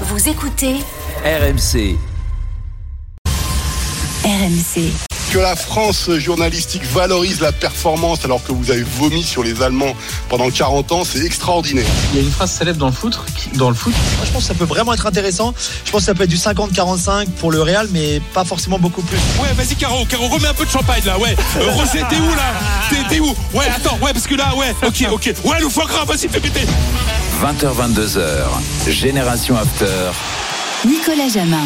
Vous écoutez RMC. RMC. que la France journalistique valorise la performance alors que vous avez vomi sur les Allemands pendant 40 ans, c'est extraordinaire. Il y a une phrase célèbre dans le foot, qui- dans le foot Moi, je pense que ça peut vraiment être intéressant. Je pense que ça peut être du 50-45 pour le Real, mais pas forcément beaucoup plus. Ouais, vas-y, Caro, Caro, remets un peu de champagne là, ouais. Euh, Rosé, t'es où là? T'es t'es où? Ouais, attends, ouais, parce que là, ouais, ok, ok. Ouais, le foie gras, vas-y, fais péter. 20h22h. Génération After. Nicolas Jamin.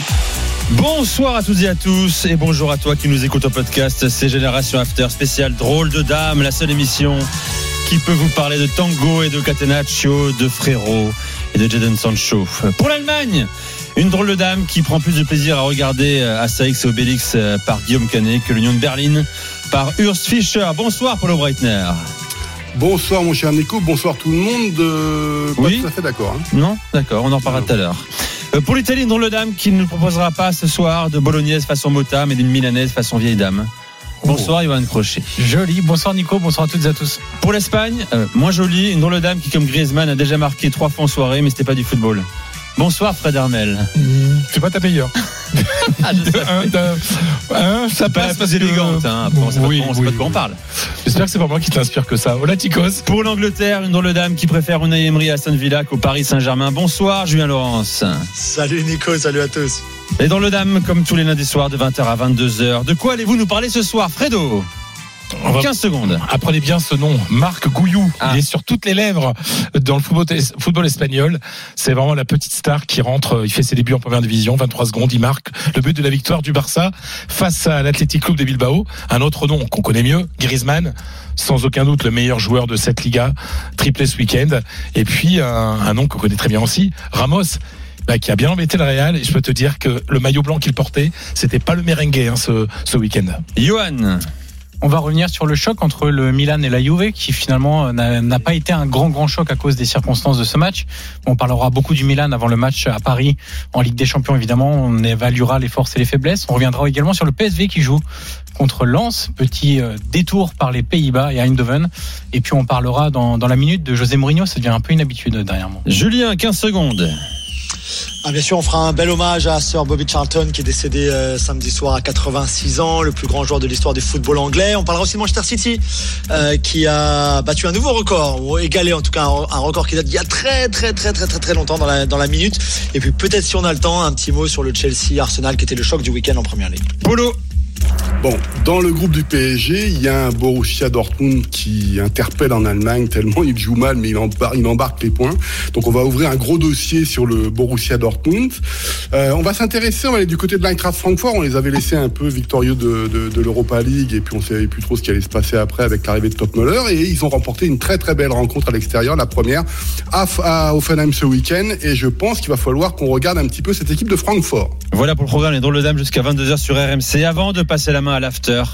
Bonsoir à toutes et à tous et bonjour à toi qui nous écoute au podcast. C'est Génération After spécial drôle de dame, la seule émission qui peut vous parler de tango et de catenaccio, de frérot et de Jadon Sancho. Pour l'Allemagne, une drôle de dame qui prend plus de plaisir à regarder euh, Astérix et Obélix euh, par Guillaume Canet que l'Union de Berlin par Urs Fischer. Bonsoir Paulo Breitner. Bonsoir mon cher Nico, bonsoir tout le monde. Euh, pas Oui. tout à fait d'accord. hein. Non D'accord, on en reparlera tout à l'heure. Euh, Pour l'Italie, une drôle de dame qui ne nous proposera pas ce soir de bolognaise façon mota, mais d'une milanaise façon vieille dame. Bonsoir, Johan Crochet. Joli. Bonsoir Nico, bonsoir à toutes et à tous. Pour l'Espagne, euh, moins jolie, une drôle de dame qui, comme Griezmann, a déjà marqué trois fois en soirée, mais c'était pas du football. Bonsoir, Fred Hermel. C'est pas ta meilleure. Ah, je sais. ça Pas la plus élégante, hein. Après, on sait pas, Oui, on sait oui, pas de quoi on parle. J'espère que c'est pas moi qui t'inspire que ça. Hola Ticos. Pour l'Angleterre, une drôle de dame qui préfère Unai Emery à Aston Villa qu'au Paris Saint-Germain. Bonsoir, Julien Laurence. Salut Nico, salut à tous. Et dans le dame, comme tous les lundis soirs, de 20h à 22h. De quoi allez-vous nous parler ce soir, Fredo? Va- 15 secondes. Apprenez bien ce nom, Marc Gouillou. Ah. Il est sur toutes les lèvres dans le football, football espagnol. C'est vraiment la petite star qui rentre. Il fait ses débuts en première division, 23 secondes. Il marque le but de la victoire du Barça face à l'Athletic Club de Bilbao. Un autre nom qu'on connaît mieux, Griezmann. Sans aucun doute le meilleur joueur de cette Liga, triplé ce week-end. Et puis un, un nom qu'on connaît très bien aussi, Ramos. bah, qui a bien embêté le Real et je peux te dire que le maillot blanc qu'il portait, c'était pas le merengue hein, ce, ce week-end. Johan. On va revenir sur le choc entre le Milan et la Juve, qui finalement euh, n'a pas été un grand grand choc à cause des circonstances de ce match. On parlera beaucoup du Milan avant le match à Paris en Ligue des Champions évidemment. On évaluera les forces et les faiblesses. On reviendra également sur le PSV qui joue contre Lens, petit euh, détour par les Pays-Bas et Eindhoven. Et puis on parlera dans, dans la minute de José Mourinho. Ça devient un peu une habitude euh, derrière moi. Julien, 15 secondes. Ah, bien sûr, on fera un bel hommage à Sir Bobby Charlton qui est décédé euh, samedi soir à 86 ans, le plus grand joueur de l'histoire du football anglais. On parlera aussi de Manchester City euh, qui a battu un nouveau record, ou égalé en tout cas un, record qui date d'il y a très très très très très très longtemps dans la, minute. Et puis peut-être si on a le temps, un petit mot sur le Chelsea Arsenal qui était le choc du week-end en première ligue. Polo. Bon, dans le groupe du PSG, il y a un Borussia Dortmund qui interpelle en Allemagne tellement il joue mal, mais il embarque, il les points. Donc on va ouvrir un gros dossier sur le Borussia Dortmund. Euh, on va s'intéresser, on va aller du côté de l'Eintracht Francfort. On les avait laissés un peu victorieux de, l'Europa League et puis on savait plus trop ce qui allait se passer après avec l'arrivée de Top Muller. Et ils ont remporté une très très belle rencontre à l'extérieur, la première à, Offenheim ce week-end. Et je pense qu'il va falloir qu'on regarde un petit peu cette équipe de Francfort. Voilà pour le programme Les Drôles de jusqu'à 22h sur RMC. Avant de passer la main à l'after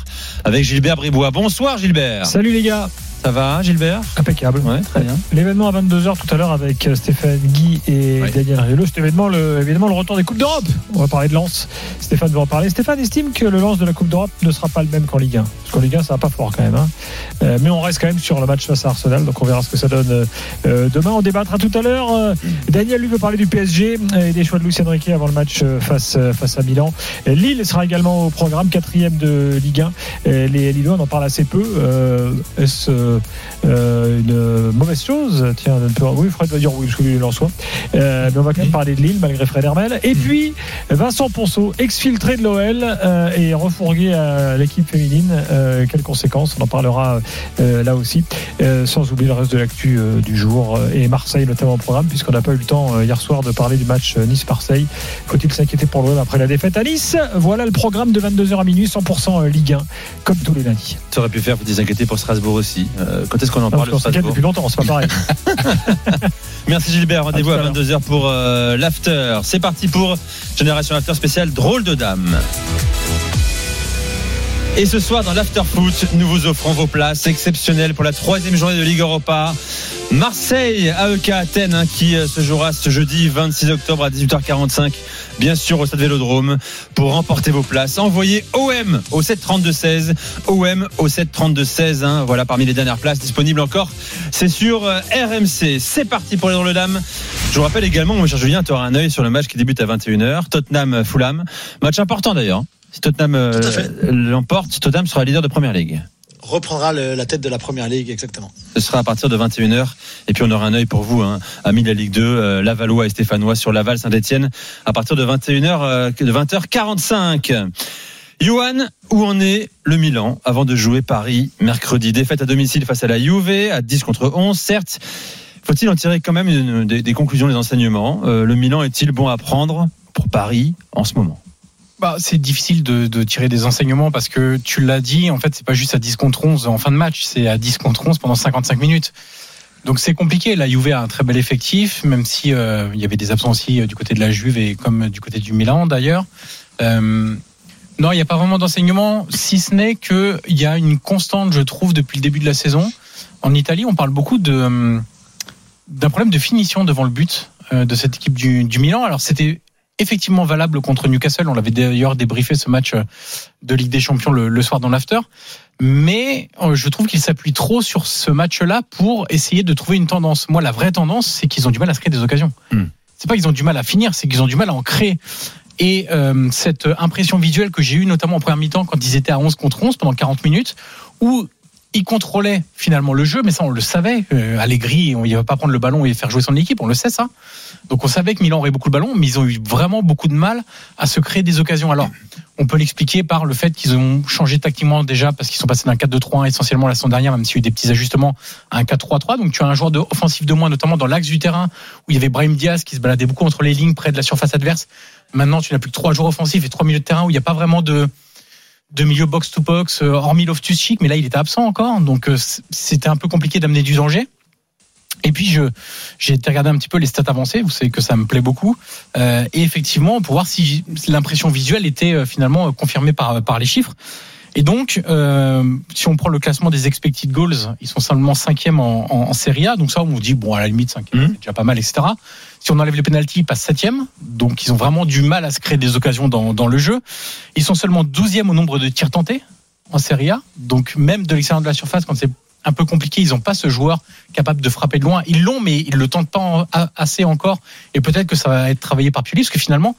avec Gilbert Bribois. Bonsoir Gilbert. Salut les gars, Ça va Gilbert? Impeccable. Ouais, très bien. L'événement à 22h tout à l'heure avec euh, Stéphane Guy et. Daniel Riolo, cet événement, le, évidemment, le retour des Coupes d'Europe. On va parler de Lens. Stéphane va en parler. Stéphane estime que le lance de la Coupe d'Europe ne sera pas le même qu'en Ligue 1. Parce qu'en Ligue 1, ça va pas fort quand même. hein. Euh, mais on reste quand même sur le match face à Arsenal. Donc on verra ce que ça donne euh, demain. On débattra tout à l'heure. Euh, Daniel, lui, veut parler du PSG et des choix de Luis Enrique avant le match face, face à Milan. Et Lille sera également au programme, quatrième de Ligue 1. Et les Lillois, on en parle assez peu. Est-ce euh, euh, une mauvaise chose Tiens, un peu- oui, Fred va dire oui, parce que lui, il en soit. Euh, mais on va quand même parler de Lille, malgré Fred Hermel. Et puis, Vincent Ponceau, exfiltré de l'OL euh, et refourgué à l'équipe féminine. Euh, quelles conséquences? On en parlera euh, là aussi. Euh, sans oublier le reste de l'actu euh, du jour. euh, et Marseille, notamment au programme, puisqu'on n'a pas eu le temps euh, hier soir de parler du match euh, Nice-Marseille. Faut-il s'inquiéter pour l'OL après la défaite à Nice? Voilà le programme de 22h à minuit, 100% Ligue 1, comme tous les lundis. Tu aurais pu faire pour s'inquiéter pour Strasbourg aussi. Euh, quand est-ce qu'on en parle qu'on s'inquiète depuis longtemps, c'est pas pareil. Merci Gilbert, rendez-vous À à, tout à 22h pour euh, l'after. C'est parti pour Génération After spécial drôle de dame. Et ce soir, dans l'Afterfoot, nous vous offrons vos places exceptionnelles pour la troisième journée de Ligue Europa. Marseille, AEK Athènes, hein, qui euh, se jouera ce jeudi 26 octobre à 18h45, bien sûr au Stade Vélodrome, pour remporter vos places. Envoyez OM au 732-16, OM au 732-16, hein, voilà parmi les dernières places disponibles encore. C'est sur euh, RMC. C'est parti pour les drôles dames. Je vous rappelle également, mon cher Julien, tu auras un œil sur le match qui débute à 21h, Tottenham-Fulham. Match important d'ailleurs. Si Tottenham euh, l'emporte, Tottenham sera leader de Première Ligue. Reprendra le- la tête de la première ligue, exactement. Ce sera à partir de 21h. Et puis on aura un œil pour vous, hein, amis de la Ligue 2, euh, Lavallois et Stéphanois sur Laval Saint-Etienne à partir de 21h, euh, de 20h45. Johan, où en est le Milan avant de jouer Paris mercredi? Défaite à domicile face à la Juve à 10 contre 11. Certes, faut-il en tirer quand même une- des, des conclusions, des enseignements? Euh, Le Milan est-il bon à prendre pour Paris en ce moment? C'est difficile de, tirer des enseignements parce que tu l'as dit, en fait, c'est pas juste à 10 contre 11 en fin de match, c'est à 10 contre 11 pendant 55 minutes. Donc c'est compliqué. La Juve a un très bel effectif, même si euh, il y avait des absents aussi euh, du côté de la Juve et comme du côté du Milan d'ailleurs. Euh, non, il n'y a pas vraiment d'enseignement, si ce n'est qu'il y a une constante, je trouve, depuis le début de la saison. En Italie, on parle beaucoup euh, d'un problème de finition devant le but euh, de cette équipe du, du Milan. Alors c'était effectivement valable contre Newcastle. On l'avait d'ailleurs débriefé ce match euh, de Ligue des Champions le, le soir dans l'after. Mais euh, je trouve qu'il s'appuie trop sur ce match-là pour essayer de trouver une tendance. Moi, la vraie tendance, c'est qu'ils ont du mal à se créer des occasions. Hmm. C'est pas qu'ils ont du mal à finir, c'est qu'ils ont du mal à en créer. Et euh, cette impression visuelle que j'ai eue notamment en première mi-temps quand ils étaient à 11 contre 11 pendant 40 minutes, où ils contrôlaient finalement le jeu, mais ça on le savait. Euh, Allegri, on- il va pas prendre le ballon et faire jouer son équipe, on le sait ça. Donc on savait que Milan aurait beaucoup de ballons, mais ils ont eu vraiment beaucoup de mal à se créer des occasions. Alors, on peut l'expliquer par le fait qu'ils ont changé tactiquement déjà parce qu'ils sont passés d'un 4-2-3-1 essentiellement la saison dernière, même s'il y a eu des petits ajustements à un 4-3-3. Donc tu as un joueur de offensif de moins, notamment dans l'axe du terrain où il y avait Brahim Diaz qui se baladait beaucoup entre les lignes près de la surface adverse. Maintenant, tu n'as plus que trois joueurs offensifs et trois milieux de terrain où il n'y a pas vraiment de de milieu box to box, euh, hormis Loftus Cheek, mais là il était absent encore, donc euh, c'était un peu compliqué d'amener du danger. Et puis je j'ai été regarder un petit peu les stats avancées, vous savez que ça me plaît beaucoup, Euh, et effectivement pour voir si l'impression visuelle était finalement confirmée par par les chiffres. Et donc, euh, si on prend le classement des expected goals, ils sont seulement cinquième en, en, en Serie A. Donc ça, on vous dit bon à la limite cinquième, Mhm. c'est déjà pas mal, etc. Si on enlève les pénalties, ils passent septième. Donc ils ont vraiment du mal à se créer des occasions dans, le jeu. Ils sont seulement douzième au nombre de tirs tentés en Serie A. Donc même de l'extérieur de la surface, quand c'est un peu compliqué, ils n'ont pas ce joueur capable de frapper de loin. Ils l'ont, mais ils le tentent pas assez encore. Et peut-être que ça va être travaillé par Pioli, parce que finalement,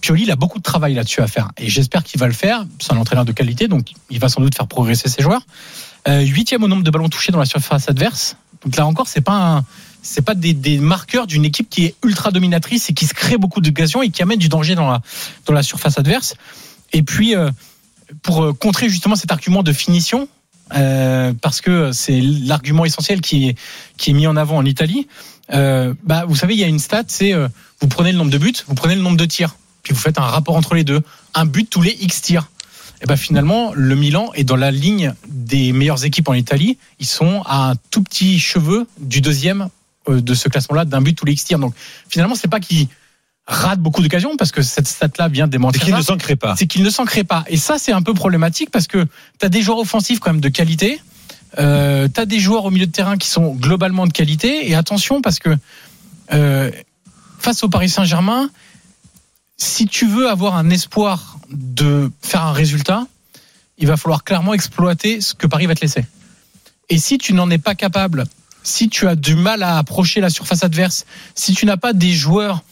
Pioli, il a beaucoup de travail là-dessus à faire. Et j'espère qu'il va le faire. C'est un entraîneur de qualité, donc il va sans doute faire progresser ses joueurs. Euh, Huitième au nombre de ballons touchés dans la surface adverse. Donc là encore, c'est pas un- c'est pas des, marqueurs d'une équipe qui est ultra dominatrice et qui se crée beaucoup d'occasions et qui amène du danger dans la dans la surface adverse. Et puis euh, pour euh, contrer justement cet argument de finition, euh, parce que c'est l'argument essentiel qui est qui est mis en avant en Italie. Bah, vous savez, il y a une stat, c'est vous prenez le nombre de buts, vous prenez le nombre de tirs, puis vous faites un rapport entre les deux, un but tous les X tirs. Et ben finalement, le Milan est dans la ligne des meilleures équipes en Italie. Ils sont à un tout petit cheveu du deuxième de ce classement-là, d'un but tous les X tirs. Donc finalement, c'est pas qu'ils ratent beaucoup d'occasions parce que cette stat-là vient C'est démontrer qu'il ne s'en crée pas. c'est qu'il ne s'en crée pas. Et ça, c'est un peu problématique parce que tu as des joueurs offensifs quand même de qualité. Euh, tu as des joueurs au milieu de terrain qui sont globalement de qualité. Et attention parce que euh, face au Paris Saint-Germain, si tu veux avoir un espoir de faire un résultat, il va falloir clairement exploiter ce que Paris va te laisser. Et si tu n'en es pas capable, si tu as du mal à approcher la surface adverse, si tu n'as pas des joueurs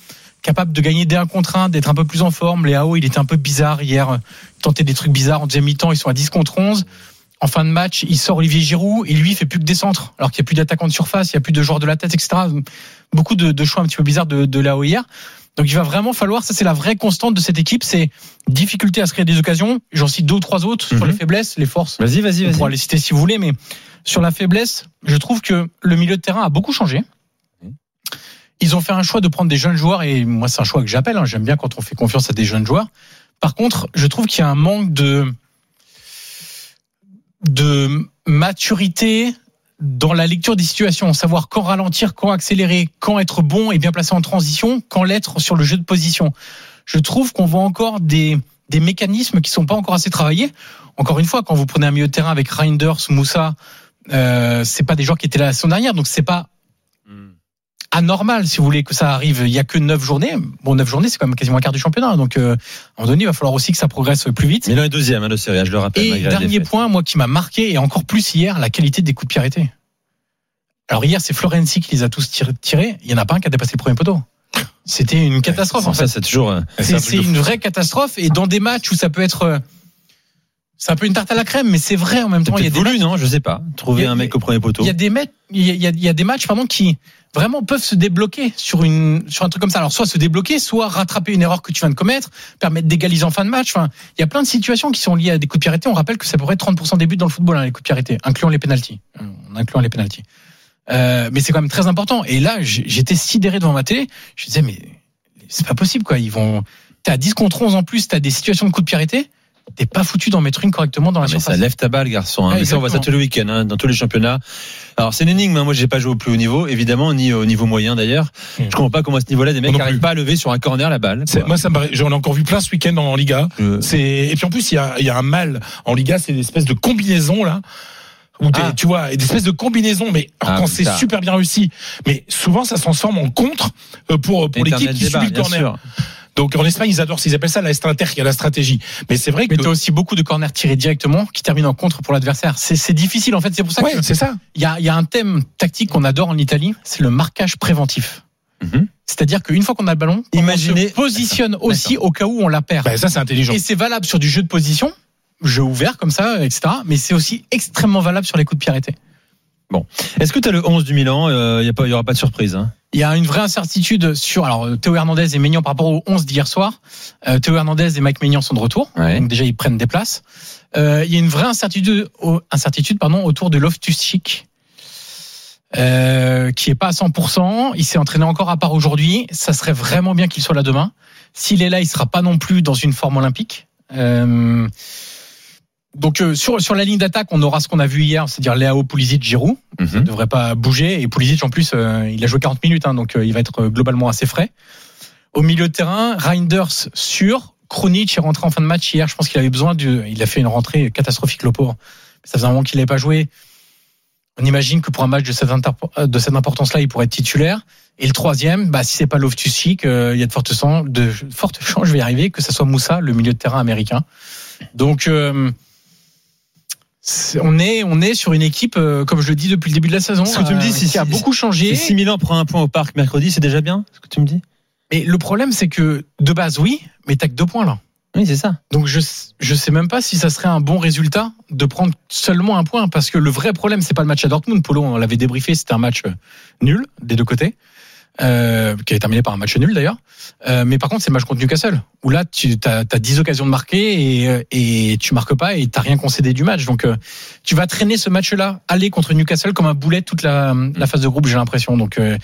capables de gagner des 1 contre 1, d'être un peu plus en forme, Léao, il était un peu bizarre hier, euh, tentait des trucs bizarres en deuxième mi-temps, ils sont à 10 contre 11. En fin de match, il sort Olivier Giroud et lui, il fait plus que des centres, alors qu'il n'y a plus d'attaquants de surface, il n'y a plus de joueurs de la tête, etc. Beaucoup de, de choix un petit peu bizarres de, de Léao hier. Donc il va vraiment falloir, ça c'est la vraie constante de cette équipe, c'est difficulté à se créer des occasions. J'en cite deux ou trois autres sur Mhm. les faiblesses, les forces. Vas-y, vas-y, On pourra vas-y. les citer si vous voulez, mais sur la faiblesse, je trouve que le milieu de terrain a beaucoup changé. Ils ont fait un choix de prendre des jeunes joueurs, et moi c'est un choix que j'appelle, hein, j'aime bien quand on fait confiance à des jeunes joueurs. Par contre, je trouve qu'il y a un manque de, de maturité dans la lecture des situations, savoir quand ralentir, quand accélérer, quand être bon et bien placé en transition, quand l'être sur le jeu de position. Je trouve qu'on voit encore des, des mécanismes qui sont pas encore assez travaillés. Encore une fois, quand vous prenez un milieu de terrain avec Reinders, Moussa, euh, c'est pas des joueurs qui étaient là la saison dernière, donc c'est pas anormal, si vous voulez, que ça arrive. Il y a que neuf journées. Bon, neuf journées, c'est quand même quasiment un quart du championnat. Donc, euh, à un moment donné, il va falloir aussi que ça progresse plus vite. Milan est deuxième hein, de série, je le rappelle. Et dernier point, moi, qui m'a marqué, et encore plus hier, la qualité des coups de pied arrêtés. Alors hier, c'est Florenzi qui les a tous tirés. Il y en a pas un qui a dépassé le premier poteau. C'était une catastrophe. En ça, fait. c'est toujours. euh, C'est une vraie catastrophe. Et dans des matchs où ça peut être, c'est un peu une tarte à la crème, mais c'est vrai en même temps. Il y a des voulu, matchs- non Je sais pas. Trouver a- un mec au premier poteau. il y a des il y a- il y a des matchs pardon qui vraiment peuvent se débloquer sur une sur un truc comme ça. Alors soit se débloquer, soit rattraper une erreur que tu viens de commettre, permettre d'égaliser en fin de match. Enfin, il y a plein de situations qui sont liées à des coups de pied arrêtés. On rappelle que à peu près 30% des buts dans le football, hein, les coups de pied arrêtés, incluant les pénalties, en incluant les pénalties. Euh, mais c'est quand même très important. Et là, j'étais sidéré devant ma télé. Je disais mais c'est pas possible quoi. Ils vont. T'es à 10 contre 11 en plus. T'as des situations de coups de pied. T'es pas foutu d'en mettre une correctement dans la Ah, mais surface. ça lève ta balle, garçon. hein. Mais ça, on voit ça tous les week-ends, hein, dans tous les championnats. Alors, c'est une énigme. hein. Moi, j'ai pas joué au plus haut niveau, évidemment, ni au niveau moyen d'ailleurs. Mm. Je comprends pas comment à ce niveau-là, des mecs n'arrivent pas à lever sur un corner la balle. Moi, ça me paraît- j'en ai encore vu plein ce week-end en Liga. C'est et puis en plus il y a, il y a un mal en Liga, c'est l'espèce de combinaison là. Où Ah. tu vois, des espèces de combinaisons, mais Ah, quand c'est super bien réussi, mais souvent ça se transforme en contre euh, pour pour l'équipe qui subit le corner. sûr. Donc en Espagne ils adorent, ils appellent ça la inter, il y a la stratégie. Mais c'est vrai que Mais t'as aussi beaucoup de corners tirés directement qui terminent en contre pour l'adversaire. C'est difficile en fait. C'est pour ça ouais, que c'est ça. il y a, il y a un thème tactique qu'on adore en Italie, c'est le marquage préventif. Mhm. C'est-à-dire qu'une fois qu'on a le ballon, Imaginez- on se positionne aussi au cas où on la perd. Bah, ça c'est intelligent. Et c'est valable sur du jeu de position, jeu ouvert comme ça, etc. Mais c'est aussi extrêmement valable sur les coups de pied arrêtés. Est-ce que tu as le 11 du Milan Il n'y y aura pas de surprise. Hein? Il y a une vraie incertitude sur alors euh, Théo Hernandez et Maignan par rapport au 11 d'hier soir. Euh, Théo Hernandez et Mike Maignan sont de retour. Ouais. Donc déjà ils prennent des places. Euh, il y a une vraie incertitude, incertitude pardon, autour de Loftus-Cheek. Euh, qui est pas à 100%. Il s'est entraîné encore à part aujourd'hui. Ça serait vraiment bien qu'il soit là demain. S'il est là, il sera pas non plus dans une forme olympique. Euh, donc euh, sur sur la ligne d'attaque, on aura ce qu'on a vu hier, c'est-à-dire Léao, Pulisic, Giroud. Mhm. Il devrait pas bouger. Et Pulisic, en plus, euh, il a joué 40 minutes, hein, donc euh, il va être euh, globalement assez frais. Au milieu de terrain, Reinders sûr. Krunic est rentré en fin de match hier. Je pense qu'il avait besoin de. Il a fait une rentrée catastrophique, le pauvre. Ça faisait un moment qu'il n'avait pas joué. On imagine que pour un match de cette, de cette importance-là, il pourrait être titulaire. Et le troisième, bah, si c'est pas Loftus-Cheek, euh, il y a de fortes, chances- de fortes chances, je vais y arriver, que ça soit Moussa, le milieu de terrain américain. Donc, euh, on est, on est sur une équipe, euh, comme je le dis depuis le début de la saison, Ce que tu me dis, euh, si- qui a beaucoup changé. Si Milan prend un point au parc mercredi, c'est déjà bien ce que tu me dis? Mais le problème, c'est que de base, oui, mais t'as que deux points là. Oui, c'est ça. Donc je je sais même pas si ça serait un bon résultat de prendre seulement un point parce que le vrai problème c'est pas le match à Dortmund. Polo, on l'avait débriefé, c'était un match euh, nul des deux côtés. Euh, qui est terminé par un match nul d'ailleurs. Euh, mais par contre, c'est le match contre Newcastle où là tu as, 10 occasions de marquer et, euh, et tu marques pas et t'as rien concédé du match. Donc euh, tu vas traîner ce match-là aller contre Newcastle comme un boulet toute la, la phase de groupe, j'ai l'impression. Donc euh,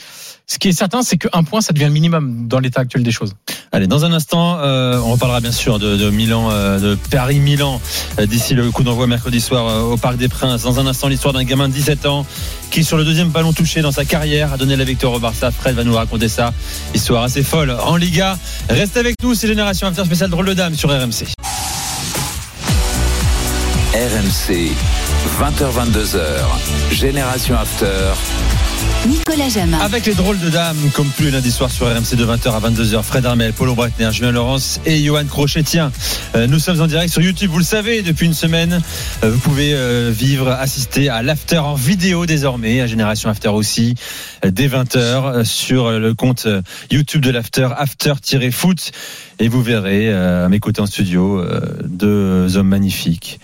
ce qui est certain, c'est qu'un point, ça devient le minimum dans l'état actuel des choses. Allez, dans un instant, euh, on reparlera bien sûr de, de Milan, euh, de Paris-Milan, euh, d'ici le coup d'envoi mercredi soir euh, au Parc des Princes. Dans un instant, l'histoire d'un gamin de 17 ans qui, sur le deuxième ballon touché dans sa carrière, a donné la victoire au Barça. Fred va nous raconter ça. Histoire assez folle en Liga. Reste avec nous, c'est Génération After spécial drôle de dame sur RMC. RMC, 20h22h, Génération After. Nicolas Jamin. Avec les drôles de dames, comme tous les lundis soirs sur RMC de 20h à 22h, Fred Armel, Paulo Breitner, Julien Laurence et Johan Crochet. Tiens, euh, nous sommes en direct sur YouTube, vous le savez, depuis une semaine. Euh, Vous pouvez euh, vivre, assister à l'after en vidéo désormais, à Génération After aussi, dès 20h euh, sur le compte YouTube de l'after, after-foot. Et vous verrez, à mes côtés en studio, deux hommes magnifiques,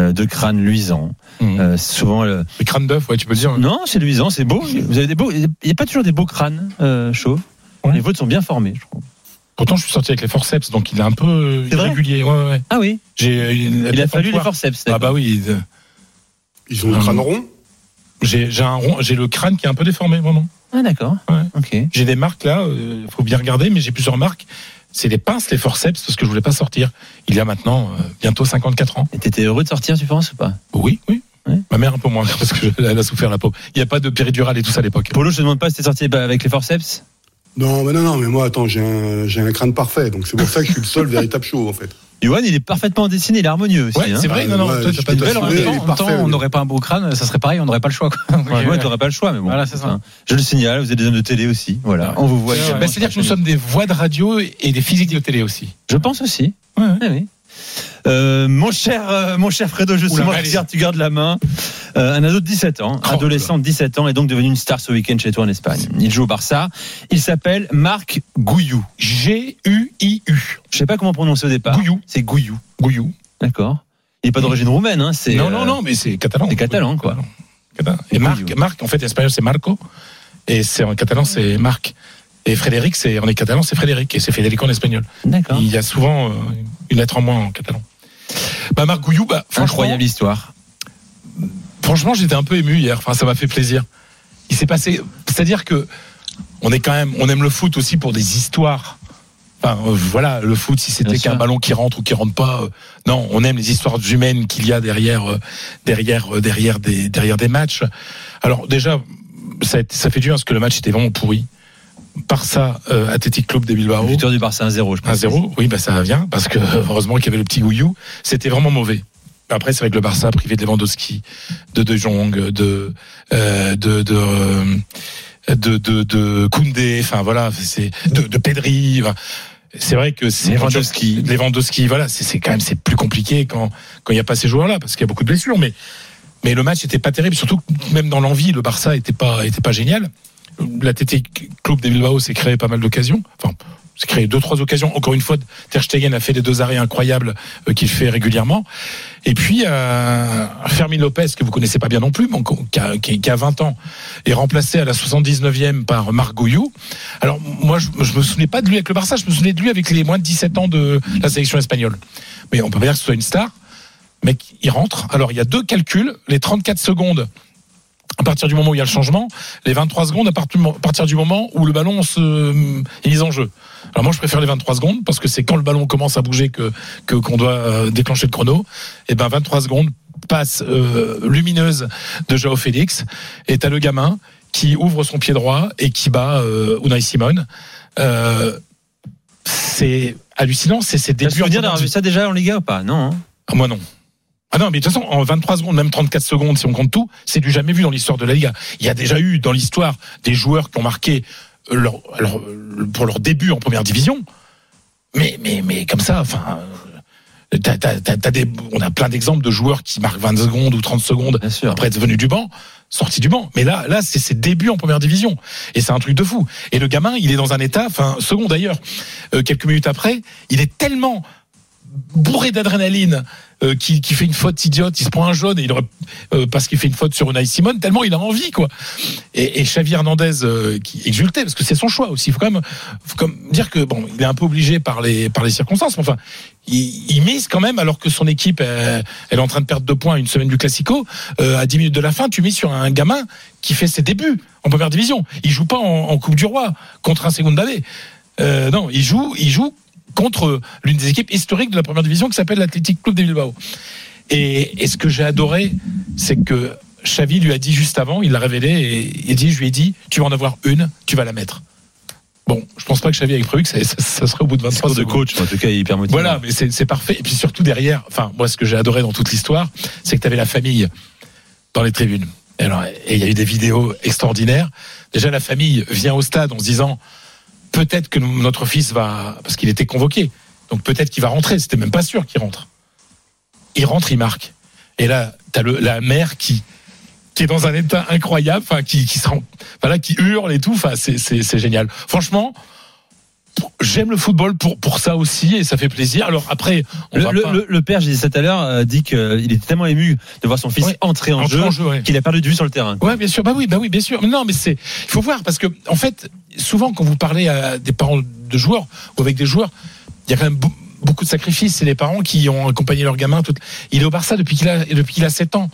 euh, deux crânes luisants. Mmh. Euh, souvent, le, Le crâne d'œuf, ouais, tu peux le dire. non, c'est luisant, c'est beau. Vous avez des beaux. Il n'y a pas toujours des beaux crânes euh, chauds. Ouais. Les vôtres sont bien formés, je trouve. Pourtant, je suis sorti avec les forceps, donc il est un peu euh, irrégulier. Ouais. Ah oui. J'ai, Il a fallu les forceps. Ah bah oui. euh, Ils ont le crâne rond. J'ai, j'ai un rond, j'ai le crâne qui est un peu déformé, vraiment. Ah d'accord. Ouais. Ok. J'ai des marques là, euh, faut bien regarder, mais j'ai plusieurs marques. C'est les pinces, les forceps, parce que je voulais pas sortir. Il y a maintenant euh, bientôt 54 ans. Et t'étais heureux de sortir, tu penses ou pas? Oui, oui. Ouais. Ma mère un peu moins, parce qu'elle a souffert la pauvre. Il n'y a pas de péridurale et tout ça à l'époque. Polo, je te demande pas si t'es sorti bah, avec les forceps? Non, mais non, non, mais moi, attends, j'ai un, j'ai un crâne parfait, donc c'est pour ça que je suis le seul véritable show, en fait. Johan, il est parfaitement dessiné, il est harmonieux aussi. Ouais, hein. c'est vrai. Non, non, Ouais, toi, pas de peux belle. En même temps, parfait, temps, on n'aurait pas un beau crâne, ça serait pareil, on n'aurait pas le choix. quoi. Ouais, euh, ouais, t'aurais pas le choix, mais bon. Voilà, c'est ça. Hein. Je le signale, vous êtes des hommes de télé aussi. Voilà, on vous voit. Bah, C'est-à-dire que nous sommes des voix de radio et des physiques de télé aussi. Je pense aussi. Ouais, ouais. Oui, oui. Euh, mon cher, euh, mon cher Fredo, je sais, Oula, tu gardes la main. Euh, un ado de 17 ans, Oh, adolescent de 17 ans, est donc devenu une star ce week-end chez toi en Espagne. Il joue au Barça. Il s'appelle Marc Gouillou. G-U-I-U. Je sais pas comment prononcer au départ. Gouillou. C'est Gouillou. Gouillou. D'accord. Il n'est pas d'origine roumaine, hein. C'est, Non, euh, non, non, mais c'est catalan. c'est catalan, quoi. Catalan. Et Marc. Marc, en fait, en espagnol, c'est Marco. Et c'est en catalan, c'est Marc. Et Frédéric, c'est en catalan, c'est Frédéric. Et c'est Federico en espagnol. D'accord. Il y a souvent euh, une lettre en moins en catalan. Bah, Marc Gouillou, bah, franchement, Incroyable histoire. Franchement, j'étais un peu ému hier. Enfin, ça m'a fait plaisir. Il s'est passé, c'est-à-dire que on est quand même, on aime le foot aussi pour des histoires. Enfin, euh, voilà, le foot, si c'était qu'un ballon qui rentre ou qui rentre pas, euh, non, on aime les histoires humaines qu'il y a derrière, euh, derrière, derrière des, derrière des matchs. Alors déjà, ça, a été- ça fait du bien parce que le match était vraiment pourri. Barça, euh, Athletic Club de Bilbao. Victoire du Barça 1-0, je pense. 1-0, oui, bah ça vient, parce que heureusement qu'il y avait le petit Gouillou. C'était vraiment mauvais. Après, c'est vrai que le Barça, privé de Lewandowski, de De Jong, de, euh, de, de, euh, de, de, de Koundé, enfin voilà, c'est de, de Pedri. enfin, c'est vrai que c'est Lewandowski. Lewandowski, voilà, c'est quand même c'est plus compliqué quand quand il n'y a pas ces joueurs-là, parce qu'il y a beaucoup de blessures, mais mais le match était pas terrible, surtout que même dans l'envie, le Barça était pas était pas génial. L'Athletic Club de Bilbao s'est créé pas mal d'occasions. Enfin, s'est créé deux trois occasions. Encore une fois, Ter Stegen a fait les deux arrêts incroyables euh, qu'il fait régulièrement. Et puis euh, Fermin Lopez que vous connaissez pas bien non plus, qui a, qui, qui a 20 ans, est remplacé à la 79e par Marc Gouillou. Alors moi, je, je me souvenais pas de lui avec le Barça, je me souvenais de lui avec les moins de 17 ans de la sélection espagnole. Mais on peut pas dire que ce soit une star. Mais il rentre. Alors il y a deux calculs. Les 34 secondes à partir du moment où il y a le changement, les 23 secondes à partir du moment où le ballon se est mis en jeu. Alors moi je préfère les 23 secondes parce que c'est quand le ballon commence à bouger que qu'on doit euh, déclencher le chrono. Et ben 23 secondes passe euh, lumineuse de Joao Félix et t'as le gamin qui ouvre son pied droit et qui bat euh, Unai Simon. Euh, c'est hallucinant, c'est ses débuts. en souvenir première d'avoir vu ça déjà en Liga ou pas? Non. hein ah, Moi non. Ah non, mais de toute façon, en 23 secondes, même 34 secondes, si on compte tout, c'est du jamais vu dans l'histoire de la Liga. Il y a déjà eu dans l'histoire des joueurs qui ont marqué leur, leur- pour leur début en première division. Mais, mais, mais comme ça, enfin, euh, t'as- t'as- des, on a plein d'exemples de joueurs qui marquent 20 secondes ou 30 secondes après être venu du banc, sorti du banc. Mais là, là, c'est ses débuts en première division. Et c'est un truc de fou. Et le gamin, il est dans un état, enfin, second d'ailleurs, euh, quelques minutes après, il est tellement bourré d'adrénaline euh, qui, qui fait une faute idiote, il se prend un jaune et il euh, parce qu'il fait une faute sur Unai Simon, tellement il a envie quoi. Et, et Xavi Hernandez euh, qui exultait parce que c'est son choix aussi. Il faut quand même, faut quand même dire que bon, il est un peu obligé par les par les circonstances, mais enfin, il, mise quand même alors que son équipe est en train de perdre deux points une semaine du Classico. À 10 minutes de la fin, tu mises sur un gamin qui fait ses débuts en première division. Il joue pas en, Coupe du Roi contre un Segunda B. Non, il joue, il joue contre l'une des équipes historiques de la première division qui s'appelle l'Athletic Club de Bilbao. Et, et ce que j'ai adoré, c'est que Xavi lui a dit juste avant, il l'a révélé et dit, je lui ai dit, tu vas en avoir une, tu vas la mettre. Bon, je pense pas que Xavi avait prévu que ça, ça- ça serait au bout de 23 Discours de coach, en tout cas, il est hyper motivé. Voilà, mais c'est parfait. Et puis surtout derrière, enfin, moi, ce que j'ai adoré dans toute l'histoire, c'est que tu avais la famille dans les tribunes. Et il y a eu des vidéos extraordinaires. Déjà, la famille vient au stade en se disant, peut-être que notre fils va, parce qu'il était convoqué, donc peut-être qu'il va rentrer. C'était même pas sûr qu'il rentre. Il rentre, il marque. Et là, t'as le la mère qui qui est dans un état incroyable, enfin qui qui se rend, voilà, qui hurle et tout. C'est c'est génial. Franchement. J'aime le football pour pour ça aussi et ça fait plaisir. Alors après, on Le, va le- pas le- le père, j'ai dit ça tout à l'heure, euh, dit qu'il était tellement ému de voir son fils Ouais. entrer en jeu en jeu, ouais. qu'il a perdu de vue sur le terrain. Ouais, bien sûr. Bah oui, bah oui, bien sûr. Non, mais c'est, il faut voir parce que, en fait, souvent quand vous parlez à des parents de joueurs ou avec des joueurs, il y a quand même beau- beaucoup de sacrifices. C'est les parents qui ont accompagné leur gamin. Tout... Il est au Barça depuis qu'il a, depuis qu'il a 7 ans.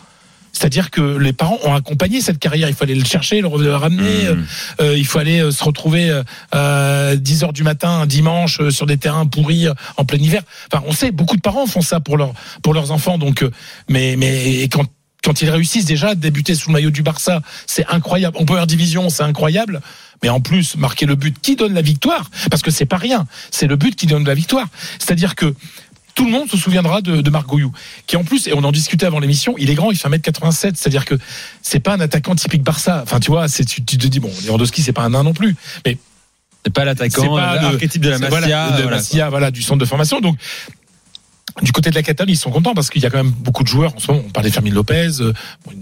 C'est-à-dire que les parents ont accompagné cette carrière. Il faut aller le chercher, le ramener. Mmh. Euh, il faut aller euh, se retrouver euh, à 10 heures du matin un dimanche euh, sur des terrains pourris euh, en plein hiver. Enfin, on sait, beaucoup de parents font ça pour leurs pour leurs enfants. Donc, euh, mais mais et quand quand ils réussissent déjà à débuter sous le maillot du Barça, c'est incroyable. En première division, c'est incroyable. Mais en plus, marquer le but qui donne la victoire, parce que c'est pas rien, c'est le but qui donne la victoire. C'est-à-dire que tout le monde se souviendra de, de Marc Goyou, qui en plus, et on en discutait avant l'émission, il est grand, il fait 1m87, c'est-à-dire que c'est pas un attaquant typique Barça. Enfin, tu vois, c'est, tu, tu te dis, bon, Lewandowski, c'est pas un nain non plus, mais C'est pas c'est l'attaquant, pas le- l'archétype de la Masia. voilà, de voilà. Masia, voilà, du centre de formation. Donc, du côté de la Catalogne, ils sont contents parce qu'il y a quand même beaucoup de joueurs en ce moment. On parlait de Fermin Lopez, euh,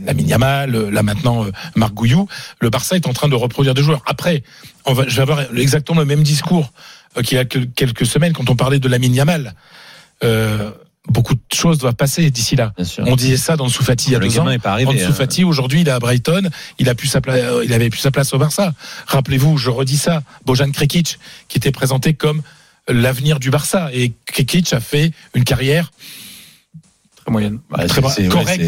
Lamine Yamal, euh, là maintenant euh, Marc Gouillou. Le Barça est en train de reproduire des joueurs. Après, on va, je vais avoir exactement le même discours euh, qu'il y a que- quelques semaines quand on parlait de Lamine Yamal. Euh, beaucoup de choses doivent passer d'ici là. Bien sûr. On disait ça dans Soufati il y a le deux ans. gamin n'est pas arrivé. Ansu hein. Fati, aujourd'hui, il est à Brighton. Il a plus sa pla- euh, il avait plus sa place au Barça. Rappelez-vous, je redis ça, Bojan Krekic, qui était présenté comme l'avenir du Barça. Et Krekic a fait une carrière Très moyenne. Bah, très ouais,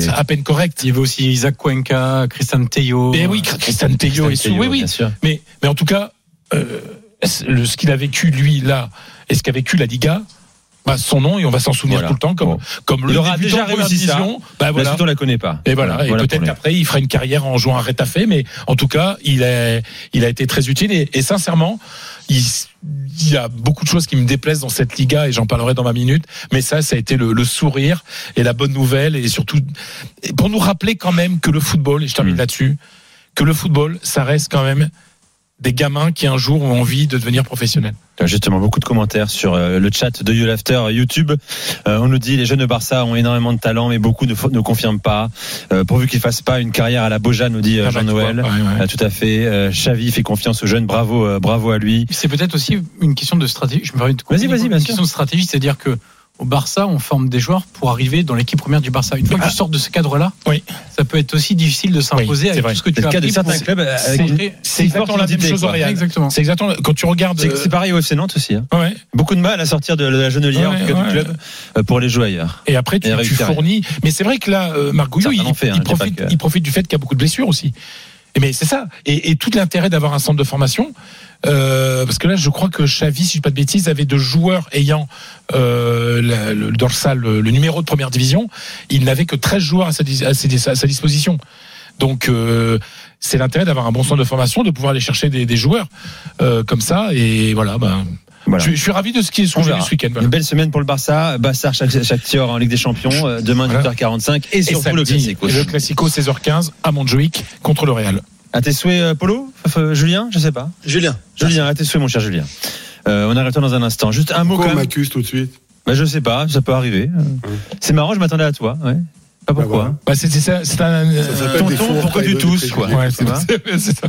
c'est- à peine correcte. Il y avait aussi Isaac Cuenca, Christian Teyo. Mais oui, Christian Tello et sous. Théo, Oui. Mais, mais en tout cas, euh, ce qu'il a vécu, lui, là, et ce qu'a vécu la Liga, bah, son nom, et on va s'en souvenir Voilà. tout le temps, comme, Bon. comme Il le aura déjà réussi ça. Bah, La voilà. suite, on la connaît pas. Et voilà, et peut-être qu'après, il fera une carrière en jouant à Retafe, mais en tout cas, il, est, il a été très utile. Et, et sincèrement, il, il y a beaucoup de choses qui me déplaisent dans cette Liga, et j'en parlerai dans ma minute. Mais ça, ça a été le, le sourire et la bonne nouvelle, et surtout pour nous rappeler quand même que le football, et je termine Mm. là-dessus, que le football, ça reste quand même des gamins qui un jour ont envie de devenir professionnels. Justement, beaucoup de commentaires sur euh, le chat de You After YouTube. Euh, on nous dit les jeunes de Barça ont énormément de talent, mais beaucoup ne, confirment pas. Euh, pourvu qu'ils fassent pas une carrière à la Bojan, nous dit euh, Ah bah, Jean-Noël. vois, ouais, ouais. Ah, tout à fait. Euh, Xavi fait confiance aux jeunes. Bravo, bravo à lui. C'est peut-être aussi une question de stratégie. Je me permets de couper, Vas-y, Une question de stratégie, c'est-à-dire que au Barça, on forme des joueurs pour arriver dans l'équipe première du Barça. Une fois que Ah. tu sors de ce cadre-là, Oui. ça peut être aussi difficile de s'imposer Oui, avec vrai. tout ce que tu as appris certains pour- clubs euh, C'est- exactement la même chose au. Real. Exactement. C'est exactement quand tu regardes. C'est c'est pareil au FC Nantes aussi. hein. euh, ouais. Beaucoup de mal à sortir de la genelière, Ouais, en tout cas ouais. du club, euh, pour les jouer ailleurs. Et après, tu, Et tu récupérer. fournis. Mais c'est vrai que là, euh, Marc Gouillou, il, fait, hein, il profite, il profite du fait qu'il y a beaucoup de blessures aussi. Mais c'est ça. Et, et tout l'intérêt d'avoir un centre de formation, euh, parce que là, je crois que Xavi, si je dis pas de bêtises, avait deux joueurs ayant euh, la- le, dorsal, le, le numéro de première division. Il n'avait que 13 joueurs à sa, dis- à ses- à sa disposition. Donc, euh, c'est l'intérêt d'avoir un bon centre de formation, de pouvoir aller chercher des, des joueurs euh, comme ça. Et voilà, ben, Voilà. je, je suis ravi de ce qui est ce week-end. voilà. Une belle semaine pour le Barça. Bassar, tir en Ligue des Champions. Demain, Voilà. 18h45. Et Et surtout le samedi, Classico. le Classico 16h15 à Montjuic contre le Real. À tes souhaits, euh, Polo F- Julien Je sais pas. Julien. Julien, à tes souhaits, mon cher Julien. Euh, on arrête dans un instant. Juste un mot Pourquoi quand on m'accuse tout de suite Bah, je sais pas, ça peut arriver. Euh, C'est marrant, je m'attendais à toi. Ouais. Pas pourquoi. voilà. Bah, c'est c'est ça, c'est un. Ça tonton, faux pourquoi tu tousses, quoi. Ouais, c'est va c'est- c'est ça.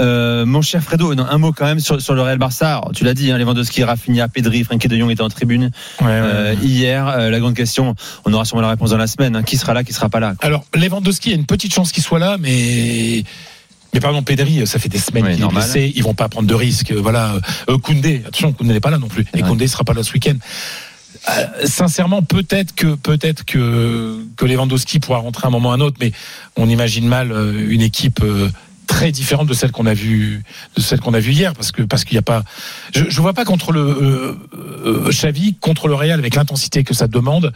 Euh, mon cher Fredo, non, un mot quand même sur, sur le Real Barça. Alors, tu l'as dit, hein, Lewandowski, Rafinha, Pedri, Frankie de Jong étaient en tribune Ouais, ouais, euh, ouais. hier. Euh, la grande question, on aura sûrement la réponse dans la semaine. hein. Qui sera là, qui sera pas là Alors, Lewandowski, a une petite chance qu'il soit là, mais. Mais pardon, Pedri, ça fait des semaines qu'il est blessé, ils vont pas prendre de risques. Voilà. Koundé, attention, Koundé n'est pas là non plus. Et. Koundé sera pas là ce week-end. Euh, sincèrement, peut-être que peut-être que que Lewandowski pourra rentrer à un moment ou à un autre, mais on imagine mal une équipe très différente de celle qu'on a vue de celle qu'on a vue hier, parce que parce qu'il n'y a pas, je, je vois pas contre le euh, euh, Xavi contre le Real avec l'intensité que ça demande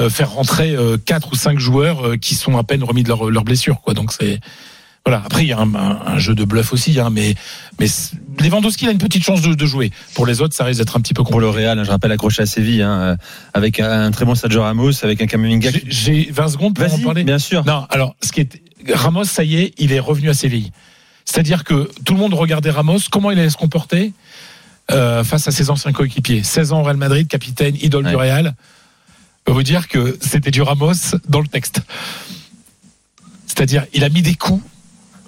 euh, faire rentrer euh, quatre ou cinq joueurs qui sont à peine remis de leur, leur blessure, quoi. Donc c'est voilà. Après, il y a un, un- un jeu de bluff aussi, hein, mais mais Lewandowski il a une petite chance de, de jouer. Pour les autres, ça risque d'être un petit peu pour compliqué. le Real. hein, Je rappelle accroché à Séville, hein, avec un, un très bon Sergio Ramos, avec un Camavinga. J'ai- J'ai 20 secondes pour en parler. bien sûr. Non, alors, ce qui est, Ramos, ça y est, il est revenu à Séville. C'est-à-dire que tout le monde regardait Ramos, comment il allait se comporter euh, face à ses anciens coéquipiers? 16 ans au Real Madrid, capitaine, idole Ouais. du Real. Je peux vous dire que c'était du Ramos dans le texte. C'est-à-dire, il a mis des coups,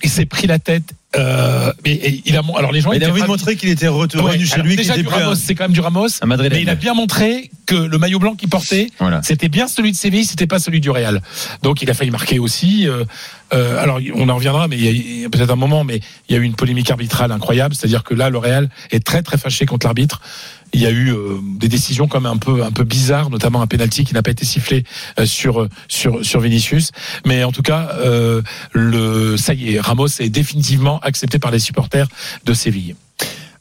il s'est pris la tête. Euh, et, et il a, alors les gens il a envie de montrer qu'il était retourné Ouais, chez lui, déjà était du Ramos, un- c'est quand même du Ramos. un. Mais il a bien montré que le maillot blanc qu'il portait, Voilà. c'était bien celui de Séville, c'était pas celui du Real. Donc il a failli marquer aussi. euh, euh, alors on en reviendra, mais il y a, peut-être un moment, mais il y a eu une polémique arbitrale incroyable, c'est-à-dire que là le Real est très très fâché contre l'arbitre. Il y a eu euh, des décisions comme un peu un peu bizarres, notamment un penalty qui n'a pas été sifflé sur sur sur Vinicius. Mais en tout cas, le ça y est, Ramos est définitivement accepté par les supporters de Séville.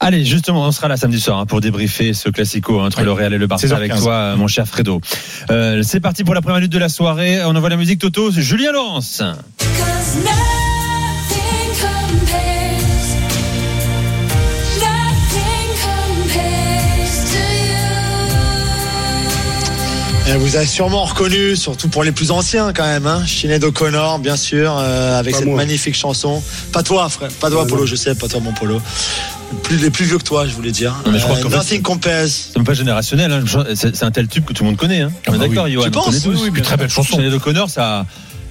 Allez, justement, on sera là samedi soir hein, pour débriefer ce classico hein, entre Oui. le Real et le Barça 16h15. avec toi, euh, mon cher Fredo. Euh, c'est parti pour la première minute de la soirée. On envoie la musique Toto, c'est Julien Laurence. Et vous avez sûrement reconnu, surtout pour les plus anciens quand même, hein, Sinead O'Connor, bien sûr, euh, avec Pas cette moi. magnifique chanson. Pas toi, frère, pas toi, Ah, Polo, non. je sais, pas toi, mon Polo. Plus, les plus vieux que toi, je voulais dire. Non, mais je crois Euh, nothing compares. C'est même pas générationnel, hein. c'est un tel tube que tout le monde connaît. Hein. Ah bah d'accord, oui. Johan Tu penses? Oui, oui, Très belle chanson. Sinead O'Connor, ça,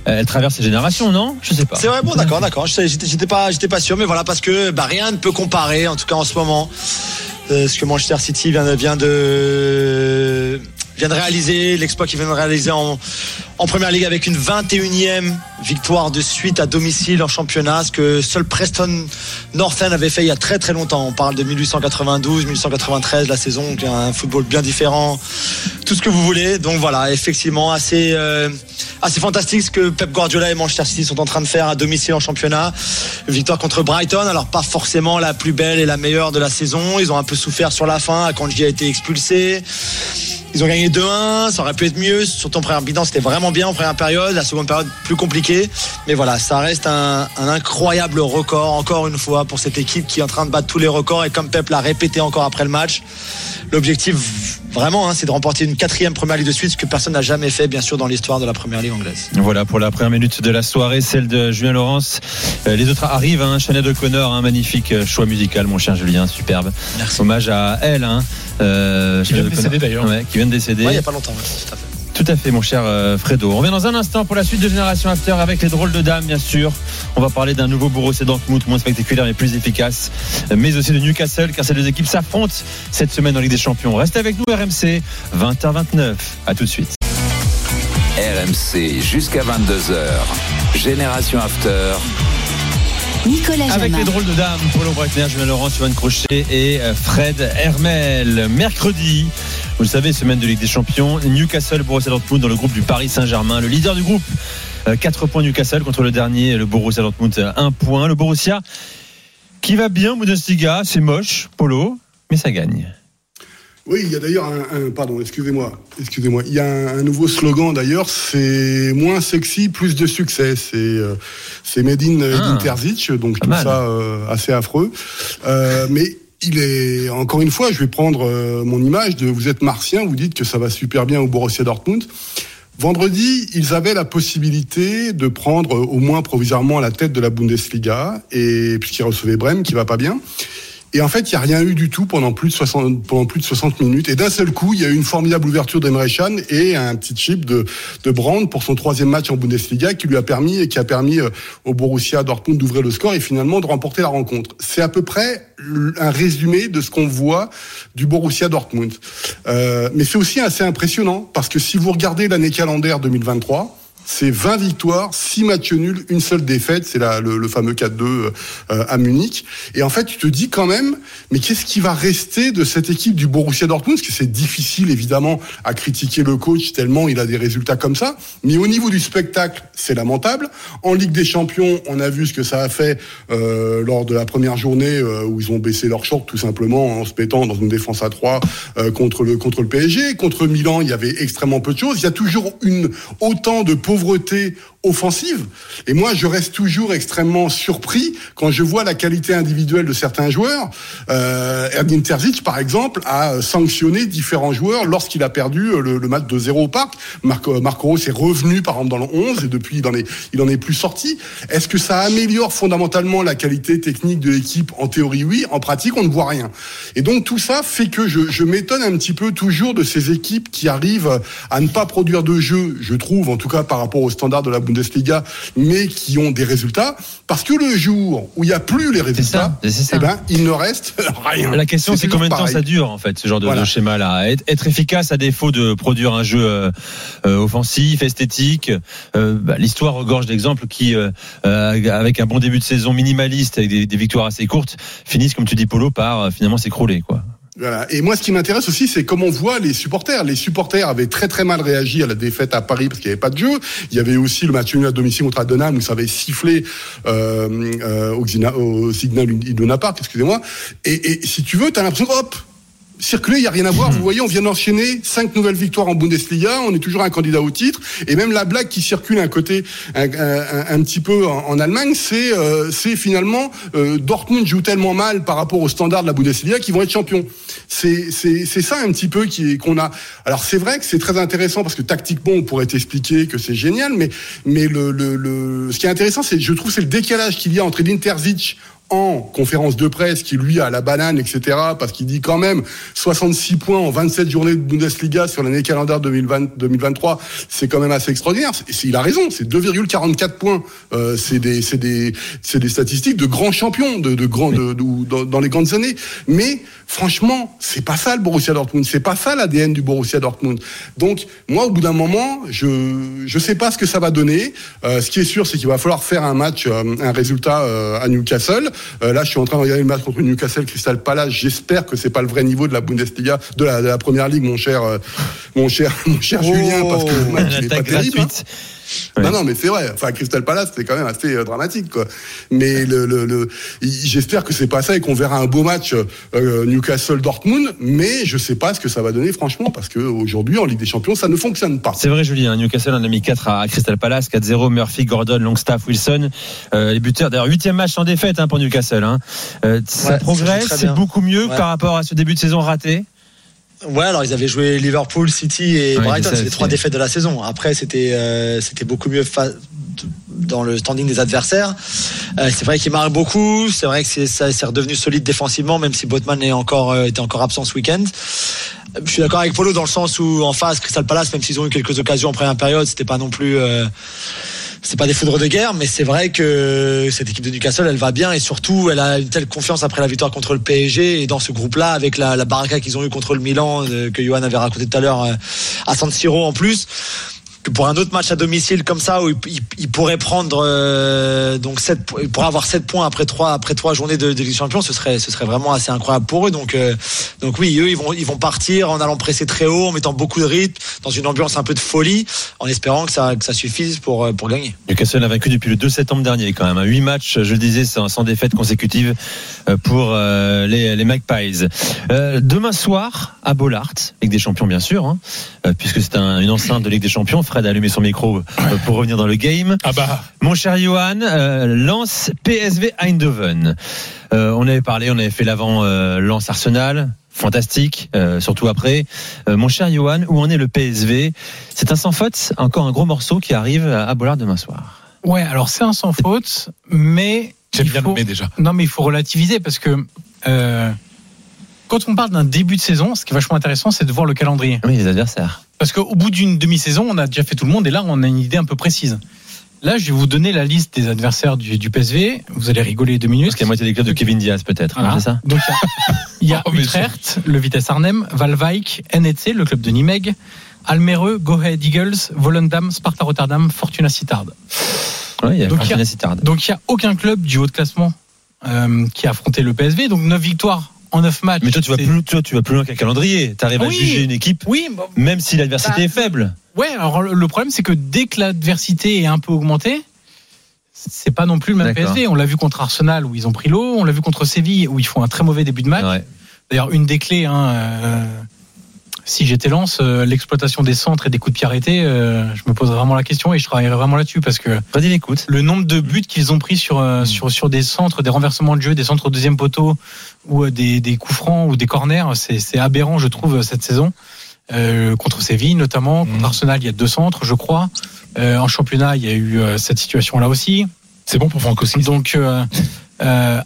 elle traverse les générations, non? Je sais pas. C'est vrai, bon, d'accord, d'accord. J'étais j'étais pas, j'étais pas sûr, mais voilà, parce que bah, rien ne peut comparer, en tout cas en ce moment, euh, ce que Manchester City vient de, vient de, vient de réaliser, l'exploit qu'il vient de réaliser en, première ligue avec une 21e victoire de suite à domicile en championnat, ce que seul Preston North End avait fait il y a très très longtemps. On parle de 1892, 1893, la saison, donc un football bien différent, tout ce que vous voulez. Donc voilà, effectivement, assez, euh, assez fantastique ce que Pep Guardiola et Manchester City sont en train de faire à domicile en championnat. Une victoire contre Brighton, alors pas forcément la plus belle et la meilleure de la saison. Ils ont un peu souffert sur la fin J a été expulsé. Ils ont gagné 2-1, ça aurait pu être mieux. Surtout en première bilan, c'était vraiment bien en première période. La seconde période, plus compliquée. Mais voilà, ça reste un, un incroyable record, encore une fois, pour cette équipe qui est en train de battre tous les records. Et comme Pep l'a répété encore après le match, l'objectif, vraiment, hein, c'est de remporter une quatrième première ligue de suite, ce que personne n'a jamais fait, bien sûr, dans l'histoire de la première ligue anglaise. Voilà pour la première minute de la soirée, celle de Julien Laurence. Euh, les autres arrivent, hein, Chanel O'Connor, un magnifique euh, choix musical, mon cher Julien, superbe. Merci. Hommage à elle, hein, euh, Qui vient de décéder, O'Connor. d'ailleurs. Ouais, qui vient de décéder. Il n'y a pas longtemps, ouais, tout à fait. Tout à fait, mon cher euh, Fredo. On revient dans un instant pour la suite de Génération After avec les drôles de dames, bien sûr. On va parler d'un nouveau Borussia Dortmund, moins spectaculaire et plus efficace, mais aussi de Newcastle, car ces deux équipes s'affrontent cette semaine en Ligue des Champions. Reste avec nous, RMC, 20h29. À tout de suite. RMC jusqu'à 22h. Génération After. Nicolas Avec Jamin. les drôles de dames, Paulo Breitner, Julien Laurent, Johan Crochet et euh, Fred Hermel. Mercredi, vous le savez, semaine de Ligue des Champions, Newcastle, Borussia Dortmund dans le groupe du Paris Saint-Germain. Le leader du groupe, 4 points Newcastle contre le dernier, le Borussia Dortmund, 1 point. Le Borussia qui va bien, Bundesliga, c'est moche, Polo, mais ça gagne. Oui, il y a d'ailleurs un, un- pardon, excusez-moi, excusez-moi. Il y a un, un nouveau slogan d'ailleurs, c'est moins sexy, plus de succès. C'est euh, c'est Made in euh, Ah. Interzic, donc mal. ça euh, assez affreux. Euh, mais il est encore une fois, je vais prendre euh, mon image de vous êtes martien, vous dites que ça va super bien au Borussia Dortmund. Vendredi, ils avaient la possibilité de prendre euh, au moins provisoirement la tête de la Bundesliga, et puisqu'ils recevaient Brême, qui va pas bien. Et en fait, il n'y a rien eu du tout pendant plus de 60, pendant plus de 60 minutes. Et d'un seul coup, il y a eu une formidable ouverture d'Emre Can et un petit chip de, de Brand pour son troisième match en Bundesliga qui lui a permis et qui a permis euh, au Borussia Dortmund d'ouvrir le score et finalement de remporter la rencontre. C'est à peu près un résumé de ce qu'on voit du Borussia Dortmund. Euh, mais c'est aussi assez impressionnant parce que si vous regardez l'année calendaire 2023, c'est 20 victoires, 6 matchs nuls, une seule défaite, c'est le, le fameux 4-2 euh, à Munich. Et en fait, tu te dis quand même, mais qu'est-ce qui va rester de cette équipe du Borussia Dortmund? Parce que c'est difficile, évidemment, à critiquer le coach tellement il a des résultats comme ça. Mais au niveau du spectacle, c'est lamentable. En Ligue des Champions, on a vu ce que ça a fait euh, lors de la première journée euh, où ils ont baissé leur short tout simplement en se mettant dans une défense à 3 euh, contre le contre le PSG. Contre Milan, il y avait extrêmement peu de choses. Il y a toujours autant de offensive. Et moi, je reste toujours extrêmement surpris quand je vois la qualité individuelle de certains joueurs. Euh, Erdin Terzic, par exemple, a sanctionné différents joueurs lorsqu'il a perdu le, le match de 0 au parc. Marco, Marco Rose est revenu, par exemple, dans le 11 et depuis, il en est, plus sorti. Est-ce que ça améliore fondamentalement la qualité technique de l'équipe? En théorie, oui. En pratique, on ne voit rien. Et donc, tout ça fait que je m'étonne un petit peu toujours de ces équipes qui arrivent à ne pas produire de jeu, je trouve, en tout cas par rapport aux standards de la Bundesliga, mais qui ont des résultats. Parce que le jour où il n'y a plus les résultats, ça. eh ben, il ne reste rien. La question, c'est combien de temps ça dure, en fait, ce genre de, Voilà. de schéma-là. Être, être efficace à défaut de produire un jeu euh, euh, offensif, esthétique. Euh, bah, L'histoire regorge d'exemples qui, avec un bon début de saison minimaliste, avec des, des victoires assez courtes, finissent, comme tu dis, Polo, par finalement s'écrouler, quoi. Voilà. Et moi, ce qui m'intéresse aussi, c'est comment on voit les supporters. Les supporters avaient très très mal réagi à la défaite à Paris parce qu'il n'y avait pas de jeu. Il y avait aussi le match nul à domicile contre Adenham où ça avait sifflé euh, euh, au, Signal Iduna Park, excusez-moi. Et, et si tu veux, t'as l'impression, hop, circuler, il n'y a rien à voir. Vous voyez, on vient d'enchaîner cinq nouvelles victoires en Bundesliga. On est toujours un candidat au titre. Et même la blague qui circule un côté un, un- petit peu en, Allemagne, c'est euh, finalement euh, Dortmund joue tellement mal par rapport aux standards de la Bundesliga qu'ils vont être champions. C'est ça un petit peu qui qu'on a. Alors c'est vrai que c'est très intéressant parce que tactiquement on pourrait t'expliquer que c'est génial, mais mais le, le, le ce qui est intéressant, c'est je trouve c'est le décalage qu'il y a entre l'Interzic en conférence de presse qui lui a la banane, etc. Parce qu'il dit quand même 66 points en 27 journées de Bundesliga sur l'année calendaire 2020, 2023, c'est quand même assez extraordinaire. Il a raison, c'est 2,44 points. Euh, c'est des, c'est des, c'est des statistiques de grands champions, de, de grands, de, de- dans les grandes années. Mais franchement, c'est pas ça le Borussia Dortmund, c'est pas ça l'ADN du Borussia Dortmund. Donc moi, au bout d'un moment, je je sais pas ce que ça va donner. Euh, ce qui est sûr, c'est qu'il va falloir faire un match, euh, un résultat euh, à Newcastle. Euh, là, je suis en train de regarder le match contre Newcastle Crystal Palace. J'espère que c'est pas le vrai niveau de la Bundesliga, de la, de la première ligue, mon cher, euh, mon cher, mon cher Julien, parce que le match il est pas terrible. hein. Ouais. Non, non, mais c'est vrai. Enfin, Crystal Palace, c'est quand même assez euh, dramatique, quoi. Mais le, le, le- j'espère que c'est pas ça et qu'on verra un beau match euh, Newcastle-Dortmund. Mais je sais pas ce que ça va donner, franchement, parce que aujourd'hui, en Ligue des Champions, ça ne fonctionne pas. C'est vrai, Julien. Newcastle en a mis 4 à Crystal Palace, 4-0. Murphy, Gordon, Longstaff, Wilson. Euh, les buteurs, d'ailleurs, huitième match sans défaite hein, pour Newcastle. Hein. Euh, ça Ouais, progresse, c'est beaucoup mieux Ouais. par rapport à ce début de saison raté. Ouais, alors ils avaient joué Liverpool, City et Ouais, Brighton, c'est les trois défaites de la saison. Après, c'était euh, c'était beaucoup mieux fa- dans le standing des adversaires. Euh, c'est vrai qu'il marque beaucoup. C'est vrai que c'est ça c'est redevenu solide défensivement, même si Botman est encore euh, était encore absent ce week-end. Je suis d'accord avec Polo dans le sens où en face Crystal Palace, même s'ils ont eu quelques occasions en première période, c'était pas non plus euh, c'est pas des foudres de guerre, mais c'est vrai que cette équipe de Newcastle, elle va bien et surtout, elle a une telle confiance après la victoire contre le PSG et dans ce groupe-là, avec la, la baraka qu'ils ont eu contre le Milan, euh, que Johan avait raconté tout à l'heure euh, à San Siro en plus. Que pour un autre match à domicile comme ça où il, il- il pourrait prendre euh, donc sept, po- il pourrait avoir 7 points après trois après trois journées de, de Ligue des Champions ce serait ce serait vraiment assez incroyable pour eux donc euh, donc oui eux ils vont ils vont partir en allant presser très haut en mettant beaucoup de rythme dans une ambiance un peu de folie en espérant que ça que ça suffise pour euh, pour gagner Newcastle a vaincu depuis le 2 septembre dernier quand même. hein. Huit matchs, je le disais, sans, sans défaite consécutive euh, pour les, les Magpies. Demain soir, à Bollard, Ligue des Champions bien sûr, hein, puisque c'est un- une enceinte de Ligue des Champions. Fred a allumé son micro euh, pour revenir dans le game. Ah bah, Mon cher Johan, euh, lance PSV Eindhoven. Euh, on avait parlé, on avait fait l'avant euh, lance Arsenal. Fantastique, euh, surtout après. Euh, mon cher Johan, où en est le PSV C'est un sans faute, encore un gros morceau qui arrive à Bollard demain soir. Ouais, alors c'est un sans faute, mais j'aime bien faut- nommer déjà. Non, mais il faut relativiser parce que euh, quand on parle d'un début de saison, ce qui est vachement intéressant, c'est de voir le calendrier. Oui, les adversaires. Parce qu'au bout d'une demi-saison, on a déjà fait tout le monde et là, on a une idée un peu précise. Là, je vais vous donner la liste des adversaires du, du PSV. Vous allez rigoler deux minutes. Parce qu'il y a moitié des clubs de Kevin Diaz peut-être, hein, c'est ça Donc il y a, il y a Oh, Utrecht, le Vitesse Arnhem, Valwijk, NEC, le club de Nimeg, Almere, Go Ahead Eagles, Volendam, Sparta Rotterdam, Fortuna Sittard. Oui, il y a Donc, il y a-. Donc il n'y a aucun club du haut de classement euh, qui a affronté le PSV. Donc 9 victoires en 9 matchs. Mais toi, tu vas plus, toi, tu vas plus loin qu'un calendrier. Tu arrives à juger une équipe, Oui, bon, même si l'adversité Bah, est faible. ouais. Alors le problème, c'est que dès que l'adversité est un peu augmentée, c'est pas non plus le même. PSV. On l'a vu contre Arsenal où ils ont pris l'eau. On l'a vu contre Séville où ils font un très mauvais début de match. Ouais. D'ailleurs, une des clés, hein, euh, si j'étais lance, euh, l'exploitation des centres et des coups de pied arrêtés, euh, je me poserais vraiment la question et je travaillerais vraiment là-dessus parce que l'écoute. le nombre de buts qu'ils ont pris sur, euh, sur, sur des centres, des renversements de jeu, des centres au deuxième poteau ou des, des coups francs ou des corners, c'est aberrant, je trouve, cette saison. Euh, contre Séville notamment, contre Mhm. Arsenal, il y a deux centres, je crois. Euh, en championnat, il y a eu euh, cette situation-là aussi. c'est bon pour Franco Smith. Donc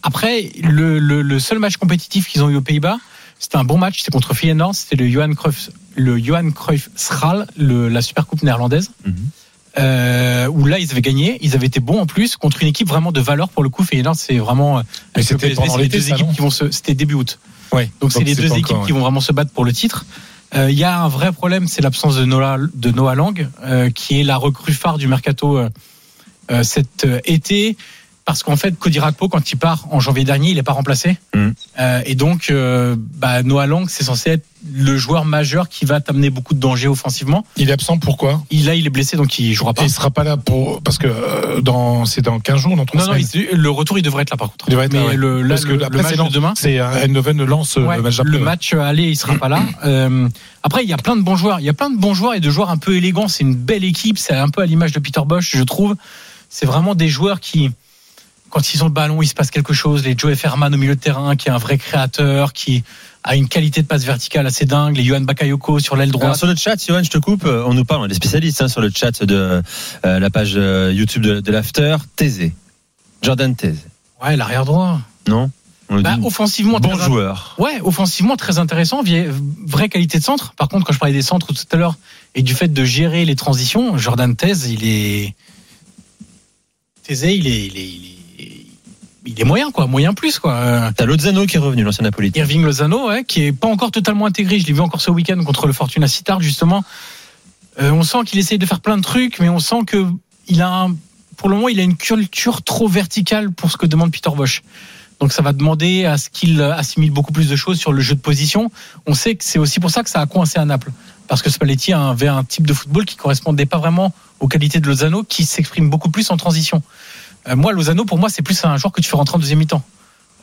après, le, le, le seul match compétitif qu'ils ont eu aux Pays-Bas, c'était un bon match, c'était contre Feyenoord, c'était le Johan Cruyff, le Johan Cruyff Schral, le, la Supercoupe néerlandaise. Mhm. Euh, où là ils avaient gagné, ils avaient été bons en plus contre une équipe vraiment de valeur pour le coup. Feyenoord c'est vraiment euh, c'était les deux équipes qui vont se, c'était début août. Ouais. Donc c'est les deux équipes encore, qui vont vraiment se battre pour le titre. Euh, Il y a un vrai problème, c'est l'absence de Noah, de Noah Lang, euh, qui est la recrue phare du mercato euh, cet été. Parce qu'en fait, Cody Rakpo, quand il part en janvier dernier, il n'est pas remplacé. Mhm. Euh, et donc, euh, bah, Noah Lang, c'est censé être le joueur majeur qui va t'amener beaucoup de danger offensivement. Il est absent pourquoi? Il, là, il est blessé, donc il jouera Et pas. il sera pas là pour parce que euh, dans c'est dans 15 jours dans 3 Non, non, semaines. il- le retour, il devrait être là par contre. Il devrait être Mais là, ouais. le, là, parce que le, après le match de demain, c'est Eindhoven lance Ouais, le match le match aller, il sera pas là. Après, il y a plein de bons joueurs. Il y a plein de bons joueurs et de joueurs un peu élégants. C'est une belle équipe. C'est un peu à l'image de Peter Bosch, je trouve. C'est vraiment des joueurs qui, quand ils ont le ballon, il se passe quelque chose. Les Joe Ferman au milieu de terrain, qui est un vrai créateur, qui a une qualité de passe verticale assez dingue. Les Johan Bakayoko sur l'aile Alors, droite. sur le chat, Johan, je te coupe. euh, On nous parle, on est des spécialistes hein, sur le chat de euh, la page euh, YouTube de, de l'After. Thésée. Jordan Thésée. Ouais, l'arrière droit. Non? Bah, offensivement, bon très- joueur. Ouais, offensivement très intéressant, vraie qualité de centre. Par contre, quand je parlais des centres tout à l'heure et du fait de gérer les transitions, Jordan Thèse, il est Thésée, il est, il est, il est, il est moyen quoi, moyen plus quoi. T'as Lozano qui est revenu, l'ancien napolitain. Irving Lozano, ouais, qui est pas encore totalement intégré. Je l'ai vu encore ce week-end contre le Fortuna Sittard justement. Euh, on sent qu'il essaye de faire plein de trucs, mais on sent que il a, un- pour le moment, il a une culture trop verticale pour ce que demande Peter Bosch. Donc ça va demander à ce qu'il assimile beaucoup plus de choses sur le jeu de position. On sait que c'est aussi pour ça que ça a coincé à Naples. Parce que Spalletti avait un type de football qui correspondait pas vraiment aux qualités de Lozano, qui s'exprime beaucoup plus en transition. Euh, moi, Lozano, pour moi, c'est plus un joueur que tu fais rentrer en deuxième mi-temps,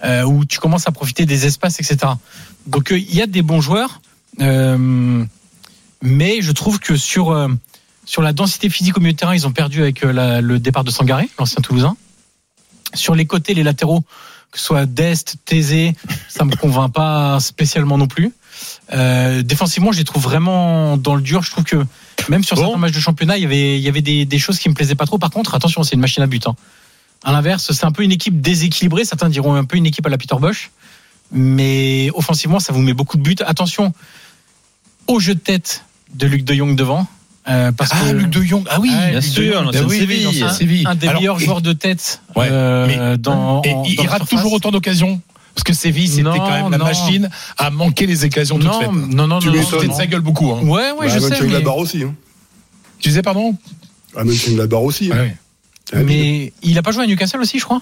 euh, où tu commences à profiter des espaces, etc. Donc euh, il y a des bons joueurs, mais je trouve que sur sur la densité physique au milieu de terrain, ils ont perdu avec la- le départ de Sangaré, l'ancien Toulousain. Sur les côtés, les latéraux, que ce soit Dest, Thésée, ça me convainc pas spécialement non plus. Euh, défensivement, je les trouve vraiment dans le dur. Je trouve que même sur Bon. certains matchs de championnat, il y avait, il y avait des, des choses qui me plaisaient pas trop. Par contre, attention, c'est une machine à but. Hein. À l'inverse, c'est un peu une équipe déséquilibrée. Certains diront un peu une équipe à la Peter Bosch. Mais offensivement, ça vous met beaucoup de buts. Attention au jeu de tête de Luc de Jong devant. euh, parce Ah que Luc de Jong. Ah oui, bien Luc sûr, Ah oui, Séville. oui, un, l'ancienne Séville. un des Alors, meilleurs et- joueurs de tête Ouais, euh, mais- dans, Et en- il, dans il la rate surface. toujours autant d'occasions. Parce que Séville, c'était quand même la non. machine à manquer les occasions toutes Non, faites. non, non, Tu non, C'était de sa gueule beaucoup. Hein. Ouais, ouais, Bah, je sais. Mais, Mönchengladbach aussi. Hein. Tu disais pardon? À Mönchengladbach aussi. hein. Ouais. Ah mais il a pas joué à Newcastle aussi, je crois?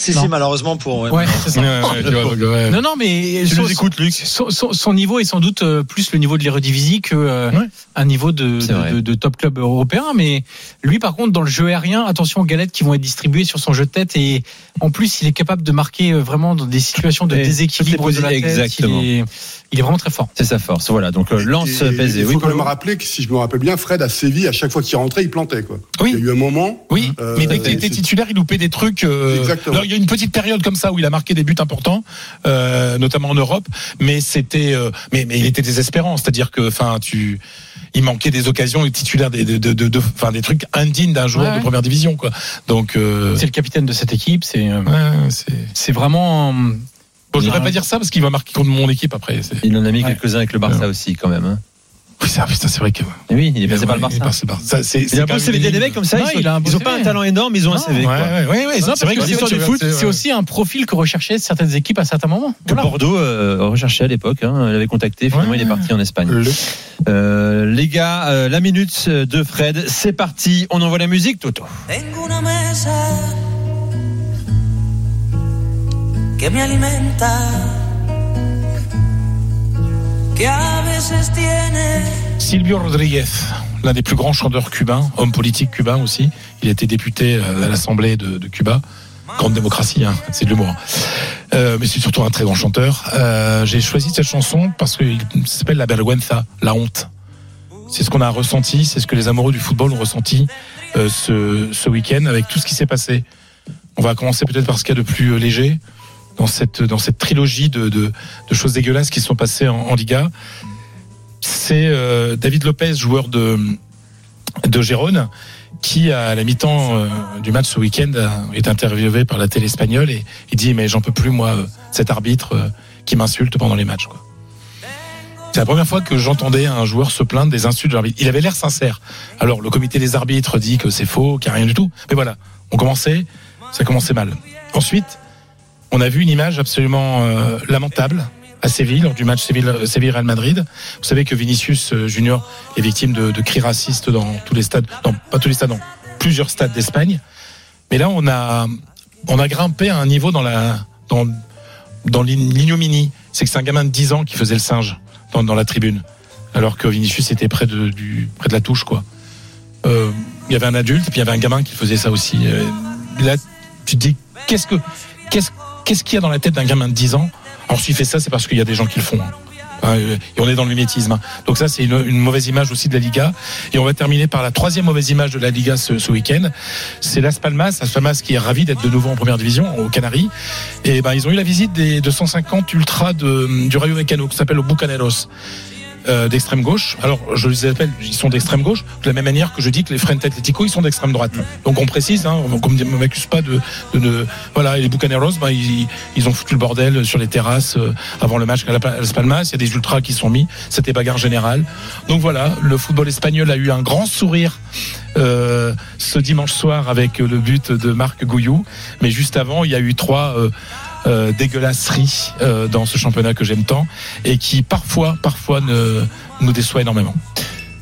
Si, Non. si, malheureusement pour. ouais. Ouais, c'est ça. ouais. Non, non, mais Tu son, nous écoutes, Luc son, son- son niveau est sans doute euh, plus le niveau de l'Eredivisie que euh, Ouais. un niveau de, top club européen. Mais lui, par contre, dans le jeu aérien, attention aux galettes qui vont être distribuées sur son jeu de tête. Et en plus, il est capable de marquer euh, vraiment dans des situations de Et déséquilibre toutes les de la tête. Exactement. Il est, il est vraiment très fort. C'est sa force. Voilà, donc euh, lance Et- et pesé. Il faut Oui, quand même rappeler que si je me rappelle bien, Fred à Séville, à chaque fois qu'il rentrait, il plantait. Quoi. Oui. Il y a eu un moment. Oui, Euh, mais dès qu'il était titulaire, il loupait des trucs. euh, Exactement. alors, il y a une petite période comme ça où il a marqué des buts importants, euh, notamment en Europe, mais c'était, euh, mais, mais il était désespérant. C'est-à-dire que, enfin, tu, il manquait des occasions, il est titulaire des, de, de, de- de- enfin, des trucs indignes d'un joueur Ouais, de première division, quoi. Donc, euh, C'est le capitaine de cette équipe. C'est euh, ouais, c'est. c'est vraiment. Bon, je voudrais Ouais. pas dire ça parce qu'il va marquer contre mon équipe après. Il en a mis Ouais. quelques-uns avec le Barça aussi, quand même. hein. Oui, c'est, putain, c'est vrai que. Et oui, il est passé par le Ouais, il est Barça. passé par- ça, c'est, Il c'est a un CV. Des mecs comme ça, Non, ils, il a un beau ils ont CV. pas un talent énorme, ils ont un. CV. Ouais, quoi. ouais, ouais, ouais, Non, c'est vrai que l'histoire du foot, C'est aussi un profil que recherchaient certaines équipes à certains moments. Que Voilà. Bordeaux euh, recherchait à l'époque. Hein, avait contacté. Finalement, Ouais. il est parti en Espagne. Le- Euh, les gars, euh, la minute de Fred, c'est parti. On envoie la musique, Toto. Que me alimenta, que a veces tiene Silvio Rodriguez, l'un des plus grands chanteurs cubains, homme politique cubain aussi. Il a été député euh, à l'Assemblée de, Cuba. Grande démocratie, hein, c'est de l'humour. Euh, mais c'est surtout un très grand chanteur. Euh, J'ai choisi cette chanson parce qu'il s'appelle La Vergüenza, la honte. C'est ce qu'on a ressenti, c'est ce que les amoureux du football ont ressenti ce, ce week-end avec tout ce qui s'est passé. On va commencer peut-être par ce qu'il y a de plus léger dans cette, dans cette trilogie de, de, choses dégueulasses qui sont passées en, Liga c'est euh, David Lopez, joueur de, de Gérone, qui à la mi-temps euh, du match ce week-end est interviewé par la télé espagnole et il dit mais j'en peux plus moi euh, cet arbitre qui m'insulte pendant les matchs. C'est la première fois que j'entendais un joueur se plaindre des insultes de l'arbitre. Il avait l'air sincère. Alors le comité des arbitres dit que c'est faux, qu'il n'y a rien du tout. Mais voilà, on commençait, ça commençait mal. Ensuite, on a vu une image absolument euh, lamentable à Séville lors du match Séville- Séville-Real Madrid. Vous savez que Vinicius euh, Junior est victime de, de cris racistes dans tous les stades, non pas tous les stades, dans plusieurs stades d'Espagne. Mais là, on a, on a grimpé à un niveau dans la, dans, dans l'ign- l'ignominie. C'est que c'est un gamin de 10 ans qui faisait le singe dans, dans la tribune. Alors que Vinicius était près de, du, près de la touche, quoi. Euh, Il y avait un adulte puis il y avait un gamin qui faisait ça aussi. Euh, là, tu te dis, qu'est-ce que, qu'est-ce, qu'est-ce qu'il y a dans la tête d'un gamin de 10 ans? Alors, s'il fait ça, c'est parce qu'il y a des gens qui le font. hein. Euh, et on est dans le mimétisme. hein. Donc ça, c'est une, mauvaise image aussi de la Liga. Et on va terminer par la troisième mauvaise image de la Liga ce, week-end. C'est Las Palmas. Las Palmas qui est ravi d'être de nouveau en première division, aux Canaries. Et ben, ils ont eu la visite des 250 ultras du Rayo Vallecano, qui s'appelle Bucaneros. Euh, d'extrême gauche. Alors, je les appelle, ils sont d'extrême gauche, de la même manière que je dis que les Frente Atletico, ils sont d'extrême droite. Donc, on précise, hein, on ne m'accuse pas de, de, de- voilà, et les Bucaneros, ben, ils, ils ont foutu le bordel sur les terrasses euh, avant le match à la- à Las Palmas. Il y a des ultras qui sont mis. C'était bagarre générale. Donc voilà, le football espagnol a eu un grand sourire euh, ce dimanche soir avec le but de Marc Gouillou. Mais juste avant, il y a eu trois euh, euh, dégueulasseries euh, dans ce championnat que j'aime tant et qui parfois, parfois nous déçoit énormément.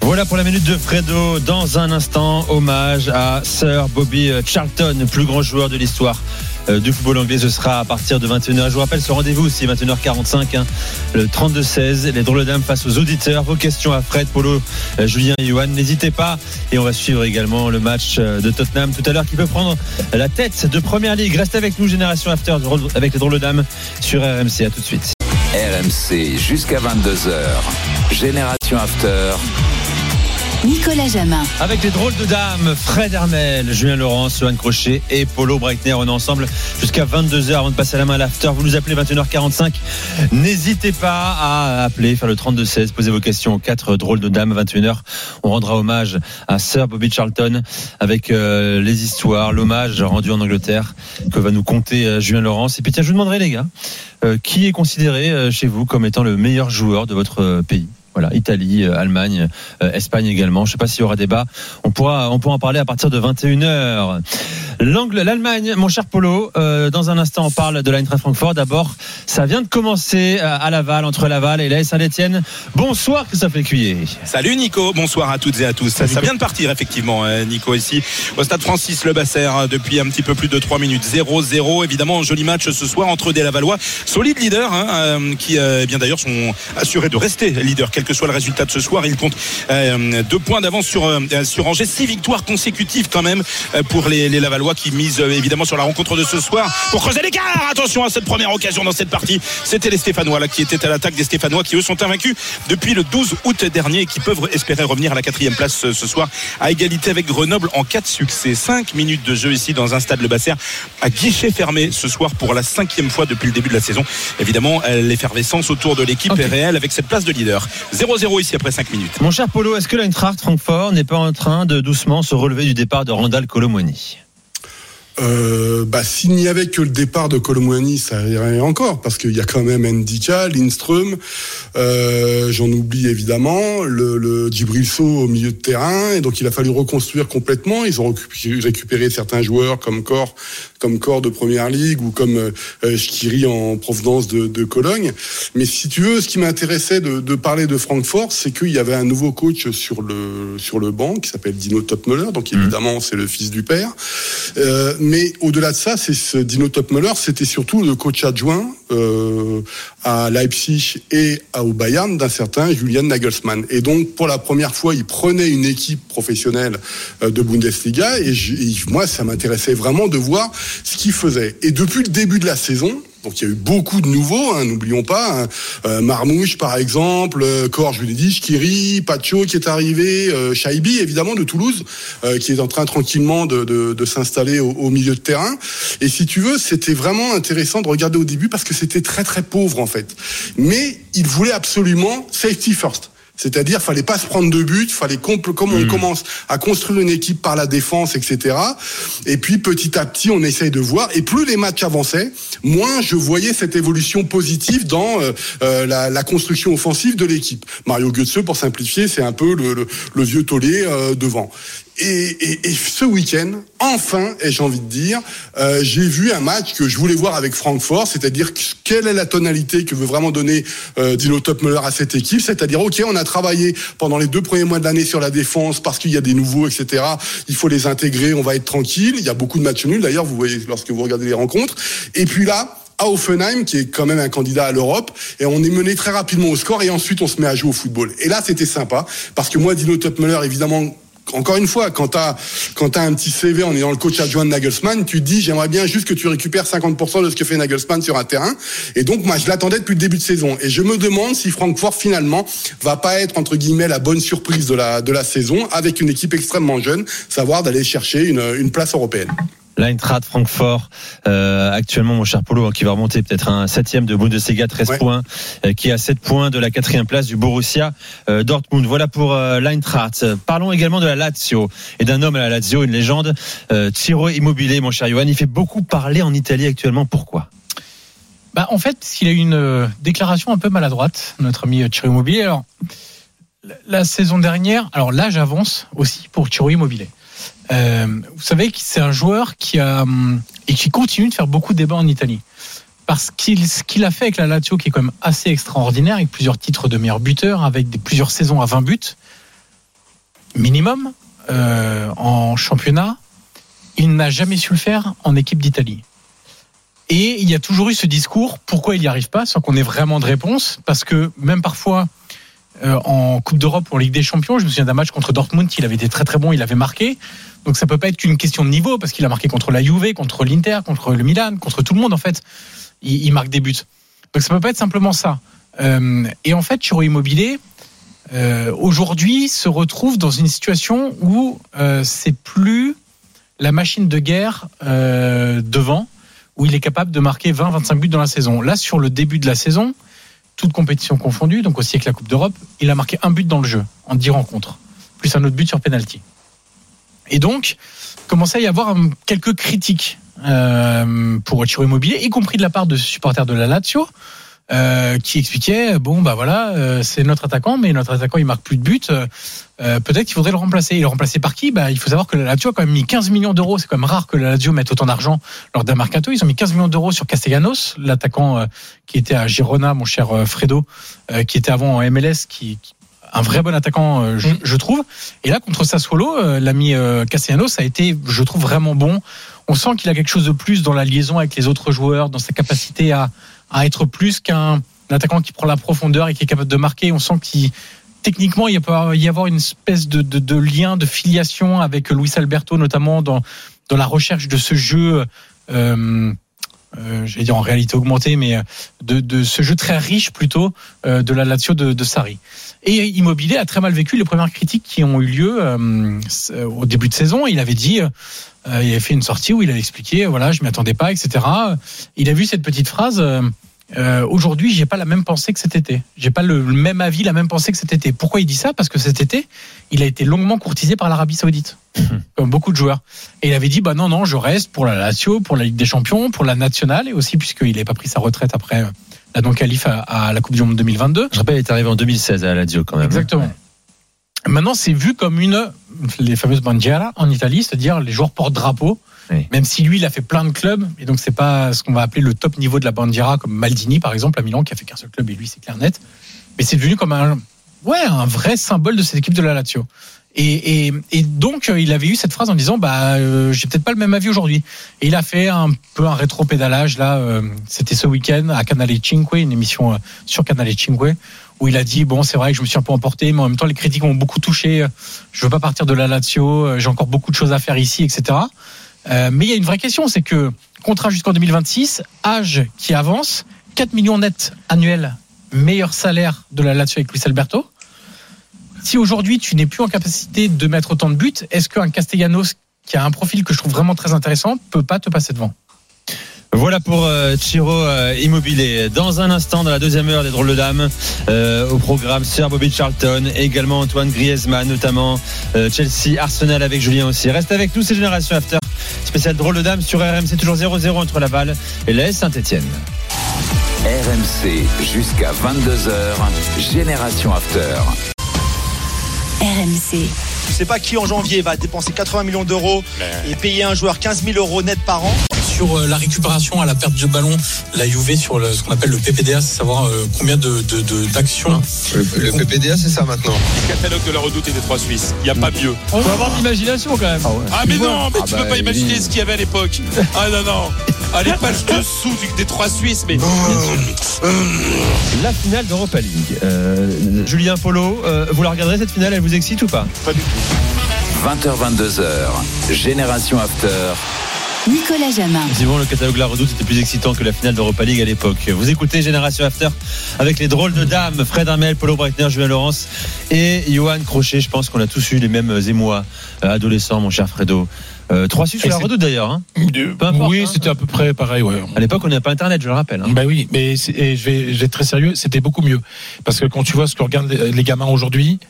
Voilà pour la minute de Fredo. Dans un instant, hommage à Sir Bobby Charlton, plus grand joueur de l'histoire du football anglais. Ce sera à partir de 21h. Je vous rappelle ce rendez-vous aussi, 21h45, hein, le 32-16. Les drôles dames face aux auditeurs. Vos questions à Fred, Polo, euh, Julien et Johan. N'hésitez pas. Et on va suivre également le match euh, de Tottenham tout à l'heure qui peut prendre la tête de Première Ligue. Reste avec nous, Génération After, avec les drôles dames sur RMC. À tout de suite. RMC jusqu'à 22h. Génération After. Nicolas Jamin. Avec les drôles de dames, Fred Hermel, Julien Laurence, Johan Crochet et Polo Breitner. On est ensemble jusqu'à 22h avant de passer à la main à l'after. Vous nous appelez 21h45. N'hésitez pas à appeler, faire le 32-16, poser vos questions aux quatre drôles de dames. 21h, on rendra hommage à Sir Bobby Charlton avec euh, les histoires, l'hommage rendu en Angleterre que va nous conter euh, Julien Laurence. Et puis tiens, je vous demanderai les gars, euh, qui est considéré euh, chez vous comme étant le meilleur joueur de votre pays? Voilà, Italie, euh, Allemagne, euh, Espagne également. Je ne sais pas s'il y aura débat. On pourra, on pourra en parler à partir de 21h. L'angle, l'Allemagne, mon cher Polo. euh, dans un instant, on parle de l'Eintracht Francfort. D'abord, ça vient de commencer à Laval, entre Laval et la Saint-Etienne. Bonsoir, Christophe Lécuyer. Salut Nico, bonsoir à toutes et à tous. Ça, vient de partir effectivement, Nico ici au stade Francis Le Basser euh, depuis un petit peu plus de 3 minutes. 0-0, évidemment, joli match ce soir entre des Lavallois, solide leader, hein, qui eh bien d'ailleurs sont assurés de rester leader, quel que soit le résultat de ce soir. Ils comptent euh, deux points d'avance sur euh, sur Angers, six victoires consécutives quand même euh, pour les, les Lavallois qui misent évidemment sur la rencontre de ce soir pour creuser l'écart. Attention à cette première occasion dans cette partie. C'était les Stéphanois là qui étaient à l'attaque des Stéphanois qui eux sont invaincus depuis le 12 août dernier et qui peuvent espérer revenir à la quatrième place ce, ce soir à égalité avec Grenoble en de succès. 5 minutes de jeu ici dans un stade Le Basser à guichet fermé ce soir pour la cinquième fois depuis le début de la saison. Évidemment, l'effervescence autour de l'équipe est réelle avec cette place de leader. 0-0 ici après 5 minutes. Mon cher Polo, est-ce que l'Eintracht Francfort n'est pas en train de doucement se relever du départ de Randall Colomwani Euh, bah, s'il n'y avait que le départ de Colomwani, ça irait encore, parce qu'il y a quand même Ndika, Lindström, euh, j'en oublie évidemment, le, le au milieu de terrain, et donc il a fallu reconstruire complètement. Ils ont récupéré, récupéré certains joueurs comme Corps, comme Corps de Première Ligue ou comme euh, Shkiri en provenance de, de Cologne. Mais si tu veux, ce qui m'intéressait de, de parler de Francfort, c'est qu'il y avait un nouveau coach sur le sur le banc qui s'appelle Dino Topmöller, donc évidemment c'est le fils du père. Euh, mais au-delà de ça, c'est ce Dino Topmöller, c'était surtout le coach adjoint euh, à Leipzig et au Bayern d'un certain Julian Nagelsmann. Et donc, pour la première fois, il prenait une équipe professionnelle euh, de Bundesliga. Et moi, ça m'intéressait vraiment de voir ce qu'il faisait. Et depuis le début de la saison, donc il y a eu beaucoup de nouveaux, hein, n'oublions pas. hein. Euh, Marmouche, par exemple, euh, Cor, je vous l'ai dit, Skiri, Pacho qui est arrivé, euh, Shaibi, évidemment, de Toulouse, euh, qui est en train tranquillement de s'installer au, au milieu de terrain. Et si tu veux, c'était vraiment intéressant de regarder au début parce que c'était très très pauvre en fait. Mais il voulait absolument safety first. C'est-à-dire, fallait pas se prendre de but, fallait comme on commence à construire une équipe par la défense, etc. Et puis petit à petit, on essaye de voir. Et plus les matchs avançaient, moins je voyais cette évolution positive dans euh, euh, la, la construction offensive de l'équipe. Mario Götze, pour simplifier, c'est un peu le, le, le vieux taulier euh, devant. Et, et, et ce week-end, enfin, et j'ai envie de dire, euh, j'ai vu un match que je voulais voir avec Francfort, c'est-à-dire quelle est la tonalité que veut vraiment donner euh, Dino Topmüller à cette équipe, c'est-à-dire ok, on a travaillé pendant les deux premiers mois de l'année sur la défense parce qu'il y a des nouveaux, etc. Il faut les intégrer, on va être tranquille. Il y a beaucoup de matchs nuls d'ailleurs, vous voyez lorsque vous regardez les rencontres. Et puis là, à Offenheim, qui est quand même un candidat à l'Europe, et on est mené très rapidement au score, et ensuite on se met à jouer au football. Et là, c'était sympa, parce que moi, Dino Topmüller, évidemment, encore une fois, quand tu as, quand as un petit CV en ayant le coach adjoint de Nagelsmann, tu dis j'aimerais bien juste que tu récupères 50% de ce que fait Nagelsmann sur un terrain. Et donc moi je l'attendais depuis le début de saison. Et je me demande si Francfort finalement va pas être entre guillemets la bonne surprise de la, saison avec une équipe extrêmement jeune, savoir d'aller chercher une place européenne. L'Eintracht Francfort, euh, actuellement, mon cher Polo, hein, qui va remonter peut-être un septième de Bundesliga, 13 Ouais. points, euh, qui est à 7 points de la quatrième place du Borussia euh, Dortmund. Voilà pour euh, l'Eintracht. Parlons également de la Lazio et d'un homme à la Lazio, une légende, euh, Ciro Immobilier, mon cher Johan. Il fait beaucoup parler en Italie actuellement. Pourquoi? Bah, en fait, il a eu une euh, déclaration un peu maladroite, notre ami Thierry Immobilier. Alors, la- la saison dernière, alors là, j'avance aussi pour Thierry Immobilier. Euh, vous savez que c'est un joueur qui a hum, et qui continue de faire beaucoup de débats en Italie. Parce qu'il ce qu'il a fait avec la Lazio, qui est quand même assez extraordinaire, avec plusieurs titres de meilleur buteur, avec plusieurs saisons à 20 buts, minimum, euh, en championnat, il n'a jamais su le faire en équipe d'Italie. Et il y a toujours eu ce discours, pourquoi il n'y arrive pas, sans qu'on ait vraiment de réponse, parce que même parfois, euh, en Coupe d'Europe ou en Ligue des Champions, je me souviens d'un match contre Dortmund, il avait été très très bon, il avait marqué. Donc ça peut pas être qu'une question de niveau, parce qu'il a marqué contre la Juve, contre l'Inter, contre le Milan, contre tout le monde en fait. Il, marque des buts. Donc ça peut pas être simplement ça. Euh, et en fait, Chiro Immobilier, euh, aujourd'hui, se retrouve dans une situation où c'est plus la machine de guerre devant, où il est capable de marquer 20-25 buts dans la saison. Là, sur le début de la saison, toute compétition confondue, donc aussi avec la Coupe d'Europe, il a marqué un but dans le jeu en 10 rencontres, plus un autre but sur penalty. Et donc, commençait à y avoir quelques critiques euh, pour Chiro Immobilier, y compris de la part de supporters de la Lazio, euh, qui expliquaient bon bah voilà, euh, c'est notre attaquant, mais notre attaquant il marque plus de buts. euh, Peut-être qu'il faudrait le remplacer. Et le remplacer par qui? Bah, Il faut savoir que la Lazio a quand même mis 15 millions d'euros. C'est quand même rare que la Lazio mette autant d'argent lors d'un mercato. Ils ont mis 15 millions d'euros sur Castellanos, l'attaquant euh, qui était à Girona, mon cher euh, Fredo, euh, qui était avant en MLS, qui, qui- un vrai bon attaquant, je, je trouve. Et là, contre Sassuolo, l'ami Castellanos a été, je trouve, vraiment bon. On sent qu'il a quelque chose de plus dans la liaison avec les autres joueurs, dans sa capacité à, à être plus qu'un attaquant qui prend la profondeur et qui est capable de marquer. On sent qu'il techniquement, il peut y avoir une espèce de, lien, de filiation avec Luis Alberto, notamment dans, dans la recherche de ce jeu. Euh, euh, j'allais dire en réalité augmentée, mais de, de ce jeu très riche plutôt euh, de la Lazio de, de Sarri. Et Immobilier a très mal vécu les premières critiques qui ont eu lieu euh, au début de saison. Il avait dit, euh, il avait fait une sortie où il avait expliqué, voilà, je m'y attendais pas, etc. Il a vu cette petite phrase. euh, euh, Aujourd'hui, j'ai pas la même pensée que cet été. J'ai pas le, même avis, la même pensée que cet été. Pourquoi il dit ça? Parce que cet été, il a été longuement courtisé par l'Arabie Saoudite, comme beaucoup de joueurs. Et il avait dit, bah non, non, je reste pour la Lazio, pour la Ligue des Champions, pour la nationale, et aussi puisqu'il n'avait pas pris sa retraite après la non qualif à, à la Coupe du Monde 2022. Je rappelle, il est arrivé en 2016 à la Lazio quand même. Exactement. Maintenant, c'est vu comme une, les fameuses bandiera en Italie, c'est-à-dire les joueurs porte-drapeau. Oui. Même si lui, il a fait plein de clubs, et donc c'est pas ce qu'on va appeler le top niveau de la bandiera, comme Maldini, par exemple, à Milan, qui a fait qu'un seul club, et lui, c'est clair net. Mais c'est devenu comme un, ouais, un vrai symbole de cette équipe de la Lazio. Et, et, et donc, euh, il avait eu cette phrase en disant, bah, euh, j'ai peut-être pas le même avis aujourd'hui. Et il a fait un peu un rétro-pédalage, là, euh, c'était ce week-end à Canale Cinque, une émission euh, sur Canale Cinque, où il a dit, bon, c'est vrai que je me suis un peu emporté, mais en même temps, les critiques m'ont beaucoup touché. Je veux pas partir de la Lazio, euh, j'ai encore beaucoup de choses à faire ici, etc. Euh, mais il y a une vraie question, c'est que contrat jusqu'en 2026, âge qui avance, 4 millions nets annuels, meilleur salaire de la Lazio avec Luis Alberto. Si aujourd'hui tu n'es plus en capacité de mettre autant de buts, est-ce qu'un Castellanos qui a un profil que je trouve vraiment très intéressant peut pas te passer devant? Voilà pour euh, Chiro euh, Immobilier. Dans un instant, dans la deuxième heure des drôles de dames, euh, au programme Sir Bobby Charlton, et également Antoine Griezmann, notamment euh, Chelsea, Arsenal avec Julien aussi. Reste avec nous, c'est Génération After, spécial drôle de dames sur RMC, toujours 0-0 entre Laval et l'AS Saint-Etienne. RMC jusqu'à 22h. Génération After. RMC, Je sais pas qui en janvier va dépenser 80 millions d'euros et payer un joueur 15 000 euros net par an. Sur euh, la récupération à la perte de ballon, la Juve sur le- ce qu'on appelle le PPDA, c'est savoir euh, combien de de- de- d'actions. Le, PPDA, c'est ça maintenant. Catalogue de la redoute et des trois Suisses. Il n'y a pas mieux. On va avoir de l'imagination quand même. Ah mais non, mais Ah tu bah, peux pas imaginer oui. ce qu'il y avait à l'époque. Ah non non. Ah les pages dessous du- des trois Suisses, mais La finale d'Europa League. Euh, Julien Polo, euh, vous la regarderez cette finale Elle vous excite ou pas? 20h22h, Génération After. Nicolas Jamin. Effectivement, le catalogue La Redoute était plus excitant que la finale d'Europa League à l'époque. Vous écoutez Génération After avec les drôles de dames, Fred Armel, Polo Breitner, Julien Laurence et Johan Crochet. Je pense qu'on a tous eu les mêmes émois euh, adolescents, mon cher Fredo. Euh, trois Suisses sur Et La Redoute d'ailleurs. hein. De- Peu importe, oui, hein. c'était à peu près pareil, ouais. À l'époque, on n'avait pas Internet, je le rappelle. hein. Bah oui, mais et je vais, je vais être très sérieux, c'était beaucoup mieux. Parce que quand tu vois ce que regardent les, les gamins aujourd'hui,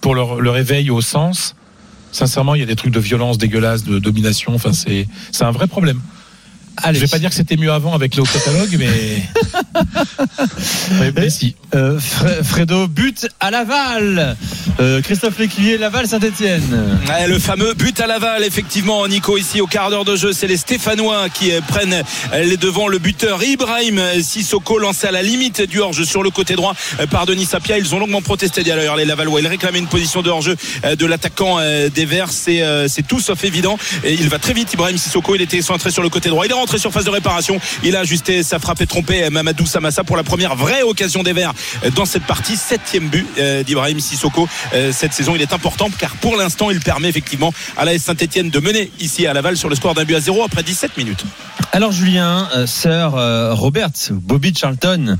pour leur, leur éveil au sens, sincèrement, il y a des trucs de violence dégueulasse, de domination. Enfin, c'est, c'est un vrai problème. Allez. Je vais pas dire que c'était mieux avant avec nos catalogues, mais. mais, mais si. Euh, Fre- Fredo, but à Laval. Euh, Christophe Lécuyer, Laval, Saint-Etienne. Ouais, le fameux but à Laval, effectivement, Nico, ici au quart d'heure de jeu. C'est les Stéphanois qui euh, prennent les devants. Le buteur Ibrahim Sissoko, lancé à la limite du hors-jeu sur le côté droit par Denis Sapia. Ils ont longuement protesté d'ailleurs, les Lavallois. Ils réclamaient une position de hors-jeu de l'attaquant des Verts. C'est c'est tout sauf évident. Et il va très vite, Ibrahim Sissoko. Il était centré sur le côté droit. Il est rentré sur phase de réparation. Il a ajusté sa frappe et trompé euh, Mamadou Samassa pour la première vraie occasion des Verts euh, dans cette partie. Septième but euh, d'Ibrahim Sissoko cette saison. Il est important car pour l'instant, il permet effectivement à la Saint-Etienne de mener ici à Laval sur le score d'un but à zéro après 17 minutes. Alors Julien, euh, euh, Robert, Bobby Charlton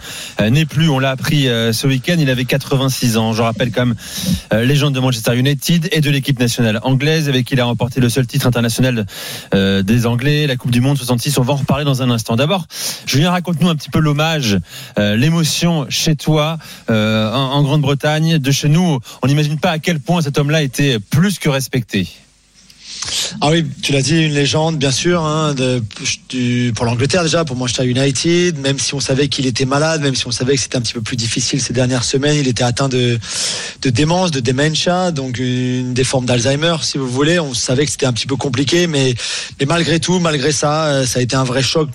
n'est plus, on l'a appris ce week-end, il avait 86 ans. Je rappelle quand même légende de Manchester United et de l'équipe nationale anglaise avec qui il a remporté le seul titre international des Anglais, la Coupe du Monde 66. On va en reparler dans un instant. D'abord, Julien, raconte-nous un petit peu l'hommage, euh, l'émotion chez toi euh, en, en Grande-Bretagne. De chez nous, on n'imagine pas à quel point cet homme-là était plus que respecté. Ah oui, tu l'as dit, une légende, bien sûr, hein, pour l'Angleterre déjà, pour Manchester United, même si on savait qu'il était malade, même si on savait que c'était un petit peu plus difficile ces dernières semaines, il était atteint de, de démence, de dementia, donc une des formes d'Alzheimer, si vous voulez. On savait que c'était un petit peu compliqué, mais, mais malgré tout, malgré ça, euh, ça a été un vrai choc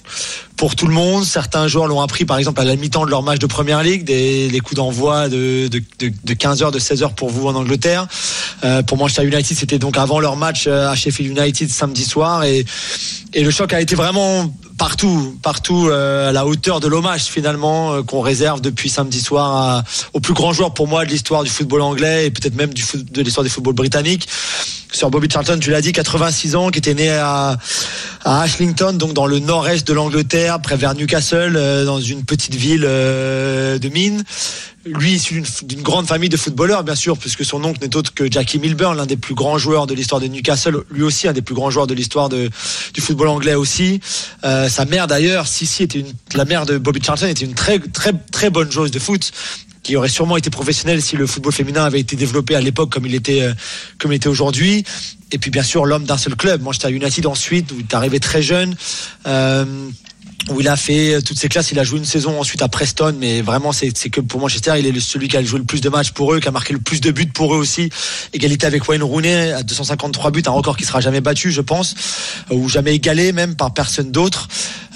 pour tout le monde. Certains joueurs l'ont appris, par exemple, à la mi-temps de leur match de Première Ligue, des, coups d'envoi de, de, de, de 15h, de 16h pour vous en Angleterre. Euh, pour Manchester United, c'était donc avant leur match euh, à Sheffield United samedi soir. Et, et le choc a été vraiment partout, partout euh, à la hauteur de l'hommage finalement euh, qu'on réserve depuis samedi soir au plus grand joueur pour moi de l'histoire du football anglais et peut-être même du de l'histoire du football britannique. Sur Bobby Charlton, tu l'as dit, 86 ans, qui était né à, à donc dans le nord-est de l'Angleterre, près vers Newcastle, euh, dans une petite ville de mine. Lui, issu d'une- grande famille de footballeurs, bien sûr, puisque son oncle n'est autre que Jackie Milburn, l'un des plus grands joueurs de l'histoire de Newcastle, lui aussi un des plus grands joueurs de l'histoire du football anglais aussi. Euh, sa mère d'ailleurs, Sissi était une, la mère de Bobby Charlton était une très très très bonne joueuse de foot qui aurait sûrement été professionnelle si le football féminin avait été développé à l'époque comme il était euh, comme aujourd'hui. Et puis bien sûr l'homme d'un seul club, Manchester United ensuite où il est arrivé très jeune. Euh, où il a fait toutes ses classes, il a joué une saison ensuite à Preston, mais vraiment c'est c'est que pour Manchester, il est celui qui a joué le plus de matchs pour eux, qui a marqué le plus de buts pour eux aussi. Égalité avec Wayne Rooney à 253 buts, un record qui sera jamais battu, je pense, ou jamais égalé même par personne d'autre.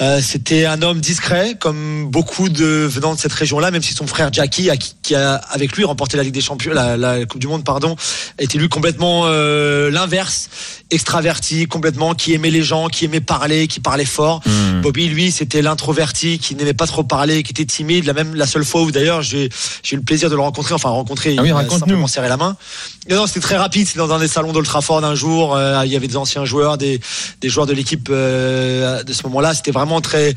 Euh, C'était un homme discret, comme beaucoup de venant de cette région-là, même si son frère Jackie, a- qui a avec lui remporté la Ligue des Champions, la, la Coupe du Monde, pardon, était lui complètement euh, l'inverse, extraverti, complètement qui aimait les gens, qui aimait parler, qui parlait fort. Bobby, lui, c'était l'introverti, qui n'aimait pas trop parler, qui était timide. La même la seule fois où d'ailleurs j'ai eu le plaisir de le rencontrer, enfin rencontrer, Ah oui, simplement serré la main. Non, non, c'était très rapide. C'était dans un des salons d'Old Trafford un jour. euh, il y avait des anciens joueurs, des, des joueurs de l'équipe euh, de ce moment-là. C'était vraiment très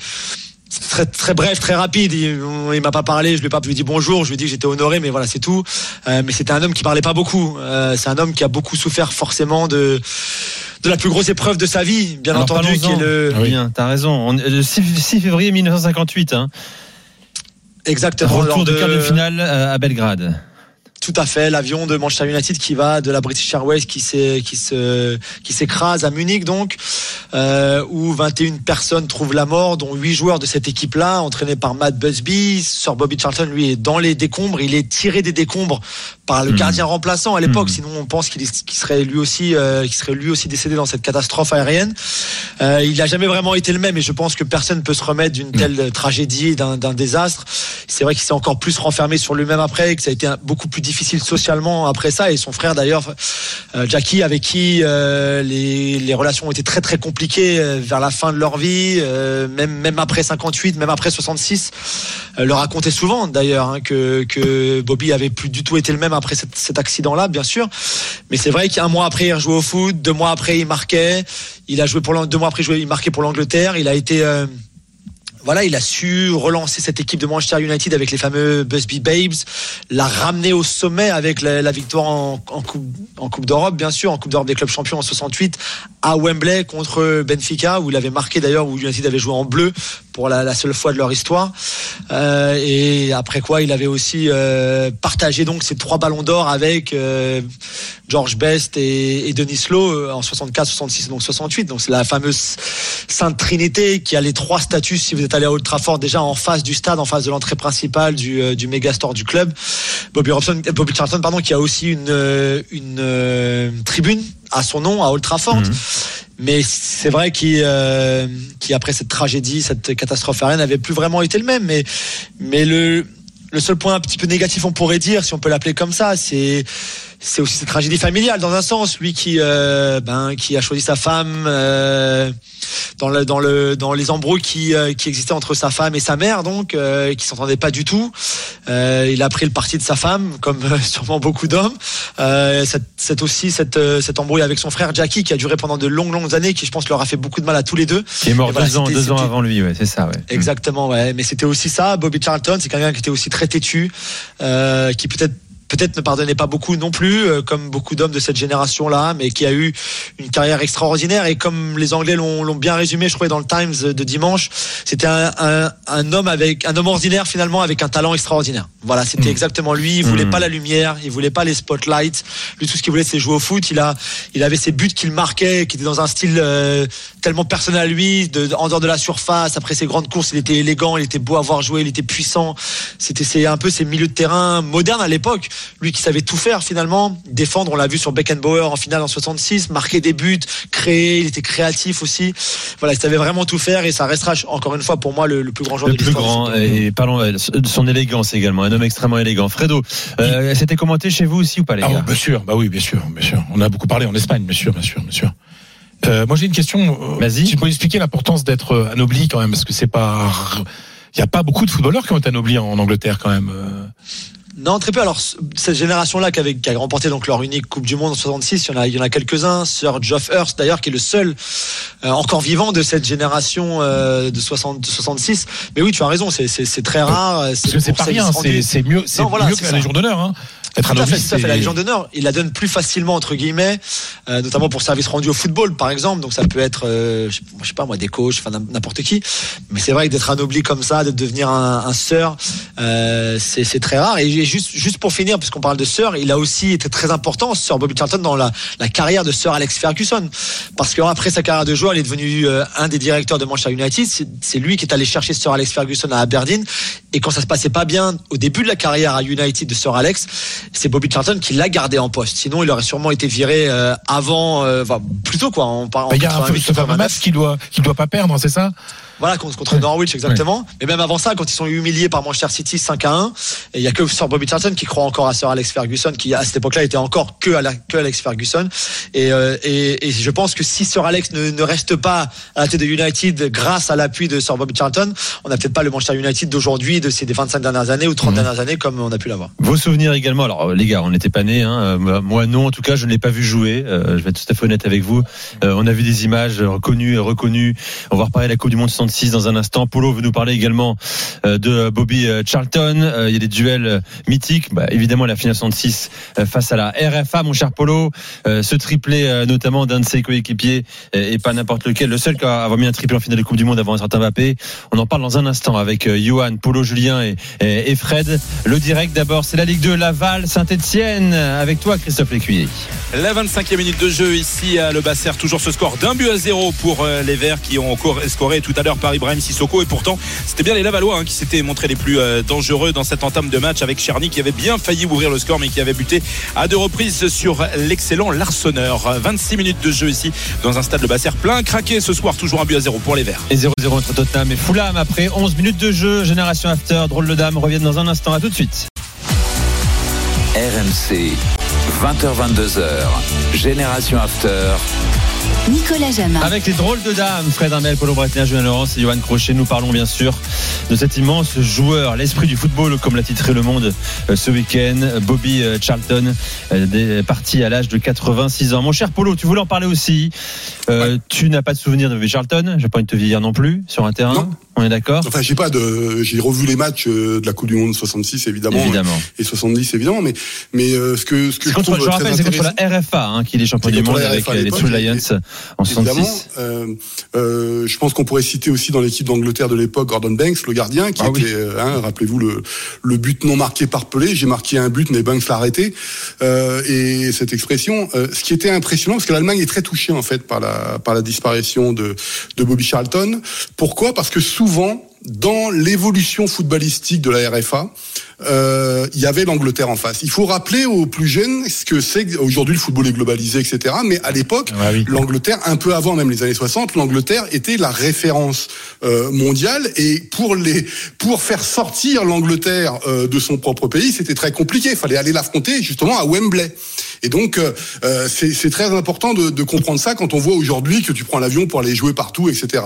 très très bref, très rapide. Il, il m'a pas parlé, je lui ai pas je lui ai dit bonjour, je lui ai dit que j'étais honoré, mais voilà, c'est tout. Euh, mais c'était un homme qui parlait pas beaucoup. Euh, c'est un homme qui a beaucoup souffert forcément de de la plus grosse épreuve de sa vie, bien Alors, entendu, qui est le Bien, t'as raison. On- Le 6, 6 février 1958, hein, exactement retour de quart de finale euh, à Belgrade. Tout à fait, l'avion de Manchester United qui va de la British Airways qui s'écrase à Munich donc euh, où 21 personnes trouvent la mort dont 8 joueurs de cette équipe-là entraînés par Matt Busby, Sir Bobby Charlton lui est dans les décombres, il est tiré des décombres par le Mhm. gardien remplaçant à l'époque Mhm. sinon on pense qu'il serait lui aussi euh, serait lui aussi décédé dans cette catastrophe aérienne. Euh, il n'a jamais vraiment été le même et je pense que personne ne peut se remettre d'une telle tragédie, d'un désastre. C'est vrai qu'il s'est encore plus renfermé sur lui-même après, et que ça a été beaucoup plus difficile socialement après ça. Et son frère d'ailleurs, euh, Jackie, avec qui euh, les, relations ont été très très compliquées euh, vers la fin de leur vie, même même après 58, même après 66, euh, le racontait souvent d'ailleurs hein, que que Bobby avait plus du tout été le même après cet, accident-là, bien sûr. Mais c'est vrai qu'un mois après, il rejouait au foot, deux mois après, il marquait. Il a joué pour deux mois après, il jouait- marquait pour l'Angleterre. Il a été voilà, il a su relancer cette équipe de Manchester United avec les fameux Busby Babes, la ramener au sommet avec la, victoire en, en coupe, en coupe d'Europe, bien sûr, en coupe d'Europe des clubs champions en 68 à Wembley contre Benfica, où il avait marqué d'ailleurs, où United avait joué en bleu pour la, seule fois de leur histoire. Euh, et après quoi, il avait aussi euh, partagé donc ces trois ballons d'or avec euh, George Best et, Denis Lowe en 64, 66 donc 68. Donc c'est la fameuse Sainte Trinité qui a les trois statuts si vous êtes allé à Old déjà en face du stade, en face de l'entrée principale du, du méga store du club. Bobby Robson, Charlton pardon, qui a aussi une une tribune à son nom à Old Trafford. Mais c'est vrai qu'il, euh, cette tragédie, cette catastrophe aérienne, n'avait plus vraiment été le même. Mais, le seul point un petit peu négatif, on pourrait dire, si on peut l'appeler comme ça, c'est c'est aussi cette tragédie familiale dans un sens. Lui qui euh, ben qui a choisi sa femme euh, dans le dans le dans les embrouilles qui euh, qui existaient entre sa femme et sa mère, donc qui s'entendaient pas du tout. Il a pris le parti de sa femme, comme sûrement beaucoup d'hommes. Cette aussi cette cette embrouille avec son frère Jackie qui a duré pendant de longues longues années, qui je pense leur a fait beaucoup de mal à tous les deux. Qui est mort voilà, deux ans, deux avant lui, ouais, c'est ça, ouais. Exactement, ouais. Mais c'était aussi ça. Bobby Charlton, c'est quelqu'un qui était aussi très têtu, qui peut-être peut-être ne pardonnait pas beaucoup non plus, euh, comme beaucoup d'hommes de cette génération-là, mais qui a eu une carrière extraordinaire. Et comme les Anglais l'ont bien résumé, je crois, dans le Times de dimanche, c'était un, un, un homme avec un homme ordinaire finalement avec un talent extraordinaire. Voilà, c'était exactement lui. Il voulait Mm. pas la lumière, il voulait pas les spotlights. Lui, tout ce qu'il voulait, c'est jouer au foot. Il a, il avait ses buts qu'il marquait, qui étaient dans un style euh, tellement personnel à lui, de, en dehors de la surface. Après ses grandes courses, il était élégant, il était beau à voir jouer, il était puissant. C'était c'est un peu ces milieux de terrain modernes à l'époque. Lui qui savait tout faire finalement, défendre. On l'a vu sur Beckenbauer en finale en 66, marquer des buts, créer. Il était créatif aussi. Voilà, il savait vraiment tout faire et ça restera encore une fois pour moi le, le plus grand joueur Le de plus grand, et parlons euh, de son élégance également, un homme extrêmement élégant. Fredo, euh, c'était commenté chez vous aussi ou pas les Ah, gars bien sûr, bah oui, bien sûr, bien sûr. On a beaucoup parlé en Espagne, bien sûr, bien sûr, bien sûr. Euh, moi, j'ai une question. euh, Vas-y. Tu peux expliquer l'importance d'être euh, anobli quand même, parce que c'est pas. Il n'y a pas beaucoup de footballeurs qui ont été anoblis en Angleterre quand même. Non, très peu. Alors, cette génération-là qui, qui a remporté donc leur unique Coupe du Monde en 66, il y en a, il y en a quelques-uns. Sir Geoff Hurst, d'ailleurs, qui est le seul euh, encore vivant de cette génération euh, de, 60, de 66. Mais oui, tu as raison, c'est- très rare. euh, c'est pas rien, c'est mieux, c'est Non, voilà, mieux que la ça. Légion d'honneur. Hein. Être Tout à anobli, fait, tout à fait. La Légion d'honneur, il la donne plus facilement entre guillemets, euh, notamment pour service rendu au football, par exemple. Donc ça peut être, euh, je sais- pas moi, des coachs, enfin n'importe qui. Mais c'est vrai que d'être anobli comme ça, de devenir un, un sœur, euh, c'est très rare. Et juste, juste pour finir, puisqu'on parle de sœur, il a aussi été très important, Sir Bobby Charlton, dans la, la carrière de Sir Alex Ferguson, parce qu'après sa carrière de joueur, il est devenu euh, un des directeurs de Manchester United. C'est- lui qui est allé chercher Sir Alex Ferguson à Aberdeen. Et quand ça se passait pas bien au début de la carrière à United de Sir Alex, c'est Bobby Charlton qui l'a gardé en poste. Sinon, il aurait sûrement été viré euh, avant, euh, enfin, plus tôt quoi. En Bah, Il y a un 88, ce fameux 89. match qu'il doit, qu'il doit pas perdre, c'est ça? Voilà, contre, contre Norwich, exactement. Mais même avant ça, quand ils sont humiliés par Manchester City 5 à 1, et il y a que Sir Bobby Charlton qui croit encore à Sir Alex Ferguson, qui à cette époque-là était encore que, à la- que Alex Ferguson. Et, euh, et, et je pense que si Sir Alex ne, ne reste pas à la tête de United grâce à l'appui de Sir Bobby Charlton, on n'a peut-être pas le Manchester United d'aujourd'hui, de ces des 25 dernières années ou 30 dernières années, comme on a pu l'avoir. Vos souvenirs également. Alors, euh, les gars, on n'était pas nés. Hein. Euh, moi- non. En tout cas, je ne l'ai pas vu jouer. Euh, je vais être tout à fait honnête avec vous. Euh, on a vu des images reconnues et reconnues. On va reparler de la Coupe du Monde 66 dans un instant. Polo veut nous parler également euh, de Bobby euh, Charlton. Euh, Il y a des duels mythiques. Bah, évidemment, la finale 66 euh, face à la RFA, mon cher Polo. Ce triplé, notamment d'un de ses coéquipiers, et pas n'importe lequel. Le seul qui a avoir mis un triplé en finale de Coupe du Monde avant un certain Mbappé. On en parle dans un instant avec Johan, Polo, Julien et, Fred. Le direct d'abord, c'est la Ligue 2 Laval Saint-Etienne, avec toi Christophe Lécuyer. La 25e minute de jeu ici à Le Basser, toujours ce score d'un but à zéro pour les Verts qui ont encore scoré tout à l'heure par Ibrahim Sissoko et pourtant c'était bien les Lavallois hein, qui s'étaient montrés les plus euh, dangereux dans cette entame de match avec Charny qui avait bien failli ouvrir le score mais qui avait buté à deux reprises sur l'excellent Larsonneur. 26 minutes de jeu ici dans un stade Le Basser plein craqué ce soir, toujours un but à zéro pour les Verts. Et 0-0 entre Tottenham et Fulham après 11 minutes de jeu. Génération After, drôle de dame, reviennent dans un instant. À tout de suite. RMC, 20h22h, Génération After. Nicolas Jamin. Avec les drôles de dames, Fred Armel, Paulo Breitner, Julien Laurence et Johan Crochet, nous parlons bien sûr de cet immense joueur, l'esprit du football, comme l'a titré Le Monde euh, ce week-end, Bobby euh, Charlton, euh, des- parti à l'âge de 86 ans. Mon cher Polo, tu voulais en parler aussi. Euh, Tu n'as pas de souvenir de Bobby Charlton, je pas envie de te vieillir non plus sur un terrain. Non. On est d'accord Enfin, j'ai pas de, j'ai revu les matchs euh, de la Coupe du Monde 66 évidemment, Évidemment. et 70 évidemment, mais mais euh, ce que ce que je contre, trouve je rappelle, c'est contre la RFA hein, qu'il est champion C'est du monde avec à les True Lions en Évidemment, 66. euh, euh, je pense qu'on pourrait citer aussi dans l'équipe d'Angleterre de l'époque Gordon Banks, le gardien, qui Ah était, euh, hein, rappelez-vous le, le but non marqué par Pelé. J'ai marqué un but, mais Banks l'a arrêté. Euh, et cette expression, euh, ce qui était impressionnant, parce que l'Allemagne est très touchée en fait par la par la disparition de de Bobby Charlton. Pourquoi? Parce que souvent dans l'évolution footballistique de la RFA, euh, il y avait l'Angleterre en face. Il faut rappeler aux plus jeunes ce que c'est aujourd'hui le football est globalisé, etc. Mais à l'époque, Ah oui. l'Angleterre, un peu avant même les années 60, l'Angleterre était la référence euh, mondiale et pour les pour faire sortir l'Angleterre euh, de son propre pays, c'était très compliqué. Il fallait aller l'affronter justement à Wembley. Et donc euh, euh, c'est très important de, de comprendre ça quand on voit aujourd'hui que tu prends l'avion pour aller jouer partout, etc.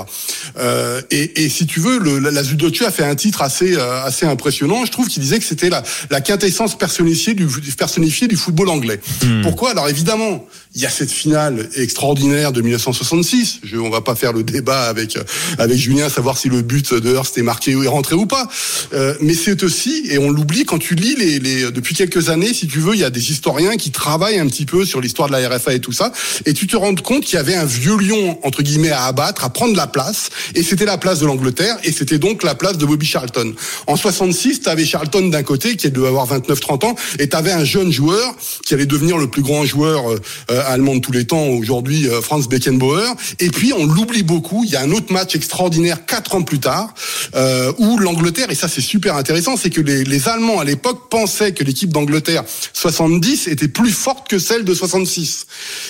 Euh, et, et si tu veux, le, la, la a fait un titre assez euh, assez impressionnant. Je trouve qu'il disait que c'était la, la quintessence personnifiée du personnifiée du football anglais. Pourquoi? Alors évidemment, il y a cette finale extraordinaire de 1966. Je, on va pas faire le débat avec avec Julien, savoir si le but de Hearst est marqué ou est rentré ou pas. Euh, mais c'est aussi, et on l'oublie quand tu lis les, les depuis quelques années, si tu veux, il y a des historiens qui travaillent un petit peu sur l'histoire de la RFA et tout ça, et tu te rends compte qu'il y avait un vieux lion entre guillemets à abattre, à prendre la place, et c'était la place de l'Angleterre, et c'était donc la place de Bobby Charlton. En 66, tu avais Charlton d'un côté qui devait avoir 29-30 ans, et tu avais un jeune joueur qui allait devenir le plus grand joueur euh, euh, allemand de tous les temps aujourd'hui, euh, Franz Beckenbauer. Et puis on l'oublie beaucoup. Il y a un autre match extraordinaire quatre ans plus tard euh, où l'Angleterre et ça c'est super intéressant, c'est que les, les Allemands à l'époque pensaient que l'équipe d'Angleterre 70 était plus forte que celle de 66.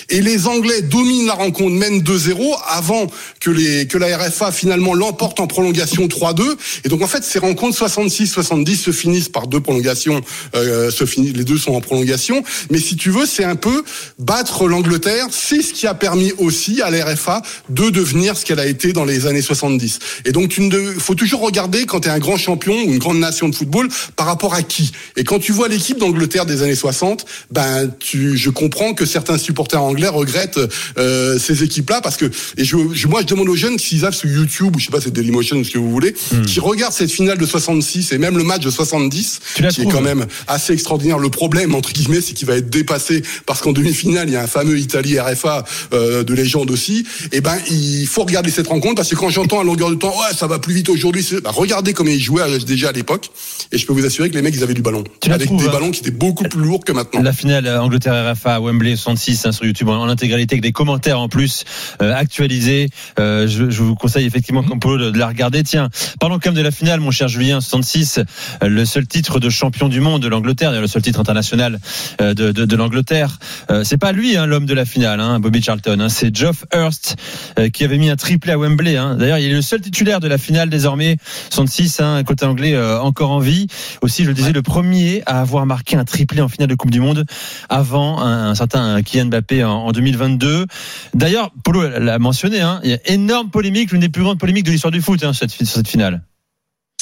Et les Anglais dominent la rencontre, mènent 2-0 avant que les que la RFA finalement l'emporte en prolongation 3-2. Et donc en fait ces rencontres 66-70 se finissent par deux prolongations. Euh, se finissent, les deux sont en prolongation. Mais si tu veux, c'est un peu battre l'Angleterre. C'est ce qui a permis aussi à l'RFA de devenir ce qu'elle a été dans les années 70. Et donc ne faut toujours regarder quand tu es un grand champion ou une grande nation de football par rapport à qui. Et quand tu vois l'équipe d'Angleterre des années 60, ben tu, je comprends que certains supporters anglais regrettent euh, ces équipes-là parce que et je, je- moi je demande aux jeunes s'ils savent sur YouTube ou je sais pas c'est Dailymotion ou ce que vous voulez, qui regardent cette finale de 66 et même le match de 70 Tu la qui est quand même assez extraordinaire. Le problème entre guillemets c'est qu'il va être dépassé parce qu'en demi-finale il y a un fameux Italie RFA euh, de légende aussi. Et ben il faut regarder cette rencontre parce que quand j'entends à longueur de temps ouais ça va plus vite aujourd'hui, ben, regardez comment ils jouaient à- déjà à l'époque et je peux vous assurer que les mecs ils avaient du ballon Tu avec trouves, des hein ballons qui étaient beaucoup plus lourds que maintenant. La finale euh, Angleterre RFA à Wembley 66 hein, sur YouTube en, en intégralité avec des commentaires en plus euh, actualisés. Euh, je, je vous conseille effectivement comme Polo de, de la regarder. Tiens, parlons quand même de la finale, mon cher Julien 66, euh, le seul titre de champion du monde de l'Angleterre, le seul titre international euh, de, de, de l'Angleterre. Euh, c'est pas lui hein, l'homme de la finale, hein, Bobby Charlton. Hein, c'est Geoff Hurst euh, qui avait mis un triplé à Wembley. D'ailleurs, il est le seul titulaire de la finale désormais 66, hein, côté anglais euh, encore en vie. Aussi, je le disais, le premier à avoir marqué un triplé en finale de Coupe du Monde avant un, un certain Kylian Mbappé en, en 2022. D'ailleurs, Polo l'a mentionné, il y a énorme polémique, l'une des plus grandes polémiques de l'histoire du foot cette, sur cette finale.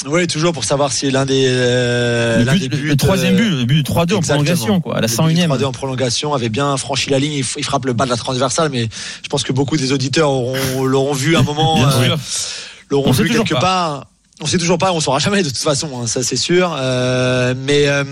Oui, toujours pour savoir si l'un des, euh, Le, but- des buts, le troisième euh, but, le but du 3-2 en prolongation, quoi, à la Le but 101e. 3-2 en prolongation avait bien franchi la ligne. Il, frappe le bas de la transversale, mais je pense que beaucoup des auditeurs auront, l'auront vu à un moment, euh, l'auront vu quelque pas. part. On sait toujours pas, on saura jamais de toute façon, hein, ça c'est sûr. Euh, mais euh,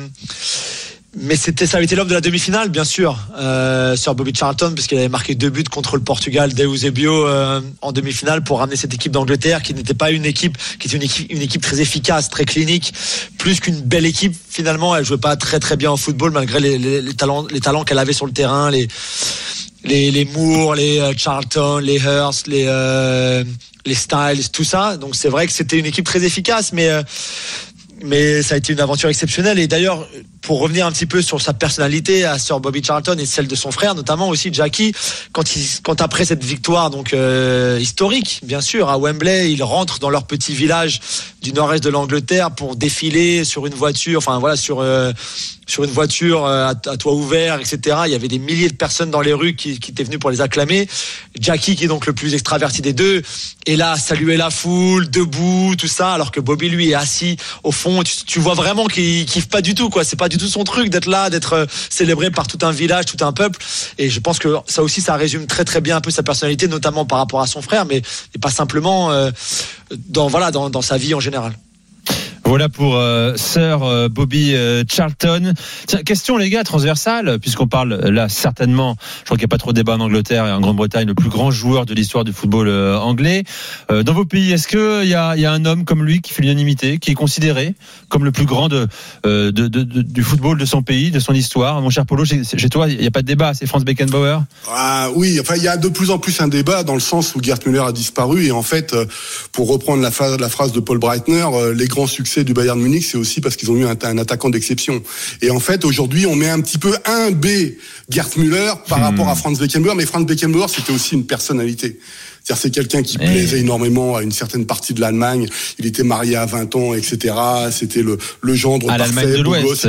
mais c'était ça avait été l'homme de la demi-finale, bien sûr, euh, sur Bobby Charlton, puisqu'il avait marqué deux buts contre le Portugal d'Eusebio euh, en demi-finale pour ramener cette équipe d'Angleterre, qui n'était pas une équipe, qui était une équipe, une équipe très efficace, très clinique, plus qu'une belle équipe. Finalement, elle jouait pas très très bien au football malgré les, les, les talents, les talents qu'elle avait sur le terrain, les les, les Moore, les euh, Charlton, les Hurst, les euh, les Styles, tout ça. Donc c'est vrai que c'était une équipe très efficace, mais euh, mais ça a été une aventure exceptionnelle. Et d'ailleurs, pour revenir un petit peu sur sa personnalité à Sir Bobby Charlton et celle de son frère, notamment aussi Jackie, quand, il, quand après cette victoire donc euh, historique, bien sûr, à Wembley, ils rentrent dans leur petit village du nord-est de l'Angleterre pour défiler sur une voiture, enfin voilà, sur euh, sur une voiture euh, à, à, toit ouvert, etc. Il y avait des milliers de personnes dans les rues qui, qui étaient venues pour les acclamer. Jackie, qui est donc le plus extraverti des deux, est là saluer la foule, debout, tout ça, alors que Bobby, lui, est assis au fond. Tu, tu vois vraiment qu'il kiffe pas du tout, quoi. C'est pas du tout son truc d'être là, d'être euh, célébré par tout un village, tout un peuple. Et je pense que ça aussi, ça résume très très bien un peu sa personnalité, notamment par rapport à son frère, mais et pas simplement euh, dans voilà dans, dans sa vie en général. Voilà pour euh, Sir euh, Bobby euh, Charlton. Question les gars transversale, puisqu'on parle là certainement, je crois qu'il n'y a pas trop de débat en Angleterre et en Grande-Bretagne, le plus grand joueur de l'histoire du football anglais. Dans vos pays, est-ce qu'il y a, y a un homme comme lui qui fait l'unanimité, qui est considéré comme le plus grand du football de son pays, de son histoire? Mon cher Polo, chez, chez toi, il n'y a pas de débat, c'est Franz Beckenbauer ah, Oui, enfin il y a de plus en plus un débat dans le sens où Gerd Müller a disparu et en fait, pour reprendre la phrase de Paul Breitner, les grands succès du Bayern Munich, c'est aussi parce qu'ils ont eu un, un attaquant d'exception. Et en fait, aujourd'hui, on met un petit peu un B Gerd Müller par hmm. rapport à Franz Beckenbauer, mais Franz Beckenbauer, c'était aussi une personnalité. C'est-à-dire c'est quelqu'un qui plaisait Eh. énormément à une certaine partie de l'Allemagne. Il était marié à 20 ans, etc. C'était le, le gendre à parfait. l'Allemagne de l'Ouest.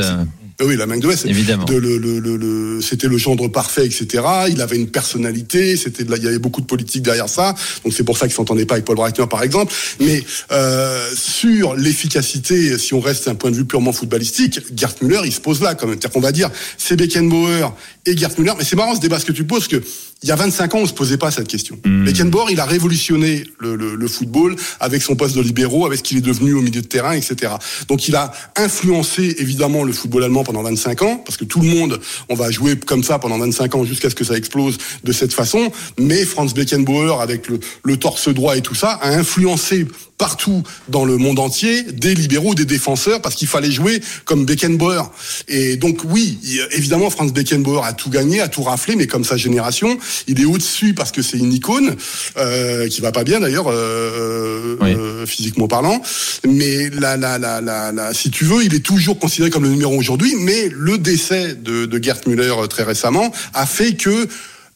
Etc. Oui, l'Allemagne de l'Ouest. Évidemment. De le, le, le, le, c'était le gendre parfait, etc. Il avait une personnalité. C'était, la- il y avait beaucoup de politique derrière ça. Donc c'est pour ça qu'il s'entendait pas avec Paul Breitner, par exemple. Mais euh, sur l'efficacité, si on reste d'un point de vue purement footballistique, Gerd Müller, il se pose là quand même. C'est-à-dire qu'on va dire, c'est Beckenbauer et Gerd Müller. Mais c'est marrant ce débat ce que tu poses, que il y a 25 ans, on se posait pas cette question. Hmm. Beckenbauer, il a révolutionné le, le, le football avec son poste de libéraux, avec ce qu'il est devenu au milieu de terrain, etc. Donc il a influencé évidemment le football allemand pendant 25 ans, parce que tout le monde, on va jouer comme ça pendant 25 ans jusqu'à ce que ça explose de cette façon. Mais Franz Beckenbauer, avec le, le torse droit et tout ça, a influencé partout dans le monde entier des libéraux, des défenseurs, parce qu'il fallait jouer comme Beckenbauer. Et donc oui, évidemment, Franz Beckenbauer a tout gagné, a tout raflé, mais comme sa génération, il est au-dessus parce que c'est une icône euh, qui va pas bien d'ailleurs euh, Oui. euh, physiquement parlant. Mais la- si tu veux, il est toujours considéré comme le numéro aujourd'hui. Mais le décès de, de Gerd Müller euh, très récemment a fait que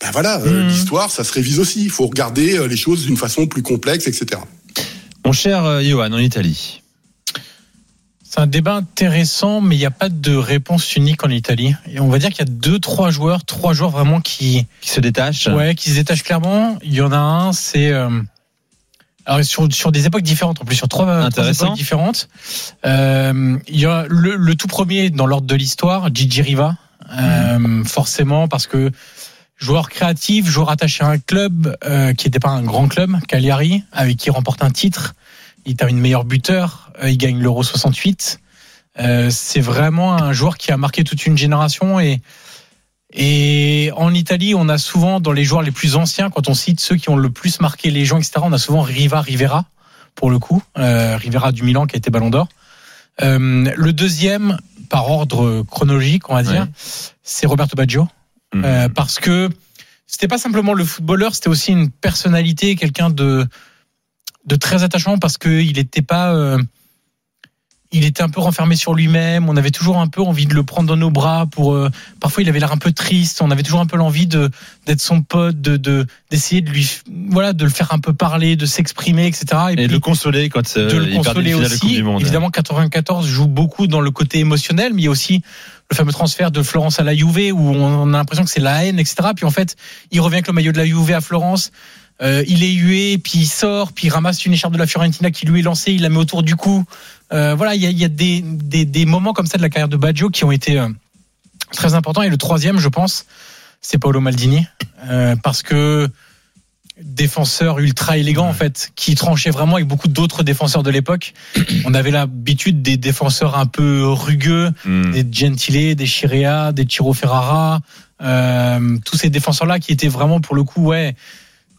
ben voilà, euh, l'histoire, ça se révise aussi. Il faut regarder les choses d'une façon plus complexe, etc. Mon cher Johan, en Italie. C'est un débat intéressant, mais il n'y a pas de réponse unique en Italie. Et on va dire qu'il y a deux, trois joueurs, trois joueurs vraiment qui, Qui se détache ouais, qui se détachent clairement. Il y en a un, c'est euh, alors sur, sur des époques différentes, en plus sur trois, époques différentes. Euh, il y a le, le tout premier dans l'ordre de l'histoire, Gigi Riva, euh, forcément parce que joueur créatif, joueur attaché à un club euh, qui n'était pas un grand club, Cagliari, avec qui il remporte un titre. Il termine meilleur buteur, euh, il gagne l'Euro 68. Euh, c'est vraiment un joueur qui a marqué toute une génération et et en Italie, on a souvent dans les joueurs les plus anciens, quand on cite ceux qui ont le plus marqué les gens, etc. On a souvent Riva, Rivera pour le coup, euh, Rivera du Milan qui a été Ballon d'Or. Euh, le deuxième, par ordre chronologique, on va dire, Ouais. c'est Roberto Baggio. Euh, parce que c'était pas simplement le footballeur, c'était aussi une personnalité, quelqu'un de de très attachant parce que il était pas euh, il était un peu renfermé sur lui-même. On avait toujours un peu envie de le prendre dans nos bras. Pour euh, parfois, il avait l'air un peu triste. On avait toujours un peu l'envie de d'être son pote, de de- d'essayer de lui voilà de le faire un peu parler, de s'exprimer, etc. Et de le consoler quand euh, de le il consoler aussi. du Monde. Évidemment, 94 joue beaucoup dans le côté émotionnel, mais il y a aussi le fameux transfert de Florence à la Juve où on a l'impression que c'est la haine, etc. Puis en fait, il revient avec le maillot de la Juve à Florence. Euh, il est hué, puis il sort, puis il ramasse une écharpe de la Fiorentina qui lui est lancée, il la met autour du cou. Euh, voilà, il y a, il y a des, des, des moments comme ça de la carrière de Baggio qui ont été euh, très importants. Et le troisième, je pense, c'est Paolo Maldini, Euh, parce que défenseur ultra élégant en fait, qui tranchait vraiment avec beaucoup d'autres défenseurs de l'époque. On avait l'habitude des défenseurs un peu rugueux, Hmm. des Gentile, des Chirea, des Tiro Ferrara, euh, tous ces défenseurs-là qui étaient vraiment pour le coup ouais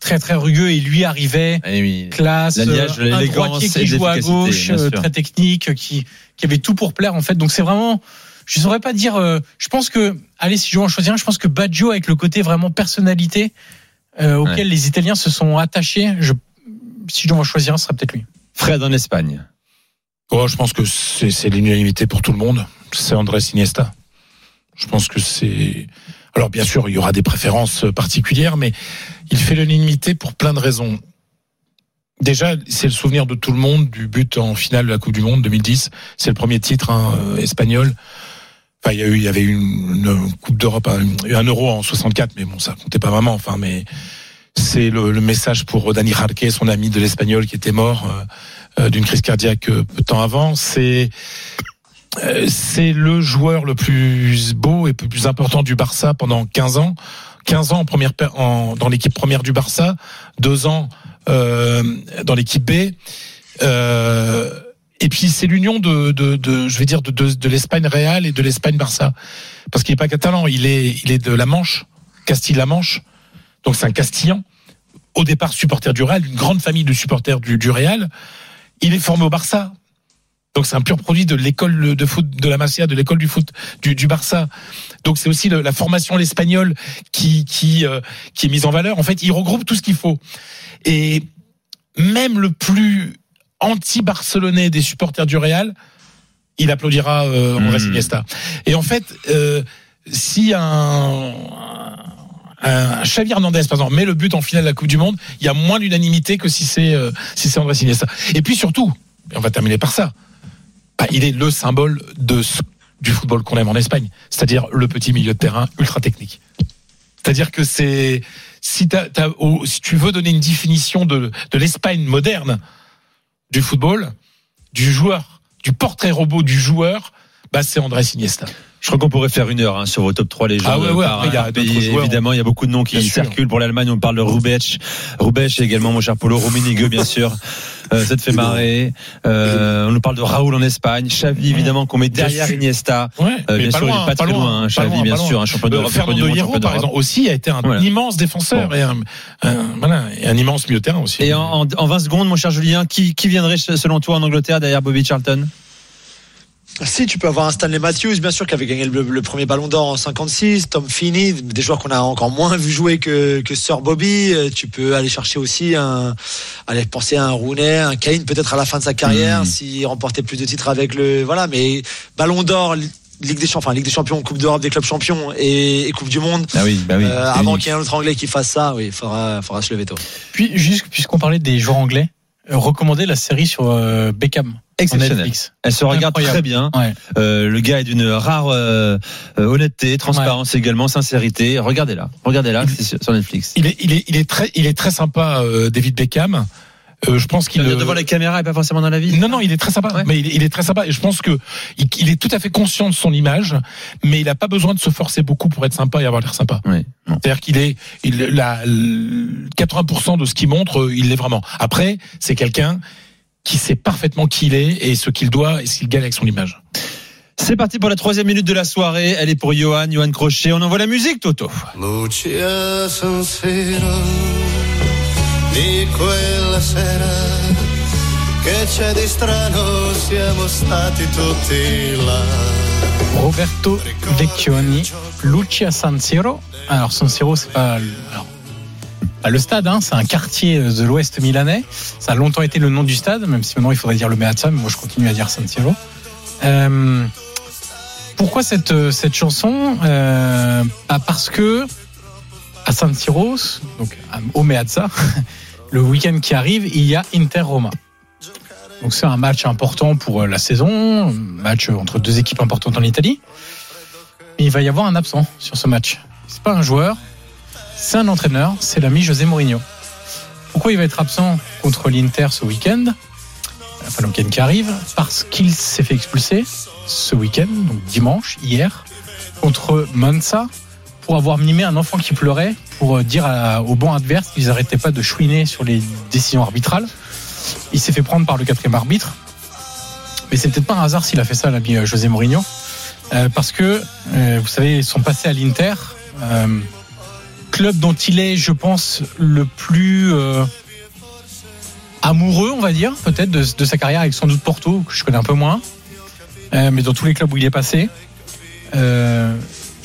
très très rugueux et lui arrivait Eh oui. classe, euh, un l'élégance droitier qui joue à gauche, euh, très technique, qui qui avait tout pour plaire en fait. Donc c'est vraiment, je saurais pas dire. euh, je pense que, allez, si je dois en choisir un, je pense que Baggio avec le côté vraiment personnalité euh, auquel Ouais. les Italiens se sont attachés. Je, si je dois en choisir un, ce serait peut-être lui. Fred en Espagne. Oh, je pense que c'est c'est l'unanimité pour tout le monde. C'est Andrés Iniesta. Je pense que c'est. Alors bien sûr, il y aura des préférences particulières, mais il fait l'unanimité pour plein de raisons. Déjà, c'est le souvenir de tout le monde du but en finale de la Coupe du Monde 2010. C'est le premier titre hein, euh, espagnol. Enfin, il y a eu, il y avait eu une, Coupe d'Europe, un, un Euro en 64, mais bon, ça comptait pas vraiment. Enfin, mais c'est le, le message pour Dani Jarque, son ami de l'espagnol qui était mort euh, euh, d'une crise cardiaque euh, peu de temps avant. C'est euh, c'est le joueur le plus beau et le plus important du Barça pendant 15 ans. 15 ans en première dans l'équipe première du Barça, deux ans euh, dans l'équipe B. Euh, et puis c'est l'union de, je vais dire, de, l'Espagne Real et de l'Espagne Barça, parce qu'il n'est pas catalan, il est, il est de la Manche, Castille-La Manche, donc c'est un Castillan. Au départ supporter du Real, une grande famille de supporters du, du Real. Il est formé au Barça, donc c'est un pur produit de l'école de foot de la Masia, de l'école du foot du, du Barça. Donc c'est aussi le- la formation l'espagnol qui qui euh, qui est mise en valeur. En fait, il regroupe tout ce qu'il faut. Et même le plus anti-barcelonais des supporters du Real, il applaudira euh, Andrés Mmh. Iniesta. Et en fait, euh, si un un Xavi Hernandez, par exemple, met le but en finale de la Coupe du Monde, il y a moins d'unanimité que si c'est euh, si c'est Andrés Iniesta. Et puis surtout, et on va terminer par ça, bah, il est le symbole de ce- du football qu'on aime en Espagne, c'est-à-dire le petit milieu de terrain ultra technique. C'est-à-dire que c'est si, t'as- si tu veux donner une définition de, de l'Espagne moderne du football, du joueur, du portrait robot du joueur, bah c'est Andrés Iniesta. Je crois qu'on pourrait faire une heure hein, sur vos top 3 légendes. Ah ouais, ouais, par après, il y a un d'autres pays. joueurs. Évidemment, il y a beaucoup de noms qui Bien sûr. circulent pour l'Allemagne. On parle de Rubech. Rubech également, mon cher Polo. Rummenigge, bien sûr. Euh, ça te fait marrer. Euh, on nous parle de Raoul en Espagne. Xavi, évidemment, qu'on met derrière. Iniesta. Ouais, Euh, bien sûr, loin, il est pas, pas très loin, hein, pas Xavi, loin, bien sûr, un champion d'Europe, Fernando monde, Hierro, par exemple, aussi a été un Voilà. immense défenseur Bon. et, un, un- voilà, et un immense milieu de terrain aussi. Et en, en, en 20 secondes, mon cher Julien, qui, qui viendrait selon toi en Angleterre derrière Bobby Charlton? Si, tu peux avoir un Stanley Matthews, bien sûr, qui avait gagné le, le premier ballon d'or en 56, Tom Finney, des joueurs qu'on a encore moins vu jouer que, que Sir Bobby. Euh, Tu peux aller chercher aussi un, aller penser à un Rooney, un Kane, peut-être à la fin de sa carrière, Mhm. s'il remportait plus de titres avec le, voilà, mais ballon d'or, Ligue des champions, enfin, Ligue des champions, Coupe d'Europe des clubs champions et, et Coupe du monde. Ah oui, bah oui. Euh, avant qu'il y ait un autre anglais qui fasse ça, oui, il faudra, faudra se lever tôt. Puis juste puisqu'on parlait des joueurs anglais, recommander la série sur euh, Beckham. en Exceptionnel. Netflix. Elle se regarde Incroyable. très bien. Ouais. Euh, le gars est d'une rare euh, honnêteté, transparence également, sincérité. Regardez-la, regardez-la, c'est sur- Netflix. Il est, il est, il est très, il est très sympa, David Beckham. Euh, je pense qu'il Il est euh, devant la caméra et pas forcément dans la vie. Non, non, il est très sympa. Ouais. Mais il, est- il est très sympa. Et je pense que il, il est tout à fait conscient de son image, mais il n'a pas besoin de se forcer beaucoup pour être sympa et avoir l'air sympa. Oui. Non. C'est-à-dire qu'il est, il, la, le 80% de ce qu'il montre, euh, il l'est vraiment. Après, c'est quelqu'un qui sait parfaitement qui il est et ce qu'il doit et ce qu'il gagne avec son image. C'est parti pour la troisième minute de la soirée. Elle est pour Johan, Johan Crochet. On envoie la musique, Toto. Di quella sera che c'è di strano siamo stati tutti là Roberto Vecchioni, Lucia San Siro. Alors San Siro, c'est pas le- alors, pas le stade, hein, c'est un quartier de l'Ouest milanais. Ça a longtemps été le nom du stade, même si maintenant il faudrait dire le Meazza, mais moi je continue à dire San Siro. Euh, pourquoi cette euh, cette chanson? Euh, bah, Parce que à San Siro, donc au Meazza, le week-end qui arrive, il y a Inter Roma. Donc c'est un match important pour euh, la saison, match entre deux équipes importantes en Italie. Mais il va y avoir un absent sur ce match. C'est pas un joueur, c'est un entraîneur, c'est l'ami José Mourinho. Pourquoi il va être absent contre l'Inter ce week-end? Enfin, le week-end qui arrive, parce qu'il s'est fait expulser ce week-end, donc dimanche, hier, contre Monza, pour avoir mimé un enfant qui pleurait pour euh, dire à- au banc adverse qu'ils n'arrêtaient pas de chouiner sur les décisions arbitrales. Il s'est fait prendre par le quatrième arbitre. Mais c'est peut-être pas un hasard s'il a fait ça, l'ami euh, José Mourinho. Euh, parce que, vous savez, son passé à l'Inter, club dont il est, je pense, le plus amoureux, on va dire, peut-être, de, de sa carrière avec sans doute Porto, que je connais un peu moins. Mais dans tous les clubs où il est passé.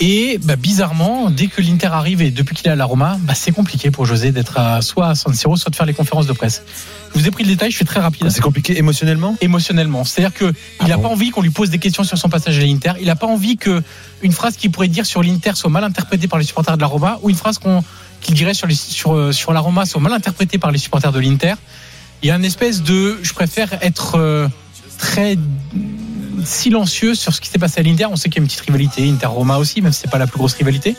Et bah, bizarrement, dès que l'Inter arrive et depuis qu'il est à la Roma, bah, c'est compliqué pour José d'être à, soit à San Siro, soit de faire les conférences de presse. Je vous ai pris le détail, je suis très rapide. C'est compliqué émotionnellement? Émotionnellement. C'est-à-dire que il n'a pas envie qu'on lui pose des questions sur son passage à l'Inter. Il n'a pas envie que une phrase qu'il pourrait dire sur l'Inter soit mal interprétée par les supporters de la Roma ou une phrase qu'on qu'il dirait sur, les, sur, euh, sur la Roma soit mal interprétée par les supporters de l'Inter. Il y a une espèce de, je préfère être euh, très silencieux sur ce qui s'est passé à l'Inter. On sait qu'il y a une petite rivalité, Inter-Roma aussi, même si c'est pas la plus grosse rivalité.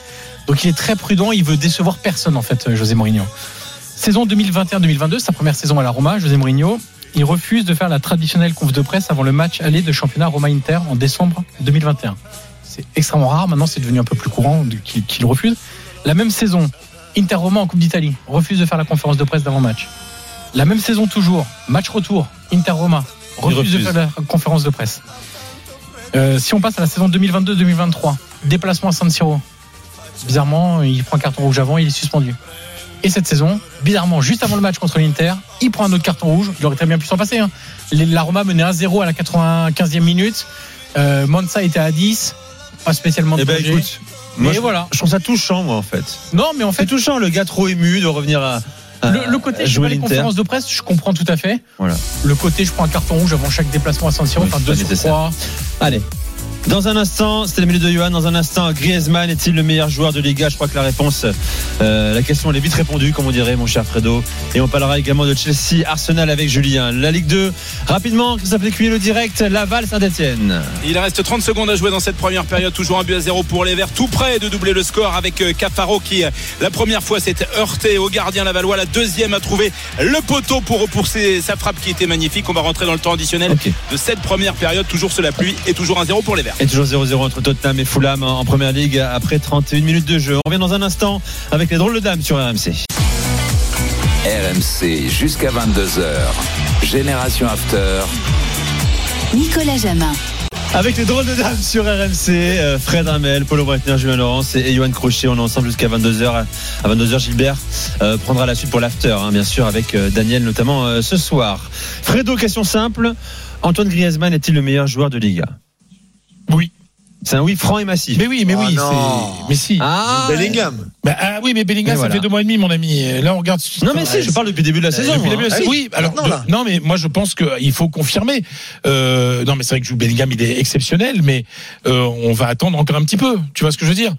Donc il est très prudent, il veut décevoir personne en fait, euh, José Mourinho. Saison 2021-2022, sa première saison à la Roma, José Mourinho, il refuse de faire la traditionnelle conf de presse avant le match aller de championnat Roma-Inter en décembre 2021. C'est extrêmement rare, maintenant c'est devenu un peu plus courant qu'il refuse. La même saison, Inter-Roma en Coupe d'Italie, refuse de faire la conférence de presse d'avant-match. La même saison toujours, match retour, Inter-Roma, refuse, refuse. de faire la conférence de presse. Euh, si on passe à la saison 2022-2023, déplacement à San Siro. Bizarrement, il prend un carton rouge avant, il est suspendu. Et cette saison, bizarrement, juste avant le match contre l'Inter, il prend un autre carton rouge. Il aurait très bien pu s'en passer. hein. La Roma menait 1-0 à la 95e minute. Euh, Monza était à 10. Pas spécialement de Eh ben danger. écoute, Mais moi, je, voilà. je trouve ça touchant, moi, en fait. Non, mais en C'est fait, touchant, le gars trop ému de revenir à. À- le, le côté à je fais jouer pas les conférences de presse, je comprends tout à fait. Voilà. Le côté je prends un carton rouge avant chaque déplacement à San Siro, enfin c'est 2 pas sur. 3. Allez. Dans un instant, c'était la minute de Johan. Dans un instant, Griezmann est-il le meilleur joueur de Liga? Je crois que la réponse, euh, la question, elle est vite répondue, comme on dirait, mon cher Fredo. Et on parlera également de Chelsea, Arsenal avec Julien. La Ligue 2, rapidement, Christophe Lécuyer, le direct, Laval, Saint-Etienne. Il reste 30 secondes à jouer dans cette première période. Toujours un but à zéro pour les Verts. Tout près de doubler le score avec euh, Cafaro qui, euh, la première fois, s'est heurté au gardien Lavallois. La deuxième a trouvé le poteau pour repousser sa frappe qui était magnifique. On va rentrer dans le temps additionnel de cette première période. Toujours sous la pluie et toujours un zéro pour les Verts. Et toujours 0-0 entre Tottenham et Fulham en première ligue après 31 minutes de jeu. On revient dans un instant avec les drôles de dames sur RMC. RMC jusqu'à 22h. Génération After. Nicolas Jamin. Avec les drôles de dames sur RMC, euh, Fred Ramel, Paulo Breitner, Julien Laurence et Johan Crochet. On est ensemble jusqu'à 22h. À 22h, Gilbert euh, prendra la suite pour l'after, hein, bien sûr, avec euh, Daniel notamment euh, ce soir. Fredo, question simple. Antoine Griezmann est-il le meilleur joueur de Liga? Oui. C'est un oui franc et massif. Mais oui, mais oui, Ah non. c'est. Mais si. Ah Bellingham. Bah, ah oui, mais Bellingham, Mais ça voilà. fait deux mois et demi, mon ami. Et Là, on regarde. Non mais si, je parle depuis le début de la saison. Depuis le début, Ah c'est- oui, oui, alors maintenant, là. de- non mais moi je pense qu'il faut confirmer. Euh, non mais c'est vrai que Bellingham il est exceptionnel, mais euh, on va attendre encore un petit peu. Tu vois ce que je veux dire?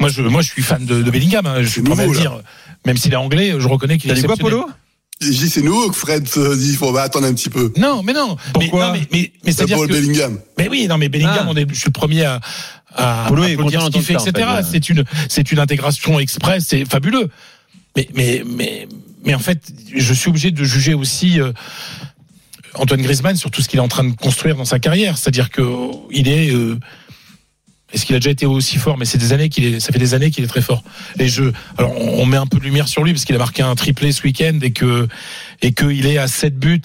Moi je moi je suis fan de, de Bellingham. hein, je suis C'est pas mal nouveau, là. dire, même s'il est anglais, je reconnais qu'il est T'as dit quoi, exceptionnel. Polo? Dis, c'est nous que Fred dit, il faut bah, attendre un petit peu. Non, mais non. Pourquoi mais, non, mais, mais, mais C'est c'est-à-dire pour que. Bellingham. Mais oui, non, mais Bellingham, Ah. on est, je suis le premier à, à, Polo à applaudir ce qu'il fait, etc. en fait, ouais. C'est une, c'est une intégration express, c'est fabuleux. Mais, mais, mais, mais en fait, je suis obligé de juger aussi euh, Antoine Griezmann sur tout ce qu'il est en train de construire dans sa carrière. C'est-à-dire que il est. euh, est-ce qu'il a déjà été aussi fort? Mais c'est des années qu'il est, ça fait des années qu'il est très fort. Et je, alors on on met un peu de lumière sur lui parce qu'il a marqué un triplé ce week-end et que et qu'il est à 7 buts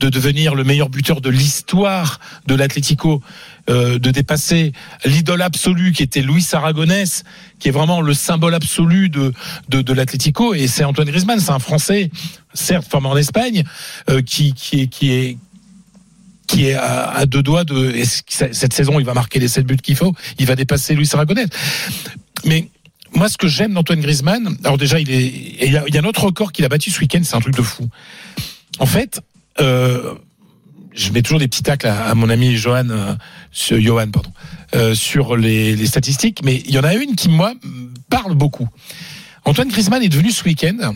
de devenir le meilleur buteur de l'histoire de l'Atlético, euh, de dépasser l'idole absolue qui était Luis Aragonès, qui est vraiment le symbole absolu de de, de l'Atlético. Et c'est Antoine Griezmann, c'est un Français, certes formé en Espagne, euh, qui qui est qui est qui est à, deux doigts de cette saison il va marquer les 7 buts qu'il faut, il va dépasser Luis Aragonès. Mais moi, ce que j'aime d'Antoine Griezmann, alors déjà, il y a, un autre record qu'il a battu ce week-end, c'est un truc de fou. En fait, euh, je mets toujours des petits tacles à, mon ami Johan, euh, sur, Johan, pardon, euh, sur les, les statistiques, mais il y en a une qui moi parle beaucoup. Antoine Griezmann est devenu ce week-end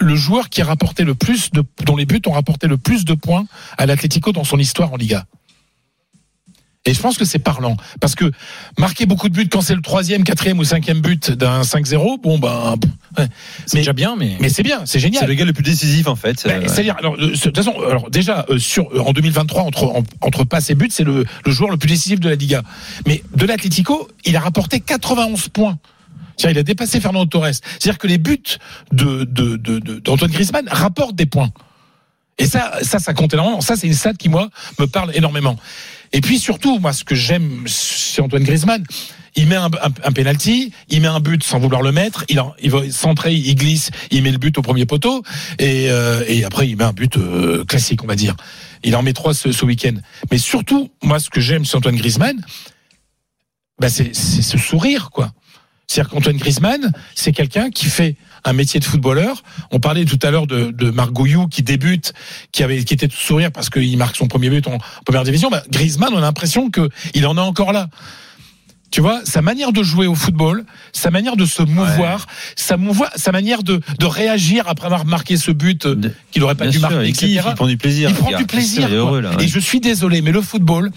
le joueur qui a rapporté le plus de, dont les buts ont rapporté le plus de points à l'Atlético dans son histoire en Liga. Et je pense que c'est parlant. Parce que marquer beaucoup de buts quand c'est le troisième, quatrième ou cinquième but d'un 5-0, bon ben. C'est déjà bien, mais. mais c'est bien, c'est génial. C'est le gars le plus décisif en fait. Ben, Euh, C'est-à-dire, alors, euh, de toute façon, alors déjà euh, sur en 2023 entre en- entre passes et buts, c'est le, le joueur le plus décisif de la Liga. Mais de l'Atlético, il a rapporté 91 points C'est-à-dire, il a dépassé Fernando Torres. C'est-à-dire que les buts de, de, de- d'Antoine Griezmann rapportent des points. Et ça, ça, ça compte énormément. Ça, c'est une stat qui, moi, me parle énormément. Et puis, surtout, moi, ce que j'aime chez Antoine Griezmann, il met un, un, un penalty, il met un but sans vouloir le mettre, il, en- il va centrer, il glisse, il met le but au premier poteau, et, euh, et après, il met un but euh, classique, on va dire. Il en met trois ce, ce week-end. Mais surtout, moi, ce que j'aime chez Antoine Griezmann, bah, c'est c'est ce sourire, quoi. C'est-à-dire qu'Antoine Griezmann, c'est quelqu'un qui fait un métier de footballeur. On parlait tout à l'heure de, de Marc Gouillou qui débute, qui avait, qui était tout sourire parce qu'il marque son premier but en première division. Bah, Griezmann, on a l'impression que il en est encore là. Tu vois, sa manière de jouer au football, sa manière de se mouvoir, sa, mouvoir, sa manière de, de réagir après avoir marqué ce but euh, qu'il aurait pas Bien dû sûr, marquer, il kiffe, etc. il prend du plaisir, Il prend du plaisir. Heureux, là, ouais. Et je suis désolé, mais le football,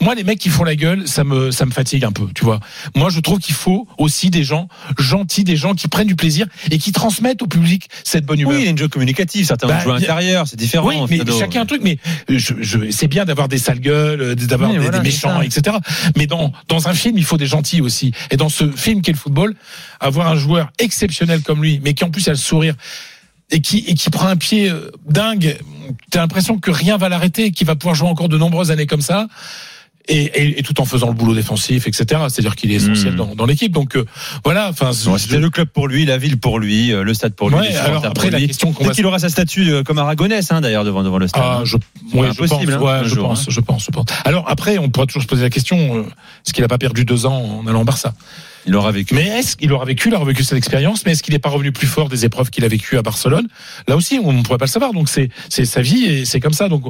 moi, les mecs qui font la gueule, ça me, ça me fatigue un peu, tu vois. Moi, je trouve qu'il faut aussi des gens gentils, des gens qui prennent du plaisir et qui transmettent au public cette bonne humeur. Oui, il y a une jeu communicative. Certains Bah, jouer à l'intérieur, c'est différent. Oui, mais chacun un truc. Mais je, je, c'est bien d'avoir des sales gueules, euh, d'avoir Oui, des, voilà, des méchants, etc. Mais dans dans un film, il faut des gentils aussi. Et dans ce film qu'est le football, avoir un joueur exceptionnel comme lui, mais qui en plus a le sourire et qui et qui prend un pied euh, dingue, t'as l'impression que rien va l'arrêter, qu'il va pouvoir jouer encore de nombreuses années comme ça. Et, et, et tout en faisant le boulot défensif, etc. C'est-à-dire qu'il est essentiel Mm. dans, dans l'équipe. Donc euh, voilà. Enfin, C'était le club pour lui, la ville pour lui, euh, le stade pour lui. Ouais, alors après, la lui. question qu'on va- qu'il aura sa statue euh, comme Aragonès, hein, d'ailleurs, devant, devant le stade. Ah, je, C'est ouais, je pense, hein, ouais, un je jour, pense, hein. je pense, je pense. Alors après, on pourra toujours se poser la question euh, est-ce qu'il n'a pas perdu deux ans en allant au Barça? Il aura vécu. Mais est-ce qu'il aura vécu, il aura vécu cette expérience, mais est-ce qu'il n'est pas revenu plus fort des épreuves qu'il a vécues à Barcelone? Là aussi, on ne pourrait pas le savoir. Donc c'est sa vie et c'est comme ça. Donc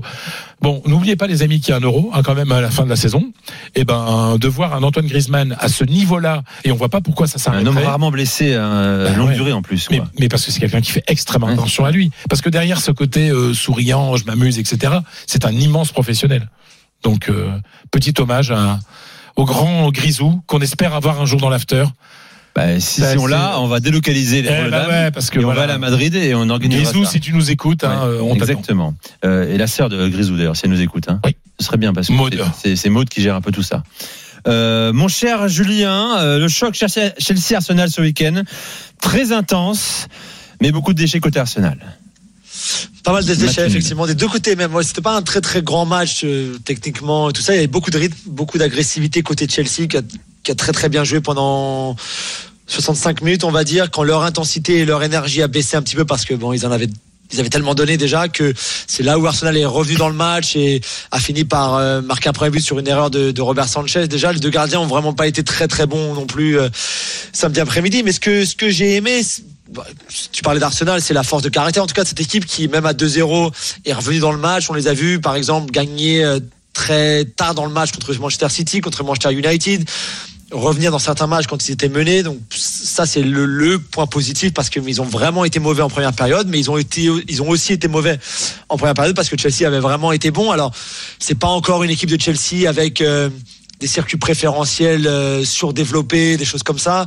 bon, n'oubliez pas les amis qu'il y a un euro hein, quand même à la fin de la saison. Et ben de voir un Antoine Griezmann à ce niveau-là et on voit pas pourquoi ça Un s'arrête. homme rarement blessé à Bah longue ouais. durée en plus. Mais, mais parce que c'est quelqu'un qui fait extrêmement Ouais. attention à lui. Parce que derrière ce côté euh, souriant, je m'amuse, etc., c'est un immense professionnel. Donc, euh, petit hommage à, au grand Grisou qu'on espère avoir un jour dans l'after. Bah, si, Bah, si on l'a, on va délocaliser les Eh bah ouais, parce que et on va à Madrid et on organisera Grisou, ça. si tu nous écoutes, hein, Ouais, euh, on t'attend. Exactement. Euh, et la sœur de Grisou d'ailleurs, si elle nous écoute. Hein. Oui. Ce serait bien parce que Maud. c'est- c'est c'est Maud qui gère un peu tout ça. Euh, mon cher Julien, euh, le choc Chelsea Chelsea Arsenal ce week-end, très intense, mais beaucoup de déchets côté Arsenal. Pas mal de déchets, effectivement, des deux côtés même. Ouais, c'était pas un très très grand match euh, techniquement et tout ça. Il y avait beaucoup de rythme, beaucoup d'agressivité côté Chelsea qui a, qui a très très bien joué pendant 65 minutes, on va dire, quand leur intensité et leur énergie a baissé un petit peu parce que bon, ils en avaient ils avaient tellement donné déjà que c'est là où Arsenal est revenu dans le match et a fini par euh, marquer un premier but sur une erreur de, de Robert Sanchez. Déjà, les deux gardiens ont vraiment pas été très très bons non plus euh, samedi après-midi. Mais ce que ce que j'ai aimé, tu parlais d'Arsenal, c'est la force de caractère en tout cas de cette équipe qui même à 2-0 est revenue dans le match. On les a vus par exemple gagner euh, très tard dans le match contre Manchester City, contre Manchester United revenir dans certains matchs quand ils étaient menés. Donc ça c'est le, le point positif parce qu'ils ont vraiment été mauvais en première période, mais ils ont été, ils ont aussi été mauvais en première période parce que Chelsea avait vraiment été bon. Alors c'est pas encore une équipe de Chelsea avec euh, des circuits préférentiels euh, surdéveloppés, des choses comme ça.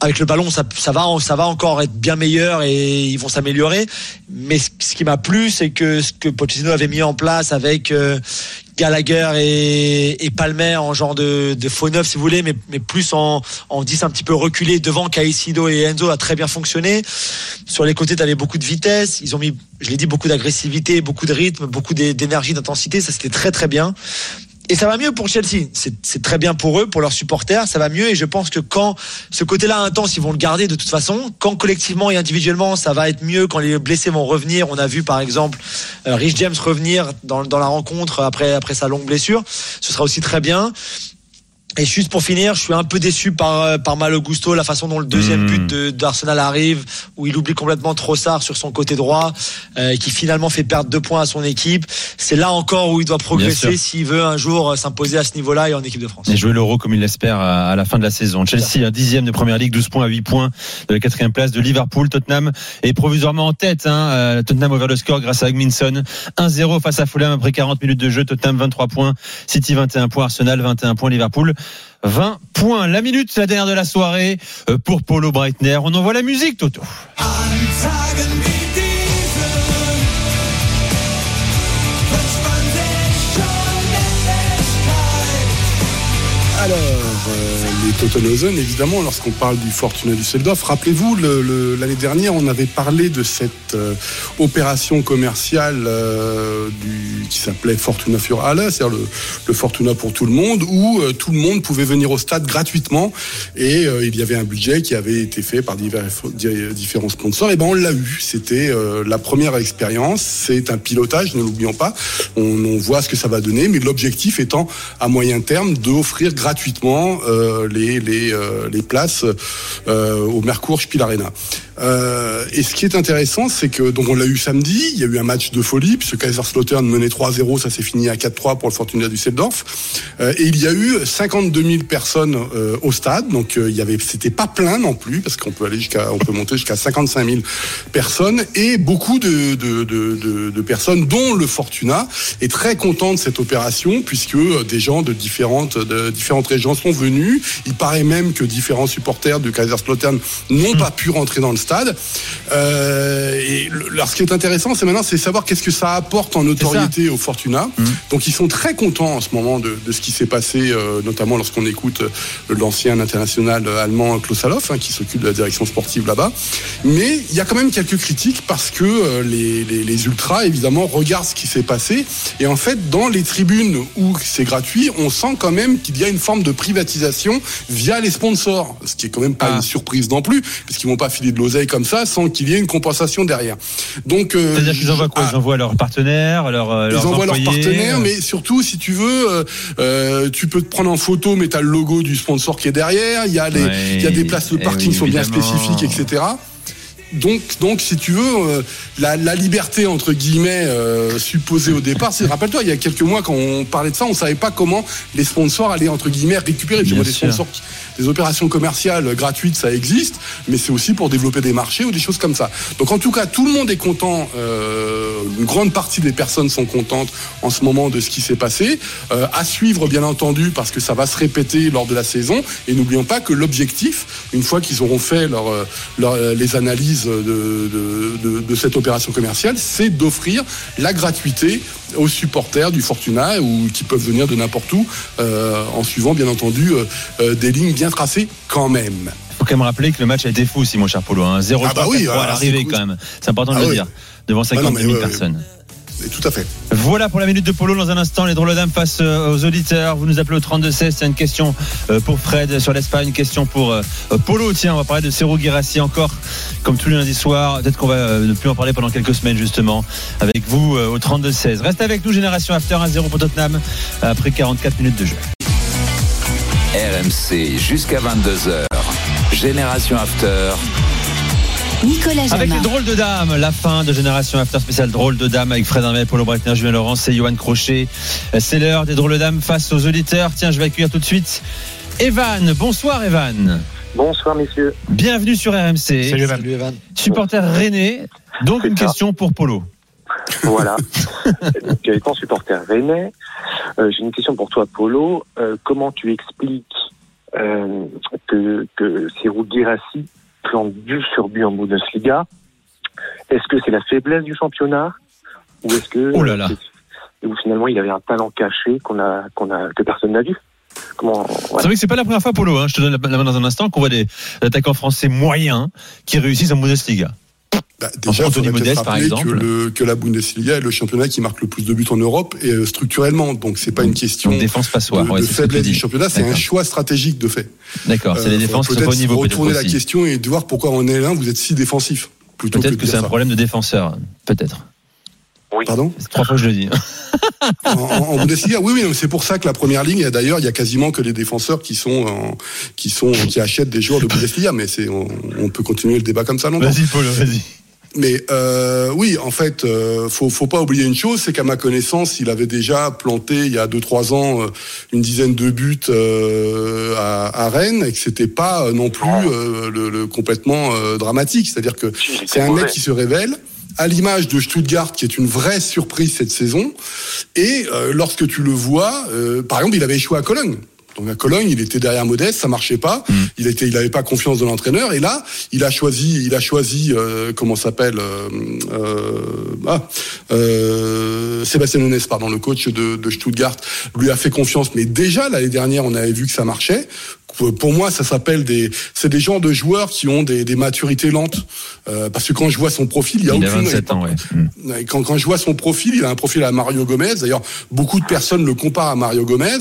Avec le ballon, ça, va, ça va encore être bien meilleur et ils vont s'améliorer. Mais ce, qui m'a plu, c'est que ce que Pochettino avait mis en place avec euh, Gallagher et, Palmer en genre de, faux neuf si vous voulez, mais, plus en, en 10 un petit peu reculé devant Caicedo et Enzo a très bien fonctionné. Sur les côtés, tu avais beaucoup de vitesse. Ils ont mis, je l'ai dit, beaucoup d'agressivité, beaucoup de rythme, beaucoup d'é- d'énergie, d'intensité. Ça, c'était très très bien. Et ça va mieux pour Chelsea. C'est très bien pour eux, pour leurs supporters. Ça va mieux. Et je pense que quand ce côté-là intense, ils vont le garder de toute façon. Quand collectivement et individuellement, ça va être mieux. Quand les blessés vont revenir. On a vu par exemple euh, Rich James revenir dans, dans la rencontre après, après sa longue blessure. Ce sera aussi très bien. Et juste pour finir, je suis un peu déçu par, euh, par Malo Gusto, la façon dont le deuxième Mmh. but de- d'Arsenal arrive, où il oublie complètement Trossard sur son côté droit, euh, qui finalement fait perdre deux points à son équipe. C'est là encore où il doit progresser s'il veut un jour euh, s'imposer à ce niveau-là et en équipe de France. Et jouer l'euro comme il l'espère à, la fin de la saison. Chelsea, un dixième de première ligue, 12 points à 8 points de la quatrième place de Liverpool. Tottenham est provisoirement en tête. Hein. Euh, Tottenham ouvert le score grâce à Agminson. 1-0 face à Fulham après 40 minutes de jeu. Tottenham 23 points. City 21 points. Arsenal 21 points. Liverpool 20 points. La minute, la dernière de la soirée euh, pour Paulo Breitner. On envoie la musique, Toto. Les évidemment, lorsqu'on parle du Fortuna Düsseldorf. Rappelez-vous, le- le- l'année dernière, on avait parlé de cette euh, opération commerciale euh, du, qui s'appelait Fortuna für alle, c'est-à-dire le, Fortuna pour tout le monde, où euh, tout le monde pouvait venir au stade gratuitement et il y avait un budget qui avait été fait par divers, di- différents sponsors. Et ben on l'a eu. C'était la première expérience. C'est un pilotage, ne l'oublions pas. On, on voit ce que ça va donner, mais l'objectif étant à moyen terme d'offrir gratuitement euh, euh, les places euh, au Mercours Spiel Arena. Euh, et ce qui est intéressant, c'est que donc on l'a eu samedi, il y a eu un match de folie, puisque Kaiserslautern menait 3-0, ça s'est fini à 4-3 pour le Fortuna Düsseldorf. Et il y a eu 52 000 personnes au stade, donc il y avait, c'était pas plein non plus, parce qu'on peut aller jusqu'à, on peut monter jusqu'à 55 000 personnes, et beaucoup de, personnes, dont le Fortuna, est très content de cette opération, puisque des gens de différentes, de différentes régions sont venus. Il paraît même que différents supporters de Kaiserslautern n'ont pas pu rentrer dans le stade. Euh, et le- alors, ce qui est intéressant, c'est maintenant, c'est savoir qu'est-ce que ça apporte en notoriété au Fortuna. Donc, ils sont très contents en ce moment de, de ce qui s'est passé, euh, notamment lorsqu'on écoute euh, l'ancien international allemand Klaus Aloff, hein, qui s'occupe de la direction sportive là-bas. Mais il y a quand même quelques critiques parce que euh, les, les, les ultras, évidemment, regardent ce qui s'est passé. Et en fait, dans les tribunes où c'est gratuit, on sent quand même qu'il y a une forme de privatisation via les sponsors. Ce qui est quand même pas une surprise non plus, parce qu'ils vont pas filer de l'oseille comme ça sans qu'il y ait une compensation derrière. Donc, euh, C'est-à-dire qu'ils envoient quoi? Ils envoient leurs partenaires, leurs, euh, ils leurs envoient leurs employés, partenaires, euh, mais surtout, si tu veux, euh, euh, tu peux te prendre en photo, mais t'as le logo du sponsor qui est derrière. Il y a les, Ouais, y a des places de eh parking oui, qui sont bien spécifiques, etc. Donc, donc, si tu veux, euh, la, la liberté entre guillemets euh, supposée au départ, c'est rappelle-toi, il y a quelques mois quand on parlait de ça, on savait pas comment les sponsors allaient entre guillemets récupérer. Vois, des sponsors, qui- des opérations commerciales gratuites, ça existe, mais c'est aussi pour développer des marchés ou des choses comme ça. Donc, en tout cas, tout le monde est content. euh, une grande partie des personnes sont contentes en ce moment de ce qui s'est passé. Euh, à suivre, bien entendu, parce que ça va se répéter lors de la saison. Et n'oublions pas que l'objectif, une fois qu'ils auront fait euh, les analyses de cette opération commerciale, c'est d'offrir la gratuité aux supporters du Fortuna ou qui peuvent venir de n'importe où euh, en suivant bien entendu euh, euh, des lignes bien tracées quand même. faut quand même rappeler que le match a été fou aussi, mon cher Polo. Hein. 0 Ah bah oui, à alors, l'arrivée quand même. C'est important de Ah le oui. dire. Devant Ah non, 50 mais 000 ouais, ouais. personnes. Tout à fait. Voilà pour la minute de Polo. Dans un instant, les drôles de dames face euh, aux auditeurs. Vous nous appelez au 32-16. C'est une question euh, pour Fred sur l'Espagne, une question pour euh, Polo. Tiens, on va parler de Sergio Guirassi encore, comme tous les lundis soirs. Peut-être qu'on va ne plus en parler pendant quelques semaines, justement, avec vous au 32-16. Reste avec nous, Génération After 1-0 pour Tottenham, après 44 minutes de jeu. RMC jusqu'à 22h. Génération After. Nicolas Avec les drôles de dames, la fin de Génération After spécial drôles de dames avec Fred Hermé, Paulo Breitner, Julien Laurence et Johan Crochet. C'est l'heure des drôles de dames face aux auditeurs. Tiens, je vais accueillir tout de suite Evan. Bonsoir Evan. Bonsoir messieurs. Bienvenue sur RMC. Salut Evan. Supporter René. Donc une ça. question pour Polo. Voilà. Donc, étant supporter rennais, euh, j'ai une question pour toi, Polo. Euh, comment tu expliques euh, que, que Serou But sur but en Bundesliga Est-ce que c'est la faiblesse du championnat ou est-ce que Oh là là. finalement il avait un talent caché qu'on a qu'on a que personne n'a vu? Comment C'est vrai que c'est pas la première fois, Polo. hein, je te donne la main dans un instant qu'on voit des attaquants français moyens qui réussissent en Bundesliga. Bah, déjà, Anthony Modeste, par exemple. que, le, que la Bundesliga est le championnat qui marque le plus de buts en Europe et euh, structurellement. Donc, c'est pas une question Donc, défense passoire. de, Ouais, de faiblesse du championnat, c'est un choix stratégique de fait. D'accord, c'est les Euh, défenses qui sont pas au niveau. peut-être retourner la aussi. question et de voir pourquoi en L1 vous êtes si défensif. Peut-être que, c'est un ça. problème de défenseur. Peut-être. Pardon? C'est trois fois que je le dis. en, en- en Bundesliga, oui, oui, c'est pour ça que la première ligne, d'ailleurs, il y a quasiment que les défenseurs qui sont, en- qui sont, qui achètent des joueurs de Bundesliga, mais c'est, on, on peut continuer le débat comme ça longtemps. Vas-y, Polo, vas-y. Mais euh, oui, en fait, euh, faut, faut pas oublier une chose, c'est qu'à ma connaissance, il avait déjà planté il y a 2-3 ans euh, une dizaine de buts euh, à, à Rennes et que c'était pas euh, non plus euh, le, le complètement euh, dramatique. C'est-à-dire que c'est un mec qui se révèle à l'image de Stuttgart, qui est une vraie surprise cette saison. Et euh, lorsque tu le vois, euh, par exemple, il avait échoué à Cologne. Donc à Cologne, il était derrière Modeste, ça marchait pas. Il était, il avait pas confiance de l'entraîneur. Et là, il a choisi, il a choisi, euh, comment s'appelle, euh, euh, ah, euh, Sébastien Nunes, pardon, le coach de, de Stuttgart, lui a fait confiance. Mais déjà l'année dernière, on avait vu que ça marchait. Pour, moi, ça s'appelle des, c'est des genres de joueurs qui ont des, des maturités lentes. Euh, parce que quand je vois son profil, il y a Il a aucune. 27 ans, ouais. Quand, quand je vois son profil, il a un profil à Mario Gomez. D'ailleurs, beaucoup de personnes le comparent à Mario Gomez.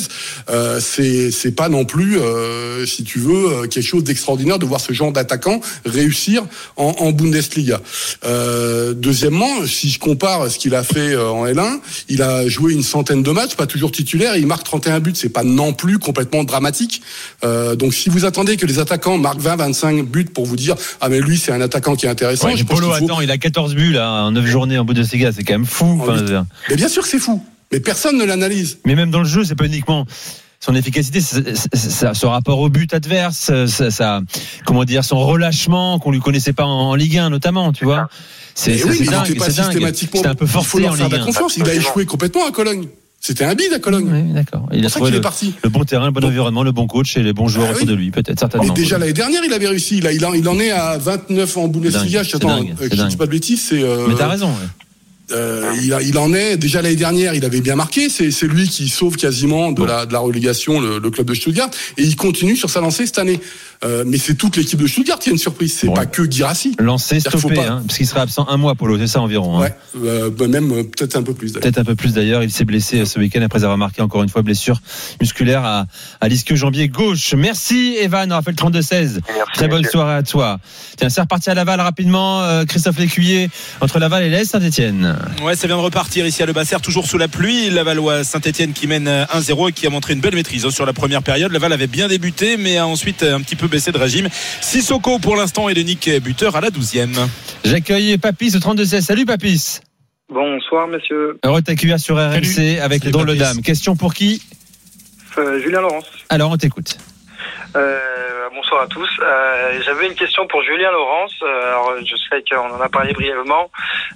Euh, c'est c'est pas non plus, euh, si tu veux, euh, quelque chose d'extraordinaire de voir ce genre d'attaquant réussir en, en Bundesliga. Euh, deuxièmement, si je compare ce qu'il a fait euh, en L1, il a joué une centaine de matchs, pas toujours titulaire, et il marque 31 buts. C'est pas non plus complètement dramatique. Euh, donc, si vous attendez que les attaquants marquent 20, 25 buts pour vous dire ah mais lui c'est un attaquant qui est intéressant, Ouais, je pense Polo, qu'il faut- attends, il a 14 buts là, en 9 journées en Bundesliga, c'est quand même fou. Enfin, dire. Mais bien sûr que c'est fou. Mais personne ne l'analyse. Mais même dans le jeu, c'est pas uniquement son efficacité, son rapport au but adverse, ça, ça- comment dire, son relâchement qu'on lui connaissait pas en, en Ligue 1 notamment, tu vois. C'est oui, il dingue, c'est un peu il faut forcé leur en faire Ligue de la 1. confiance. Il a échoué complètement à Cologne. C'était un bide à Cologne. Oui, d'accord. Il a trouvé qu'il est le, parti. le bon terrain, le bon environnement, le bon coach et les bons joueurs Ah autour oui. de lui, peut-être Mais certainement. déjà l'année dernière, il avait réussi. A- il, en- il en est à 29 en Bundesliga. Je dingue, euh, dise pas de bêtises. C'est. euh, Mais t'as raison. ouais. Euh, il, a- il en est déjà l'année dernière. Il avait bien marqué. C'est c'est lui qui sauve quasiment de la de la relégation le, le club de Stuttgart et il continue sur sa lancée cette année. Euh, mais c'est toute l'équipe de Stuttgart qui a une surprise. C'est Bon. pas que Girassi. Lancé, stoppé, pas- hein, parce qu'il sera absent un mois, Polo, c'est ça environ. hein. Ouais, euh, bah, même euh, peut-être un peu plus. d'ailleurs. Peut-être un peu plus d'ailleurs. Il s'est blessé ce week-end après avoir marqué encore une fois blessure musculaire à, à l'ischio-jambier gauche. Merci Evan, on rappelle 32-16. Très bonne soirée à toi. Tiens, c'est reparti à Laval rapidement. euh, Christophe Lécuyer entre Laval et l'Est Saint-Etienne. Ouais, ça vient de repartir ici à Le Basser, toujours sous la pluie. Lavallois Saint-Etienne qui mène euh, 1-0 et qui a montré une belle maîtrise hein, sur la première période. Laval avait bien débuté, mais a ensuite euh, un petit peu baissé de régime. Sissoko pour l'instant et Denis buteur à la 12e. J'accueille Papis au 32-16. Salut Papis. Bonsoir, monsieur. Heureux de t'accueillir sur RMC avec Salut, Papis. dames. Question pour qui? Euh, Julien Laurence. Alors on t'écoute. Euh, bonsoir à tous. Euh, J'avais une question pour Julien Laurence. Euh, alors, je sais qu'on en a parlé brièvement.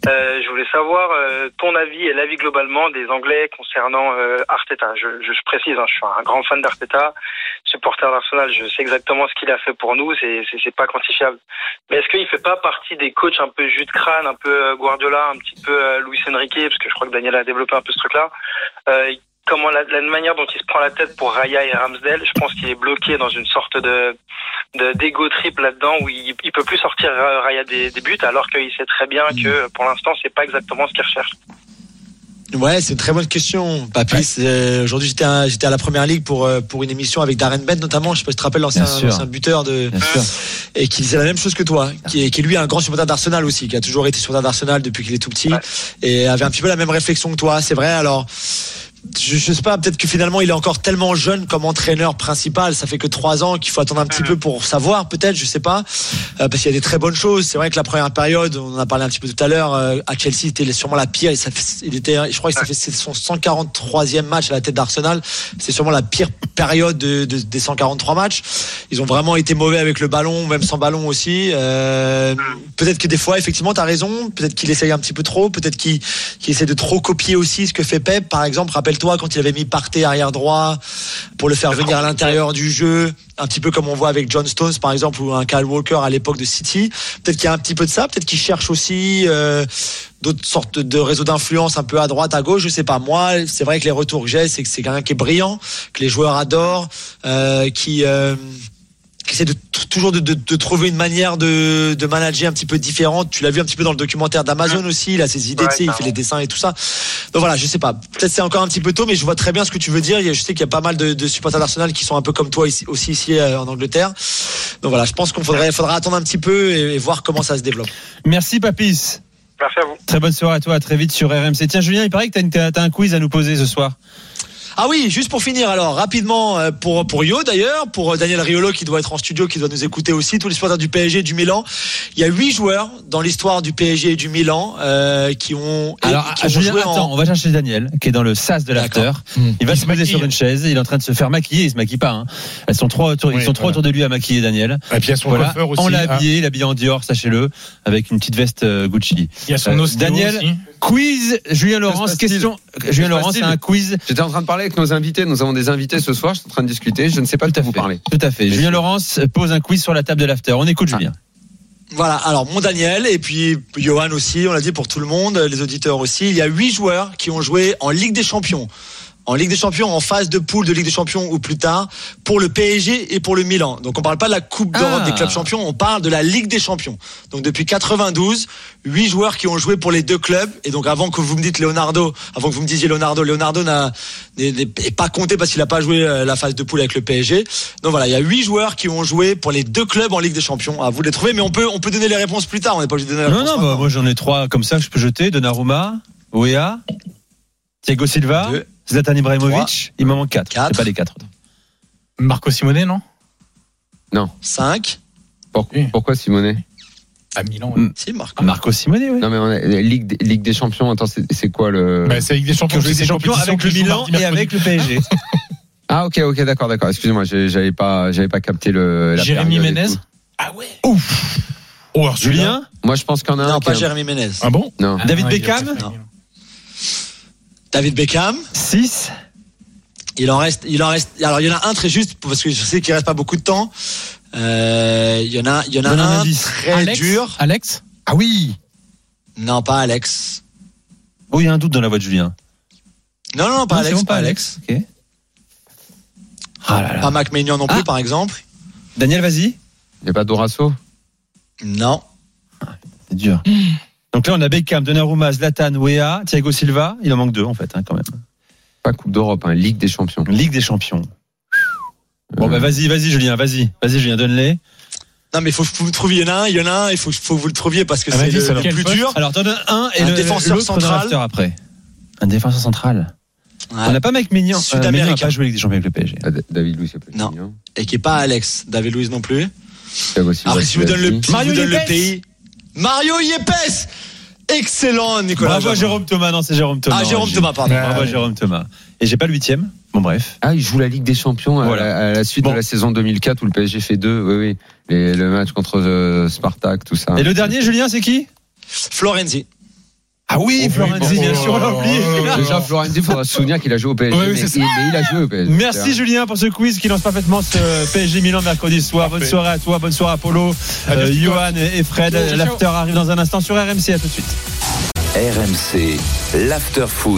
Euh, je voulais savoir euh, ton avis et l'avis globalement des Anglais concernant euh, Arteta. Je, je, je précise, hein, je suis un grand fan d'Arteta, supporter d'Arsenal. Je sais exactement ce qu'il a fait pour nous. C'est pas quantifiable. Mais est-ce qu'il fait pas partie des coachs un peu jus de crâne, un peu euh, Guardiola, un petit peu Luis Enrique, parce que je crois que Daniel a développé un peu ce truc-là. Comment la, la manière dont il se prend la tête pour Raya et Ramsdale, je pense qu'il est bloqué dans une sorte de de- d'ego trip là-dedans où il, il peut plus sortir Raya des, des buts alors qu'il sait très bien que pour l'instant c'est pas exactement ce qu'il recherche. Ouais, c'est une très bonne question, Papis. Euh, Aujourd'hui, j'étais à, j'étais à la première ligue pour euh, pour une émission avec Darren Bent notamment. Je sais pas si tu te rappelles l'ancien buteur de Bien sûr. et qui disait la même chose que toi, qui est, qui est lui un grand supporter d'Arsenal aussi, qui a toujours été supporter d'Arsenal depuis qu'il est tout petit et avait un petit peu la même réflexion que toi. C'est vrai. Alors, je, je sais pas, peut-être que finalement il est encore tellement jeune comme entraîneur principal. Ça fait que trois ans qu'il faut attendre un petit peu pour savoir, peut-être, je sais pas, Euh, parce qu'il y a des très bonnes choses. C'est vrai que la première période, on en a parlé un petit peu tout à l'heure, euh, à Chelsea, c'était sûrement la pire. Et ça fait- il était, je crois que ça fait son 143e match à la tête d'Arsenal. C'est sûrement la pire période de, de- des 143 matchs. Ils ont vraiment été mauvais avec le ballon, même sans ballon aussi. Euh, peut-être que des fois, effectivement, tu as raison. Peut-être qu'il essaye un petit peu trop. Peut-être qu'il qu'il essaie de trop copier aussi ce que fait Pep. Par exemple, rappelle-toi quand il avait mis Partey arrière droit pour le faire venir à l'intérieur du jeu, un petit peu comme on voit avec John Stones par exemple ou un Kyle Walker à l'époque de City. Peut-être qu'il y a un petit peu de ça. Peut-être qu'il cherche aussi. euh, d'autres sortes de réseaux d'influence un peu à droite, à gauche, je sais pas. Moi, c'est vrai que les retours que j'ai, c'est que c'est quelqu'un qui est brillant, que les joueurs adorent, euh, qui euh, qui essaie de toujours de, de, de trouver une manière de, de manager un petit peu différente. Tu l'as vu un petit peu dans le documentaire d'Amazon aussi. Il a ses idées, Ouais, tu sais, il fait les dessins et tout ça. Donc voilà, je sais pas. Peut-être c'est encore un petit peu tôt, mais je vois très bien ce que tu veux dire. Je sais qu'il y a pas mal de, de supporters d'Arsenal qui sont un peu comme toi ici, aussi ici euh, en Angleterre. Donc voilà, je pense qu'on faudrait, faudra attendre un petit peu et, et voir comment ça se développe. Merci Papis. Merci à vous. Très bonne soirée à toi, à très vite sur RMC. Tiens Julien, il paraît que une- t'as un quiz à nous poser ce soir. Ah oui, juste pour finir alors, rapidement, euh, pour, pour Yo d'ailleurs, pour euh, Daniel Riolo qui doit être en studio, qui doit nous écouter aussi, tous les supporters du PSG et du Milan. Il y a huit joueurs dans l'histoire du PSG et du Milan euh, qui ont, Alors, qui ont Julien, joué en- attends, on va chercher Daniel, qui est dans le sas de l'after. D'accord. Il va Il se se poser sur une chaise, il est en train de se faire maquiller, il se maquille pas. Hein. Elles sont trois autour, ils sont trois autour de lui à maquiller Daniel. Et puis il y a son Voilà, coiffeur aussi. on l'a hein. habillé, il est habillé en Dior, sachez-le, avec une petite veste Gucci. Il y a son Euh, Daniel, aussi. Quiz, Julien Laurence, question. Julien Laurence, c'est un quiz. J'étais en train de parler avec nos invités. Nous avons des invités ce soir. Je suis en train de discuter. Je ne sais pas de quoi vous parler. Tout à fait. Julien Laurence pose un quiz sur la table de l'after. On écoute Julien. Voilà, alors mon Daniel et puis Johan aussi, on l'a dit pour tout le monde, les auditeurs aussi. Il y a huit joueurs qui ont joué en Ligue des Champions en Ligue des Champions, en phase de poule de Ligue des Champions ou plus tard, pour le PSG et pour le Milan. Donc on parle pas de la Coupe d'Europe Ah. des clubs champions, on parle de la Ligue des Champions. Donc depuis 92, huit joueurs qui ont joué pour les deux clubs. Et donc avant que vous me dites Leonardo, avant que vous me disiez Leonardo, Leonardo n'a n'est n'est- est pas compté parce qu'il n'a pas joué euh, la phase de poule avec le PSG. Donc voilà, il y a huit joueurs qui ont joué pour les deux clubs en Ligue des Champions. À vous de les trouver, mais on peut on peut donner les réponses plus tard. On n'est pas obligé de donner les Non, réponses. non, bah, moi j'en ai trois comme ça que je peux jeter. Donnarumma, Oea, Thiago Silva, Deux. Zlatan Ibrahimovic. Il m'en manque quatre. Quatre. C'est pas les quatre. Marco Simone, non? Non. 5 Pour- Pourquoi Simonet À Milan. Mm. Si, Marco. Marco Simone, oui. Non mais on a, Ligue, des- Ligue des Champions. Attends, c'est quoi le Bah, c'est Ligue des Champions. Ligue des Champions avec le Milan et avec le PSG. Ah ok ok d'accord d'accord. Excusez-moi, j'avais pas j'avais pas capté le. la Jérémy Ménez? Ah ouais. Ouf. Oh, Julien, Moi je pense qu'il y en a un. Non, pas Jérémy Ménez. Ah bon? Non. David Ah, Beckham? Non. David Beckham. 6. Il en reste, il en reste. Alors il y en a un très juste parce que je sais qu'il reste pas beaucoup de temps. Euh, il y en a, il y en a Donne un un très Alex dur. Alex Ah oui. Non, pas Alex. Oh, il y a un doute dans la voix de Julien. Non, non, non, pas Non, Alex. bon, pas Alex. Ok. Ah là là. Pas Mac Maignan non plus, Ah. par exemple. Daniel, vas-y. Il y a pas Dorasso? Non. C'est dur. Donc là, on a Beckham, Donnarumma, Zlatan, Wea, Thiago Silva. Il en manque deux, en fait, hein, quand même. Pas Coupe d'Europe, hein, Ligue des Champions. Ligue des Champions. Bon, Euh, bah, vas-y, vas-y, Julien, vas-y. Vas-y, Julien, donne-les. Non, mais il faut que vous le trouviez. Il y en a un, il y en a un. Il faut, faut que vous le trouviez parce que Ah, c'est le, plus dur. Alors, t'en donnes un et Un le défenseur central. après. Un défenseur central. Ouais. On n'a pas Mike Mignon. Sud-américain. Mignon n'a pas joué avec des champions avec le PSG. ah, David Louis, c'est pas Non. Mignon. Et qui est pas Alex. David Luiz non plus. Thiago Silva, Après, si vous donne le, si Mario vous donne le pays. Mario Yepes. Excellent, Nicolas. Bravo à. Jérôme Thomas. Non, c'est Jérôme Thomas. Ah, Jérôme J'ai- Thomas, pardon. Bravo à Jérôme Thomas. Et j'ai pas le huitième. Bon, bref. Ah, il joue la Ligue des Champions à, Voilà. la, à la suite Bon. de la saison 2004 où le PSG fait deux. Oui, oui. Les- le match contre euh, Spartak, tout ça. Et le dernier, Julien, c'est qui? Florenzi. Ah oui, Oh, Florenzi, bien sûr, on l'a oh, oublié. oh, Déjà, Florenzi, il faudra se souvenir qu'il a joué au PSG. Ouais, oui, mais, c'est ça. il, mais il a joué au PSG. Merci Julien pour ce quiz qui lance parfaitement ce PSG Milan mercredi soir. Bonne soirée à toi, bonne soirée à Polo, euh. Johan et Fred. L'after arrive dans un instant sur RMC. À tout de suite. RMC, l'after food.